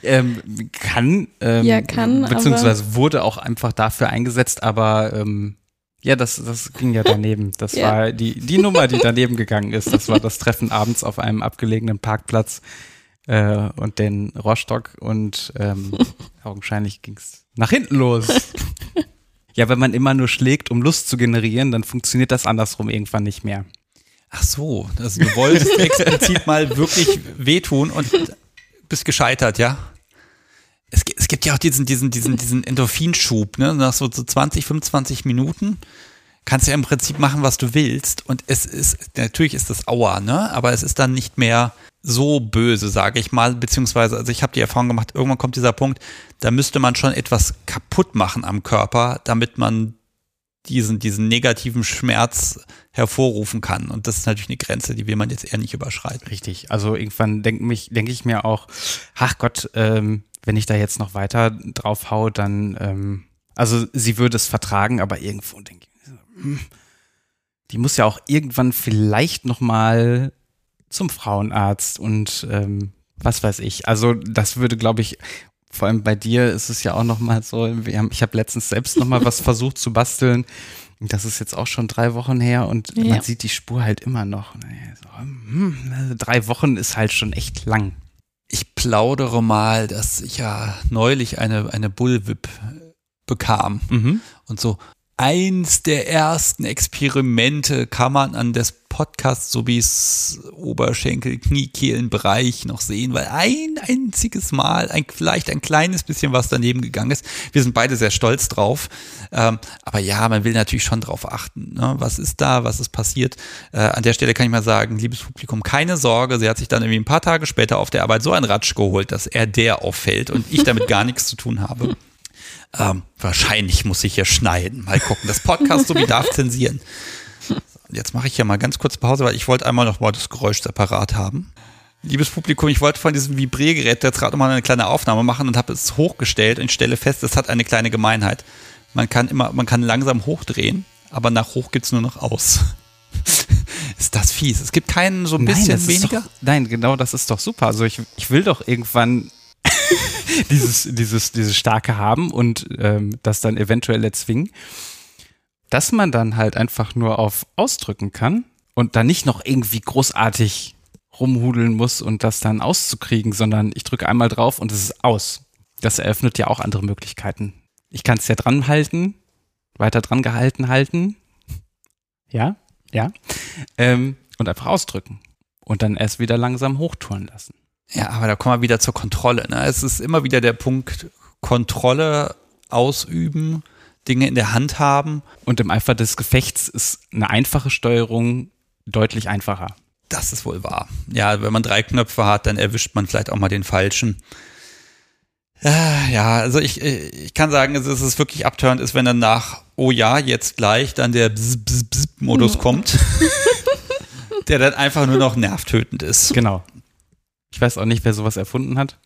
Ähm, kann, ähm, Ja, kann, beziehungsweise wurde auch einfach dafür eingesetzt, aber ähm, ja, das, das ging ja daneben. Das Ja. war die, die Nummer, die daneben gegangen ist. Das war das Treffen abends auf einem abgelegenen Parkplatz äh, und den Rohrstock und ähm, (laughs) augenscheinlich ging's nach hinten los. (laughs) Ja, wenn man immer nur schlägt, um Lust zu generieren, dann funktioniert das andersrum irgendwann nicht mehr. Ach so, also du wolltest (laughs) explizit mal wirklich wehtun und bist gescheitert, ja? Es, es gibt ja auch diesen, diesen, diesen, diesen Endorphinschub, ne? Nach so, so 20, 25 Minuten kannst du ja im Prinzip machen, was du willst. Und es ist, natürlich ist das Aua, ne? Aber es ist dann nicht mehr so böse, sage ich mal. Beziehungsweise, also ich habe die Erfahrung gemacht, irgendwann kommt dieser Punkt, da müsste man schon etwas kaputt machen am Körper, damit man diesen, diesen negativen Schmerz hervorrufen kann. Und das ist natürlich eine Grenze, die will man jetzt eher nicht überschreiten. Richtig. Also irgendwann denke denke ich mir auch, ach Gott, ähm, wenn ich da jetzt noch weiter drauf hau, dann, ähm, also sie würde es vertragen, aber irgendwo denke ich, hm, die muss ja auch irgendwann vielleicht noch mal zum Frauenarzt und ähm, was weiß ich. Also das würde, glaube ich, vor allem bei dir ist es ja auch noch mal so. Wir haben, ich habe letztens selbst noch mal was (laughs) versucht zu basteln. Das ist jetzt auch schon drei Wochen her und Ja. man sieht die Spur halt immer noch. Hm, also drei Wochen ist halt schon echt lang. Ich plaudere mal, dass ich ja neulich eine, eine Bullwhip bekam. Mhm. Und so eins der ersten Experimente kann man an des Podcasts Subis Oberschenkel, Kniekehlenbereich noch sehen, weil ein einziges Mal, ein, vielleicht ein kleines bisschen was daneben gegangen ist. Wir sind beide sehr stolz drauf. Ähm, aber ja, man will natürlich schon drauf achten. Ne? Was ist da? Was ist passiert? Äh, an der Stelle kann ich mal sagen, liebes Publikum, keine Sorge. Sie hat sich dann irgendwie ein paar Tage später auf der Arbeit so einen Ratsch geholt, dass er der auffällt und ich damit gar nichts zu tun habe. Ähm, wahrscheinlich muss ich hier schneiden. Mal gucken. Das Podcast so wie darf zensieren. Jetzt mache ich hier mal ganz kurz Pause, weil ich wollte einmal noch mal das Geräusch separat haben. Liebes Publikum, ich wollte von diesem Vibriergerät jetzt gerade mal eine kleine Aufnahme machen und habe es hochgestellt und stelle fest, es hat eine kleine Gemeinheit. Man kann immer, man kann langsam hochdrehen, aber nach hoch gibt's nur noch aus. (laughs) ist das fies? Es gibt keinen so ein Nein, bisschen weniger? Doch, nein, genau, das ist doch super. Also ich, ich will doch irgendwann (laughs) dieses, dieses, dieses starke haben und ähm, das dann eventuell erzwingen, dass man dann halt einfach nur auf ausdrücken kann und dann nicht noch irgendwie großartig rumhudeln muss und das dann auszukriegen, sondern ich drücke einmal drauf und es ist aus. Das eröffnet ja auch andere Möglichkeiten. Ich kann es ja dran halten, weiter dran gehalten halten. Ja, ja. Ähm, und einfach ausdrücken. Und dann erst wieder langsam hochtouren lassen. Ja, aber da kommen wir wieder zur Kontrolle. Ne? Es ist immer wieder der Punkt Kontrolle ausüben, Dinge in der Hand haben. Und im Eifer des Gefechts ist eine einfache Steuerung deutlich einfacher. Das ist wohl wahr. Ja, wenn man drei Knöpfe hat, dann erwischt man vielleicht auch mal den falschen. Ja, ja, also ich, ich kann sagen, es ist wirklich abtörend ist, wenn dann nach, oh ja, jetzt gleich dann der Bzz-Bzz-Modus kommt, (laughs) der dann einfach nur noch nervtötend ist. Genau. Ich weiß auch nicht, wer sowas erfunden hat.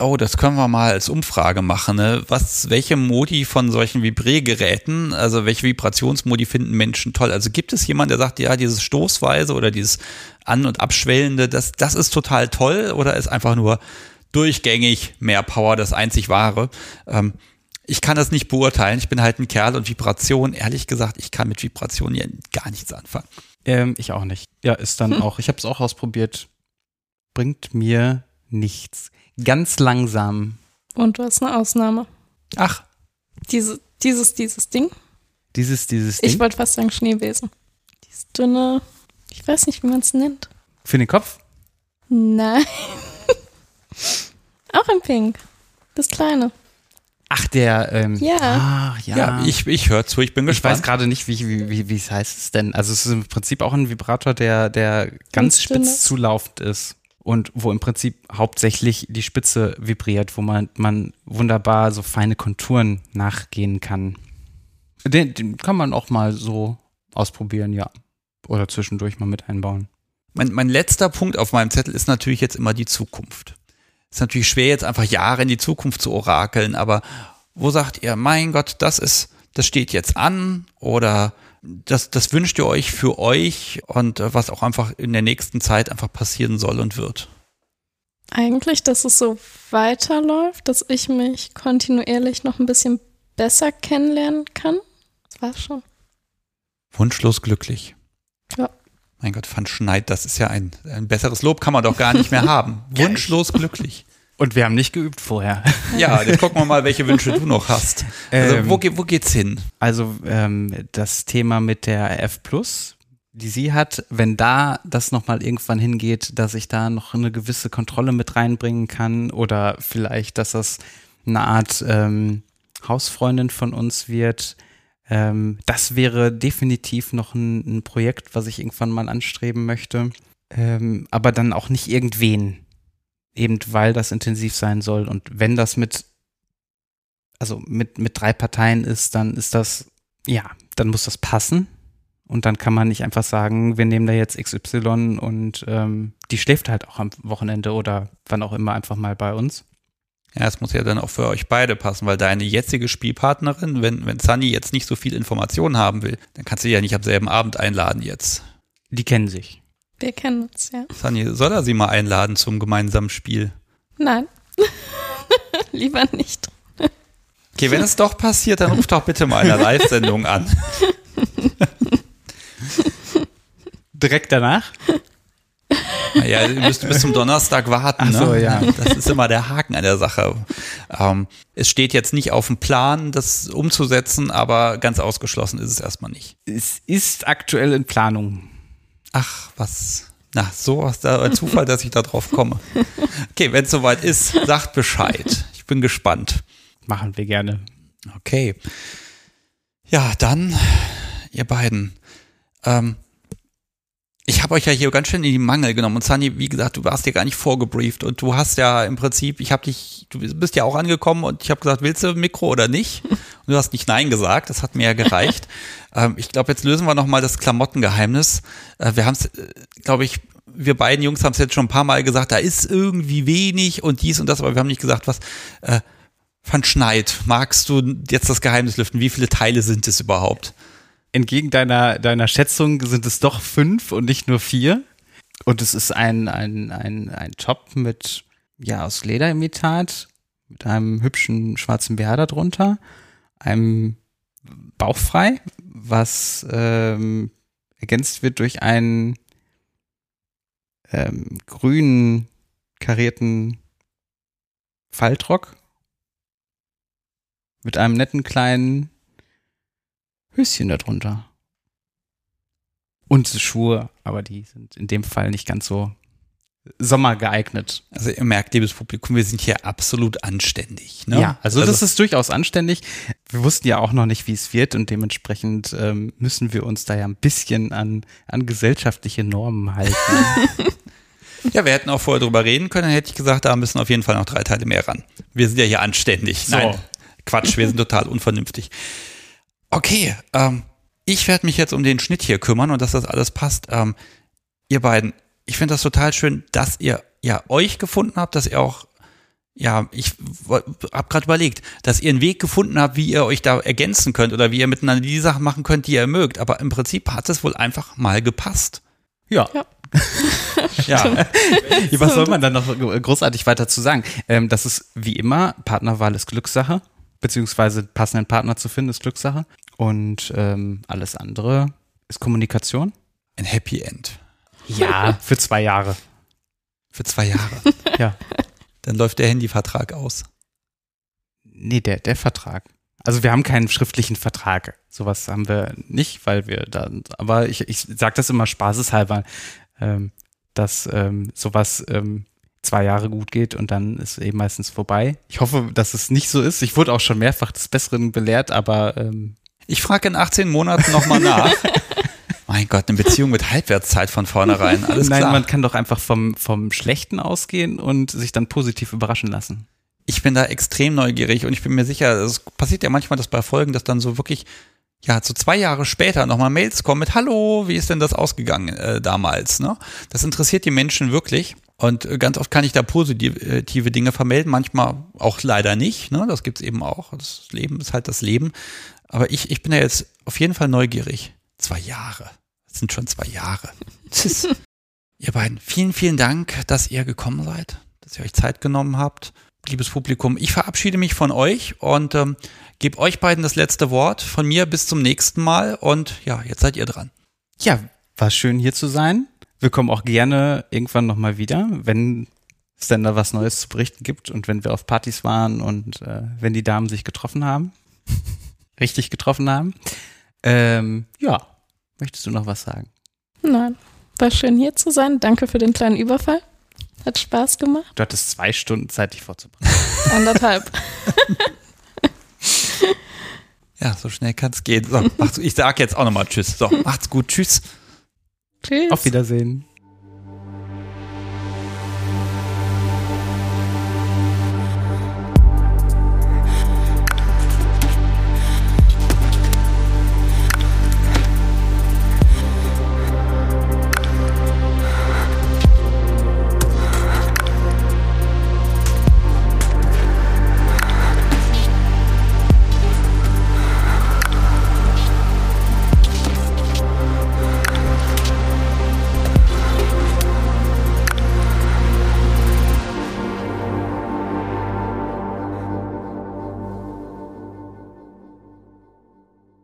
Oh, das können wir mal als Umfrage machen. Ne? Was, welche Modi von solchen Vibriergeräten, also welche Vibrationsmodi finden Menschen toll? Also gibt es jemanden, der sagt, ja, dieses Stoßweise oder dieses An- und Abschwellende, das, das ist total toll oder ist einfach nur durchgängig mehr Power das einzig wahre? Ähm, ich kann das nicht beurteilen. Ich bin halt ein Kerl und Vibration, ehrlich gesagt, ich kann mit Vibration ja gar nichts anfangen. Ähm, ich auch nicht. Ja, ist dann hm. auch, ich habe es auch ausprobiert. Bringt mir nichts ganz langsam. Und du hast eine Ausnahme. Ach. Diese, dieses, dieses Ding. Dieses, dieses Ding. Ich wollte fast sagen Schneewesen. Dieses dünne, ich weiß nicht, wie man es nennt. Für den Kopf? Nein. (laughs) Auch in Pink. Das kleine. Ach, der, ähm, ja. Ach, ja. ja. ich, ich höre zu, ich bin gespannt. Ich weiß gerade nicht, wie, wie, wie, wie es heißt es denn. Also es ist im Prinzip auch ein Vibrator, der, der ganz, ganz spitz zulaufend ist und wo im Prinzip hauptsächlich die Spitze vibriert, wo man, man wunderbar so feine Konturen nachgehen kann. Den, den kann man auch mal so ausprobieren, ja. Oder zwischendurch mal mit einbauen. Mein, mein letzter Punkt auf meinem Zettel ist natürlich jetzt immer die Zukunft. Ist natürlich schwer, jetzt einfach Jahre in die Zukunft zu orakeln, aber wo sagt ihr, mein Gott, das ist, das steht jetzt an oder das, das wünscht ihr euch für euch und äh, was auch einfach in der nächsten Zeit einfach passieren soll und wird? Eigentlich, dass es so weiterläuft, dass ich mich kontinuierlich noch ein bisschen besser kennenlernen kann. Das war schon. Wunschlos glücklich. Ja. Mein Gott, Van Schneid, das ist ja ein, ein besseres Lob kann man doch gar nicht mehr haben. (laughs) Wunschlos glücklich. Und wir haben nicht geübt vorher. Ja, jetzt (laughs) gucken wir mal, welche Wünsche du noch hast. Also, ähm, wo, wo geht's hin? Also, ähm, das Thema mit der F Plus, die sie hat, wenn da das nochmal irgendwann hingeht, dass ich da noch eine gewisse Kontrolle mit reinbringen kann oder vielleicht, dass das eine Art ähm, Hausfreundin von uns wird, ähm, das wäre definitiv noch ein, ein, Projekt, was ich irgendwann mal anstreben möchte. Ähm, aber dann auch nicht irgendwen eben weil das intensiv sein soll. Und wenn das mit, also mit, mit drei Parteien ist, dann ist das, ja, dann muss das passen. Und dann kann man nicht einfach sagen, wir nehmen da jetzt XY und ähm, die schläft halt auch am Wochenende oder wann auch immer einfach mal bei uns. Ja, es muss ja dann auch für euch beide passen, weil deine jetzige Spielpartnerin, wenn, wenn Sunny jetzt nicht so viel Informationen haben will, dann kannst du ja nicht am selben Abend einladen jetzt. Die kennen sich. Wir kennen uns, ja. Sunny, soll er sie mal einladen zum gemeinsamen Spiel? Nein. (laughs) Lieber nicht. Okay, wenn es doch passiert, dann ruft doch bitte mal eine Live-Sendung an. (laughs) Direkt danach? Naja, du müsst bis zum Donnerstag warten. Ach so, ne? ja. Das ist immer der Haken an der Sache. Ähm, es steht jetzt nicht auf dem Plan, das umzusetzen, aber ganz ausgeschlossen ist es erstmal nicht. Es ist aktuell in Planung. Ach, was. Na, so ist da ein Zufall, dass ich da drauf komme. Okay, wenn es soweit ist, sagt Bescheid. Ich bin gespannt. Machen wir gerne. Okay. Ja, dann, ihr beiden. Ähm, ich habe euch ja hier ganz schön in die Mangel genommen. Und Sunny, wie gesagt, du warst ja gar nicht vorgebrieft und du hast ja im Prinzip, ich habe dich, du bist ja auch angekommen und ich habe gesagt, willst du Mikro oder nicht? (laughs) Und Du hast nicht Nein gesagt, das hat mir ja gereicht. (laughs) ähm, ich glaube, jetzt lösen wir nochmal das Klamottengeheimnis. Äh, wir haben es, äh, glaube ich, wir beiden Jungs haben es jetzt schon ein paar Mal gesagt, da ist irgendwie wenig und dies und das, aber wir haben nicht gesagt, was. Äh, Van Schneid, magst du jetzt das Geheimnis lüften? Wie viele Teile sind es überhaupt? Entgegen deiner, deiner Schätzung sind es doch fünf und nicht nur vier. Und es ist ein, ein, ein, ein Top mit, ja, aus Lederimitat, mit einem hübschen schwarzen BH darunter, einem Bauchfrei, was ähm, ergänzt wird durch einen ähm, grünen karierten Faltrock mit einem netten kleinen Höschen darunter. Und Schuhe, aber die sind in dem Fall nicht ganz so sommergeeignet. Also ihr merkt, liebes Publikum, wir sind hier absolut anständig. Ne? Ja, also, also, das ist durchaus anständig. Wir wussten ja auch noch nicht, wie es wird und dementsprechend ähm, müssen wir uns da ja ein bisschen an, an gesellschaftliche Normen halten. (laughs) ja, wir hätten auch vorher drüber reden können, dann hätte ich gesagt, da müssen auf jeden Fall noch drei Teile mehr ran. Wir sind ja hier anständig. So. Nein, Quatsch, wir sind total unvernünftig. Okay, ähm, ich werde mich jetzt um den Schnitt hier kümmern und dass das alles passt. Ähm, ihr beiden, ich finde das total schön, dass ihr ja euch gefunden habt, dass ihr auch ja, ich habe gerade überlegt, dass ihr einen Weg gefunden habt, wie ihr euch da ergänzen könnt oder wie ihr miteinander die Sachen machen könnt, die ihr mögt. Aber im Prinzip hat es wohl einfach mal gepasst. Ja. Ja. (laughs) ja. Was soll man dann noch großartig weiter zu sagen? Ähm, das ist wie immer, Partnerwahl ist Glückssache beziehungsweise passenden Partner zu finden, ist Glückssache. Und ähm, alles andere ist Kommunikation. Ein Happy End. Ja, (laughs) für zwei Jahre. Für zwei Jahre. (laughs) ja. Dann läuft der Handyvertrag aus. Nee, der, der Vertrag. Also wir haben keinen schriftlichen Vertrag. Sowas haben wir nicht, weil wir da, aber ich, ich sage das immer spaßeshalber, ähm, dass ähm, sowas ähm, zwei Jahre gut geht und dann ist eben meistens vorbei. Ich hoffe, dass es nicht so ist. Ich wurde auch schon mehrfach des Besseren belehrt, aber ähm ich frage in 18 Monaten nochmal nach. (laughs) mein Gott, eine Beziehung mit Halbwertszeit von vornherein. Alles Nein, klar. man kann doch einfach vom, vom Schlechten ausgehen und sich dann positiv überraschen lassen. Ich bin da extrem neugierig und ich bin mir sicher, es passiert ja manchmal, dass bei Folgen, dass dann so wirklich ja, so zwei Jahre später nochmal Mails kommen mit Hallo, wie ist denn das ausgegangen äh, damals? Ne? Das interessiert die Menschen wirklich. Und äh, ganz oft kann ich da positive Dinge vermelden, manchmal auch leider nicht. Ne? Das gibt's eben auch. Das Leben ist halt das Leben. Aber ich, ich bin ja jetzt auf jeden Fall neugierig. Zwei Jahre. Das sind schon zwei Jahre. Tschüss. (laughs) ihr beiden, vielen, vielen Dank, dass ihr gekommen seid, dass ihr euch Zeit genommen habt. Liebes Publikum, ich verabschiede mich von euch und ähm, gebe euch beiden das letzte Wort. Von mir bis zum nächsten Mal. Und ja, jetzt seid ihr dran. Ja, war schön hier zu sein. Wir kommen auch gerne irgendwann nochmal wieder, wenn es denn da was Neues zu berichten gibt und wenn wir auf Partys waren und äh, wenn die Damen sich getroffen haben, (laughs) richtig getroffen haben. Ähm, ja, möchtest du noch was sagen? Nein, war schön hier zu sein. Danke für den kleinen Überfall. Hat Spaß gemacht. Du hattest zwei Stunden Zeit, dich vorzubereiten. (laughs) Anderthalb. (laughs) ja, so schnell kann es gehen. So, ich sag jetzt auch nochmal Tschüss. So, macht's gut. Tschüss. Tschüss. Auf Wiedersehen.